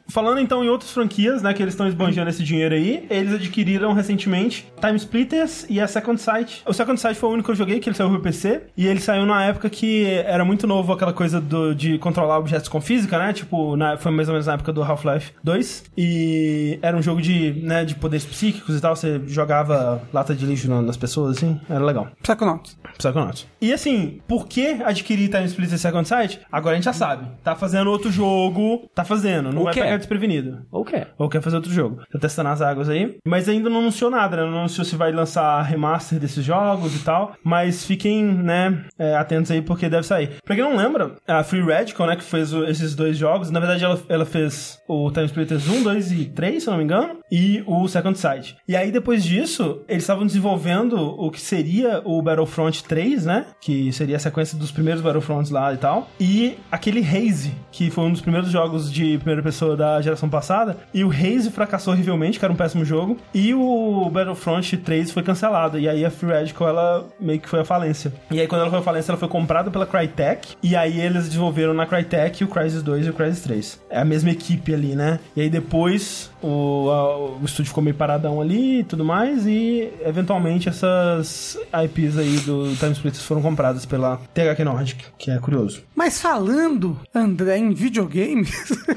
Falando então em outras franquias, né, que eles estão esbanjando esse dinheiro aí, eles adquiriram recentemente Time Splitters e a Second Sight. O Second Sight foi o único que eu joguei, que ele saiu pro PC, e ele saiu na época que era muito novo aquela coisa do- de controlar objetos com física, né? Tipo, na- foi mais ou menos na época do Half-Life 2. E era um jogo de, né, de poderes psíquicos e tal. Você jogava lata de lixo na- nas pessoas, assim. Era legal. Psychonauts. Psychonauts. E assim, por que adquirir Time Splitters e Second Sight? Agora a gente já sabe. Tá fazendo outro jogo, tá fazendo, não O vai quê? pegar desprevenido. Ou quer. Ou quer fazer outro jogo. Tá testando as águas aí. Mas ainda não anunciou nada, né? Não anunciou se vai lançar remaster desses jogos e tal. Mas fiquem, né, é, atentos aí porque deve sair. Pra quem não lembra, a Free Radical, né, que fez o- esses dois jogos, na verdade ela, ela fez o Time Splitters 1, 2 e 3, se eu não me engano, e o Second Sight. E aí depois disso, eles estavam desenvolvendo o que seria o Battlefront 3, né? Que seria a sequência dos primeiros Battlefronts lá e tal. E aquele Haze, que foi um dos primeiros jogos de primeira pessoa da geração passada. E o Haze fracassou horrivelmente, que era um péssimo jogo. E o Battlefront 3 foi cancelado. E aí a Free Radical, ela meio que foi à falência. E aí quando ela foi à falência, ela foi comprada pela Crytek. E aí eles desenvolveram na Crytek o Crysis 2 e o Crysis 3. É a mesma equipe ali, né? E aí depois o, a- o estúdio ficou meio paradão ali e tudo mais. E eventualmente essas IPs aí do Time Splitters foram compradas pela THQ Nordic, que é curioso. Mas falando, André, em videogames,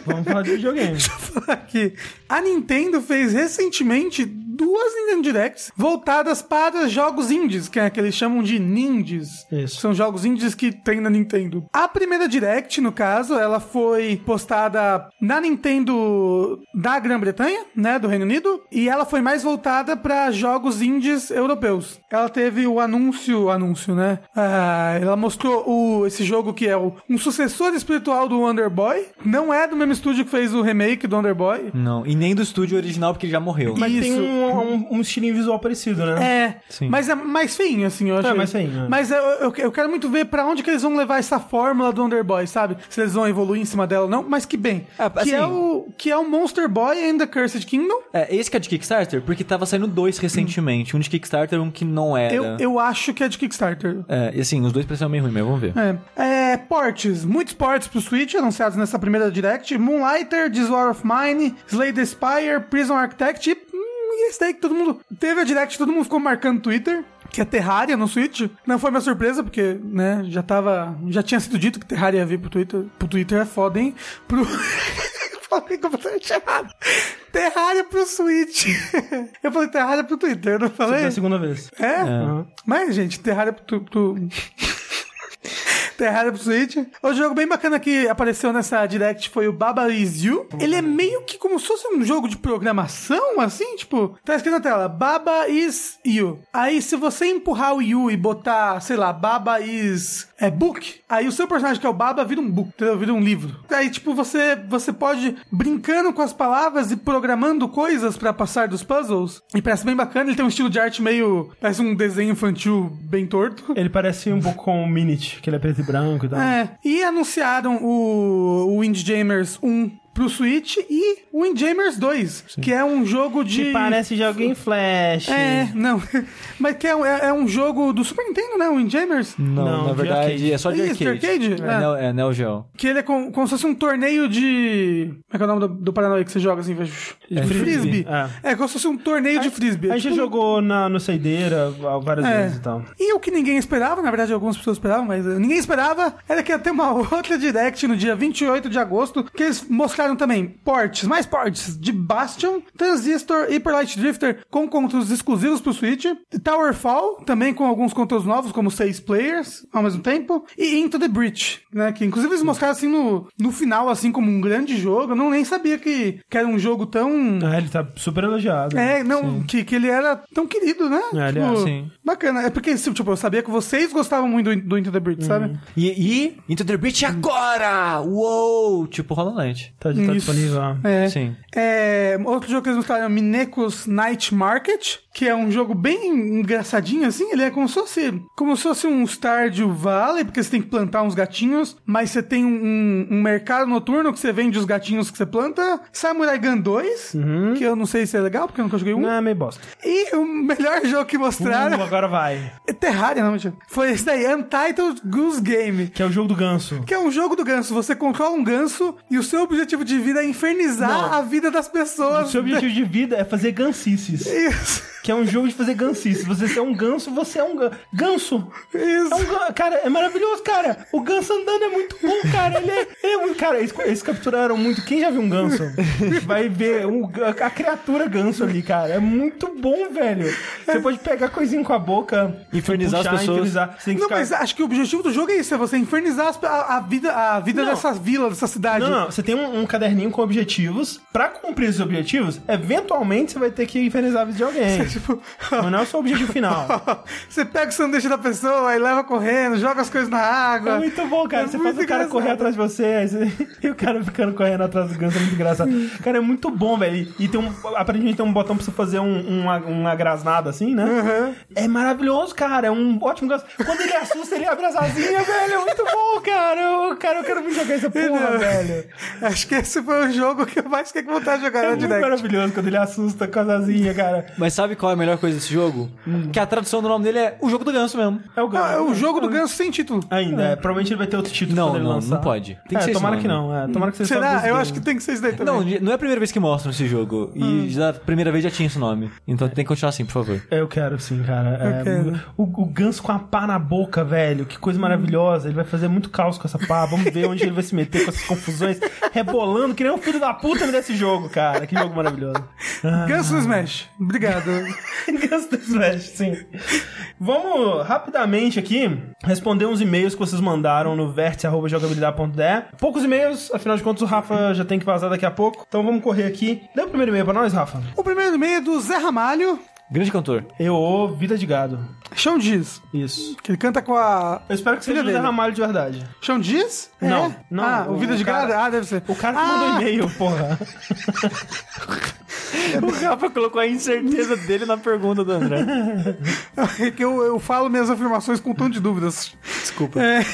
Vamos falar de videogame. deixa eu falar aqui. A Nintendo fez recentemente duas Nintendo Directs voltadas para jogos indies, que é que eles chamam de nindies. Isso. São jogos indies que tem na Nintendo. A primeira Direct, no caso, ela foi postada na Nintendo da Grã-Bretanha, né, do Reino Unido, e ela foi mais voltada para jogos indies europeus. Ela teve o anúncio, anúncio, né? Ah, ela mostrou o, esse jogo que é o, um sucessor espiritual do Wonder Boy. Não é do mesmo estúdio que fez o remake do Wonder Boy. Não, e nem do estúdio original, porque ele já morreu. Mas tem Isso. um, um, um estilinho visual parecido, né? É, Sim. mas é mais feinho, assim, eu acho. mais feinho, é. Mas eu, eu, eu quero muito ver pra onde que eles vão levar essa fórmula do Wonder Boy, sabe? Se eles vão evoluir em cima dela ou não, mas que bem. É, que, assim- é o, que é o Monster Boy and the Cursed Kingdom. É, esse que é de Kickstarter, porque tava saindo dois recentemente. Um de Kickstarter e um que não era. Eu, eu acho que é de Kickstarter. É, e assim, os dois pareciam meio ruim, mas vamos ver. É, é, ports, muitos ports pro Switch anunciados nessa primeira Direct. Moonlighter, This War of Mine, Slay the Spire, Prison Architect e, e esse daí que todo mundo... Teve a Direct, todo mundo ficou marcando no Twitter. Que é Terraria no Switch. Não foi minha surpresa, porque, né, já tava... Já tinha sido dito que Terraria ia vir pro Twitter. Pro Twitter é foda, hein? Pro... Falei completamente errado. Terraria pro Switch. Eu falei Terraria pro Twitter, não é falei? a segunda vez. É? Uhum. Mas, gente, Terraria pro... pro... Terraria pro Switch. O jogo bem bacana que apareceu nessa Direct foi o Baba Is You. Ele é meio que como se fosse um jogo de programação, assim, tipo... Tá escrito na tela, Baba Is You. Aí, se você empurrar o You e botar, sei lá, Baba Is... É book. Aí o seu personagem que é o Baba vira um book, entendeu? Vira um livro. Aí, tipo, você, você pode brincando com as palavras e programando coisas pra passar dos puzzles. E parece bem bacana. Ele tem um estilo de arte meio... Parece um desenho infantil bem torto. Ele parece um pouco com o Minute, que ele é preto e branco e tal. É, e anunciaram o, o Windjammers 1 pro Switch e Windjammers 2, que é um jogo de... Que parece joguinho Flash. É, não. Mas que é, um- é, é um jogo do Super Nintendo, né? O Windjammers. Não, Não, na de verdade é só de Isso, arcade. de arcade? É, É. Neo, é Neo Geo. Que ele é com- como se fosse um torneio de... Como é que é o nome do, do Paranoia que você joga assim? É, frisbee. frisbee, É. como se fosse um torneio de frisbee. A gente Tipo, jogou na, no Saideira várias É. vezes e tal. E o que ninguém esperava, na verdade algumas pessoas esperavam, mas eh, ninguém esperava, era que ia ter uma outra Direct no dia 28 de agosto, que eles mostraram também ports, mais ports de Bastion, Transistor e Hyper Light Drifter com conteúdos exclusivos pro Switch, Towerfall, também com alguns conteúdos novos, como seis players ao mesmo tempo, e Into the Breach, né, que inclusive eles mostraram assim no, no final, assim, como um grande jogo, eu não nem sabia que, que era um jogo tão... Ah, ele tá super elogiado. É, não, que, que ele era tão querido, né? É, ele é, sim. Bacana. É porque, tipo, eu sabia que vocês gostavam muito do, do Into the Breach, sabe? E, e Into the Breach agora! Uou! Tipo Knight. Tá Tá, tá Isso. disponível. É. Sim. É, outro jogo que eles mostraram é Minecos Night Market, que é um jogo bem engraçadinho, assim. Ele é como se fosse, como se fosse um Stardew Valley, porque você tem que plantar uns gatinhos, mas você tem um, um mercado noturno que você vende os gatinhos que você planta. Samurai Gun 2, que eu não sei se é legal, porque eu nunca joguei um. Não, é meio bosta. E o melhor jogo que mostraram Uh, agora vai. é Terraria, não. Foi esse daí, Untitled Goose Game. Que é o jogo do ganso. Que é um jogo do ganso. Você controla um ganso e o seu objetivo de vida é infernizar A vida das O pessoas. seu objetivo de vida é fazer gansices. Isso. Que é um jogo de fazer gansices. Você é um ganso, você é um ganso. Ganso! Isso. É um gan- Cara, é maravilhoso, cara. O ganso andando é muito bom, cara. Ele é, ele é muito. Cara, eles, eles capturaram muito. Quem já viu um ganso vai ver um- a, a criatura ganso ali, cara. É muito bom, velho. Você pode pegar coisinha com a boca, Infernizar as puxar, pessoas. infernizar. Você tem que Não, ficar... mas acho que o objetivo do jogo é isso, é você infernizar as- a, a vida, a vida Não. dessa vila, dessa cidade. Não, não, você tem um, um caderninho com objetivos. Pra cumprir esses objetivos, eventualmente você vai ter que infernizar a vida de alguém. Tipo, Mas não é o seu objetivo final. você pega o sanduíche da pessoa e leva correndo, joga as coisas na água. É muito bom, cara. É você faz o cara engraçado. correr atrás de você, e o cara ficando correndo atrás do ganso é muito engraçado. Cara, é muito bom, velho. E tem um. Aparentemente tem um botão pra você fazer um, uma, uma grasnada assim, né? Uhum. É maravilhoso, cara. É um ótimo ganso. Quando ele assusta, ele abre as asinhas, velho. É muito bom, cara. Eu, cara, eu quero vir jogar essa porra, velho. Acho que esse foi o jogo que eu mais fiquei com vontade de jogar É no Direct. maravilhoso quando ele assusta com as asinhas, cara. Mas sabe qual é a melhor coisa desse jogo? Hum. Que a tradução do nome dele é o jogo do ganso mesmo. É o ganso. Ah, é o jogo do ganso sem título. Ainda, é. Provavelmente ele vai ter outro título Não, quando ele não, lançar. não pode. Tem que é, ser esse tomara nome. que não. É, tomara que seja Será? Eu Game. acho que tem que ser isso daí também. Não, não é a primeira vez que mostram esse jogo. Hum. E já, a primeira vez já tinha esse nome. Então tem que continuar assim, por favor. Eu quero sim, cara. É, quero. O, o ganso com a pá na boca, velho. Que coisa maravilhosa. Ele vai fazer muito caos com essa pá. Vamos ver onde ele vai se meter com essas confusões. Rebolando que nem um filho da puta desse jogo, cara. Que jogo maravilhoso. Ganso no Smash. Obrigado. Ganso do Smash, sim. Vamos rapidamente aqui responder uns e-mails que vocês mandaram no vértice.jogabilidade.de. Poucos e-mails, afinal de contas o Rafa já tem que vazar daqui a pouco. Então vamos correr aqui. Dê o primeiro e-mail pra nós, Rafa. o primeiro e-mail é do Zé Ramalho. Grande cantor. Eu, ô, Vida de Gado. Chão Diz. Isso. Que ele canta com a. Eu espero que seja dele. Ramalho de verdade. Chão Diz? Não, É? não, Ah, o, o Vida de cara-? Ah, deve ser. O cara que ah, mandou e-mail, porra. O Rafa colocou a incerteza dele na pergunta do André. É que eu, eu falo minhas afirmações com um tom de dúvidas. Desculpa. É,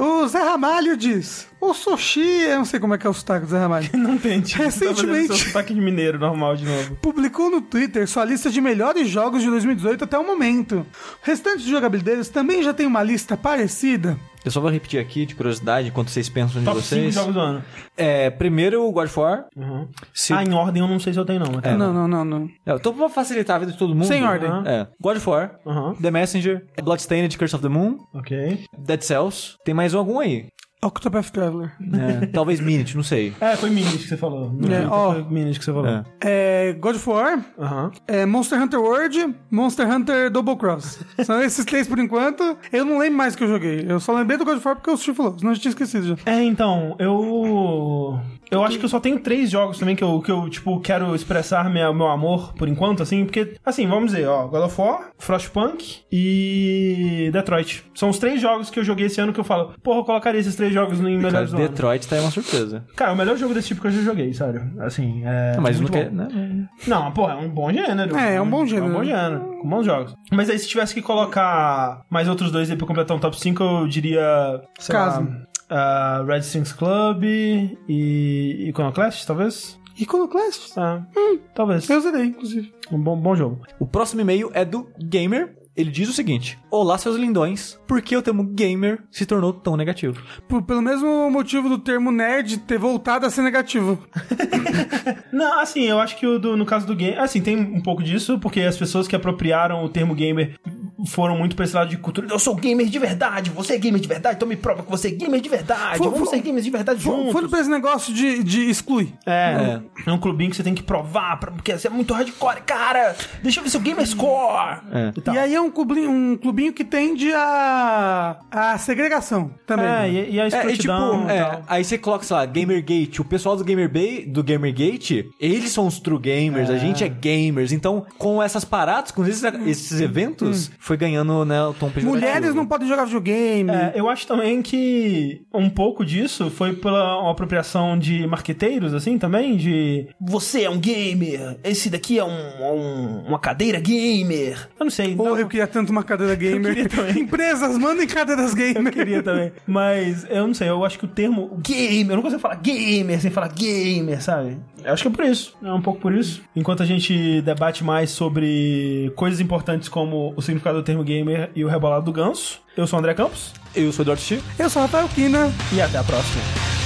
o Zé Ramalho diz: O sushi, eu não sei como é que é o sotaque do Zé Ramalho. Não tente. Recentemente- Tá sotaque de mineiro normal de novo. Publicou no Twitter sua lista de melhores jogos de 2018 até o momento. O restante de jogabilidades também já tem uma lista parecida. Eu só vou repetir aqui, de curiosidade, enquanto vocês pensam de Top 5 vocês. jogos do ano. É, primeiro o God of War. Uhum. Se- Ah, em ordem eu não sei se eu tenho não. tá. Não, não, não, não. É, então pra facilitar a vida de todo mundo. Sem ordem. É. God of War, Uhum. The Messenger, Bloodstained, Curse of the Moon, Ok. Dead Cells. Tem mais algum aí? Octopath Traveler. É, talvez Minute, não sei. É, foi Minis que você falou. É, ó. Foi Minis que você falou. É. É, God of War, Aham. é, Monster Hunter World, Monster Hunter Double Cross. São esses três por enquanto. Eu não lembro mais que eu joguei. Eu só lembrei do God of War porque o Sushi falou, senão eu já tinha esquecido já. É, então, eu. Eu acho que eu só tenho três jogos também que eu, que eu tipo, quero expressar minha, meu amor por enquanto, assim, porque, assim, vamos dizer, ó, God of War, Frostpunk e Detroit. São os três jogos que eu joguei esse ano que eu falo, porra, eu colocaria esses três jogos Cara, melhores do ano. Detroit tá aí uma surpresa. Cara, o melhor jogo desse tipo que eu já joguei, sério. Assim, é. Mas não quer. Né? Não, pô, é um bom gênero. É, é um bom gênero. É um bom gênero, com bons jogos. Mas aí se tivesse que colocar mais outros dois aí pra completar um top 5, eu diria. Sei Caso. lá, uh, Red Strings Club e Iconoclast, talvez? Iconoclast? Ah, talvez. Eu zerei, inclusive. Um bom, bom jogo. O próximo e-mail é do Gamer. Ele diz o seguinte: Olá, seus lindões. Por que o termo gamer se tornou tão negativo? Por- pelo mesmo motivo do termo nerd ter voltado a ser negativo. Não, assim, eu acho que o do- no caso do game. Assim, tem um pouco disso, porque as pessoas que apropriaram o termo gamer foram muito pra esse lado de cultura. Eu sou gamer de verdade, você é gamer de verdade, então me prova que você é gamer de verdade. Foi- Vamos ser gamers de verdade Foi, juntos. foi pra esse negócio de, de excluir. É, é um clubinho que você tem que provar, pra- porque você é muito hardcore, cara. Deixa eu ver seu gamer score. É. E, tal. E aí é um clubinho, um clubinho que tende a, a segregação também. É, e, e a É, é tipo, escrotidão é, tal. aí você coloca, sei lá, Gamergate. O pessoal do, Gamer Bay, do Gamergate, eles são os true gamers, a gente é gamers. Então, com essas paradas, com esses, esses eventos, foi foi ganhando, né, o tom pejorativo. Mulheres não podem jogar videogame. É, eu acho também que um pouco disso foi pela apropriação de marqueteiros, assim, também, de você é um gamer, esse daqui é um, um- uma cadeira gamer. Eu não sei. Porra, não- eu queria tanto uma cadeira gamer. Empresas, mandem cadeiras gamer. Eu queria também. Mas eu não sei, eu acho que o termo gamer, eu não consigo falar gamer sem falar gamer, sabe? Eu acho que é por isso. É um pouco por isso. Enquanto a gente debate mais sobre coisas importantes como o significado do termo gamer e o rebolado do ganso, eu sou o André Campos Eu sou o Eduardo Chico. Eu sou o Rafael Kina. e até a próxima.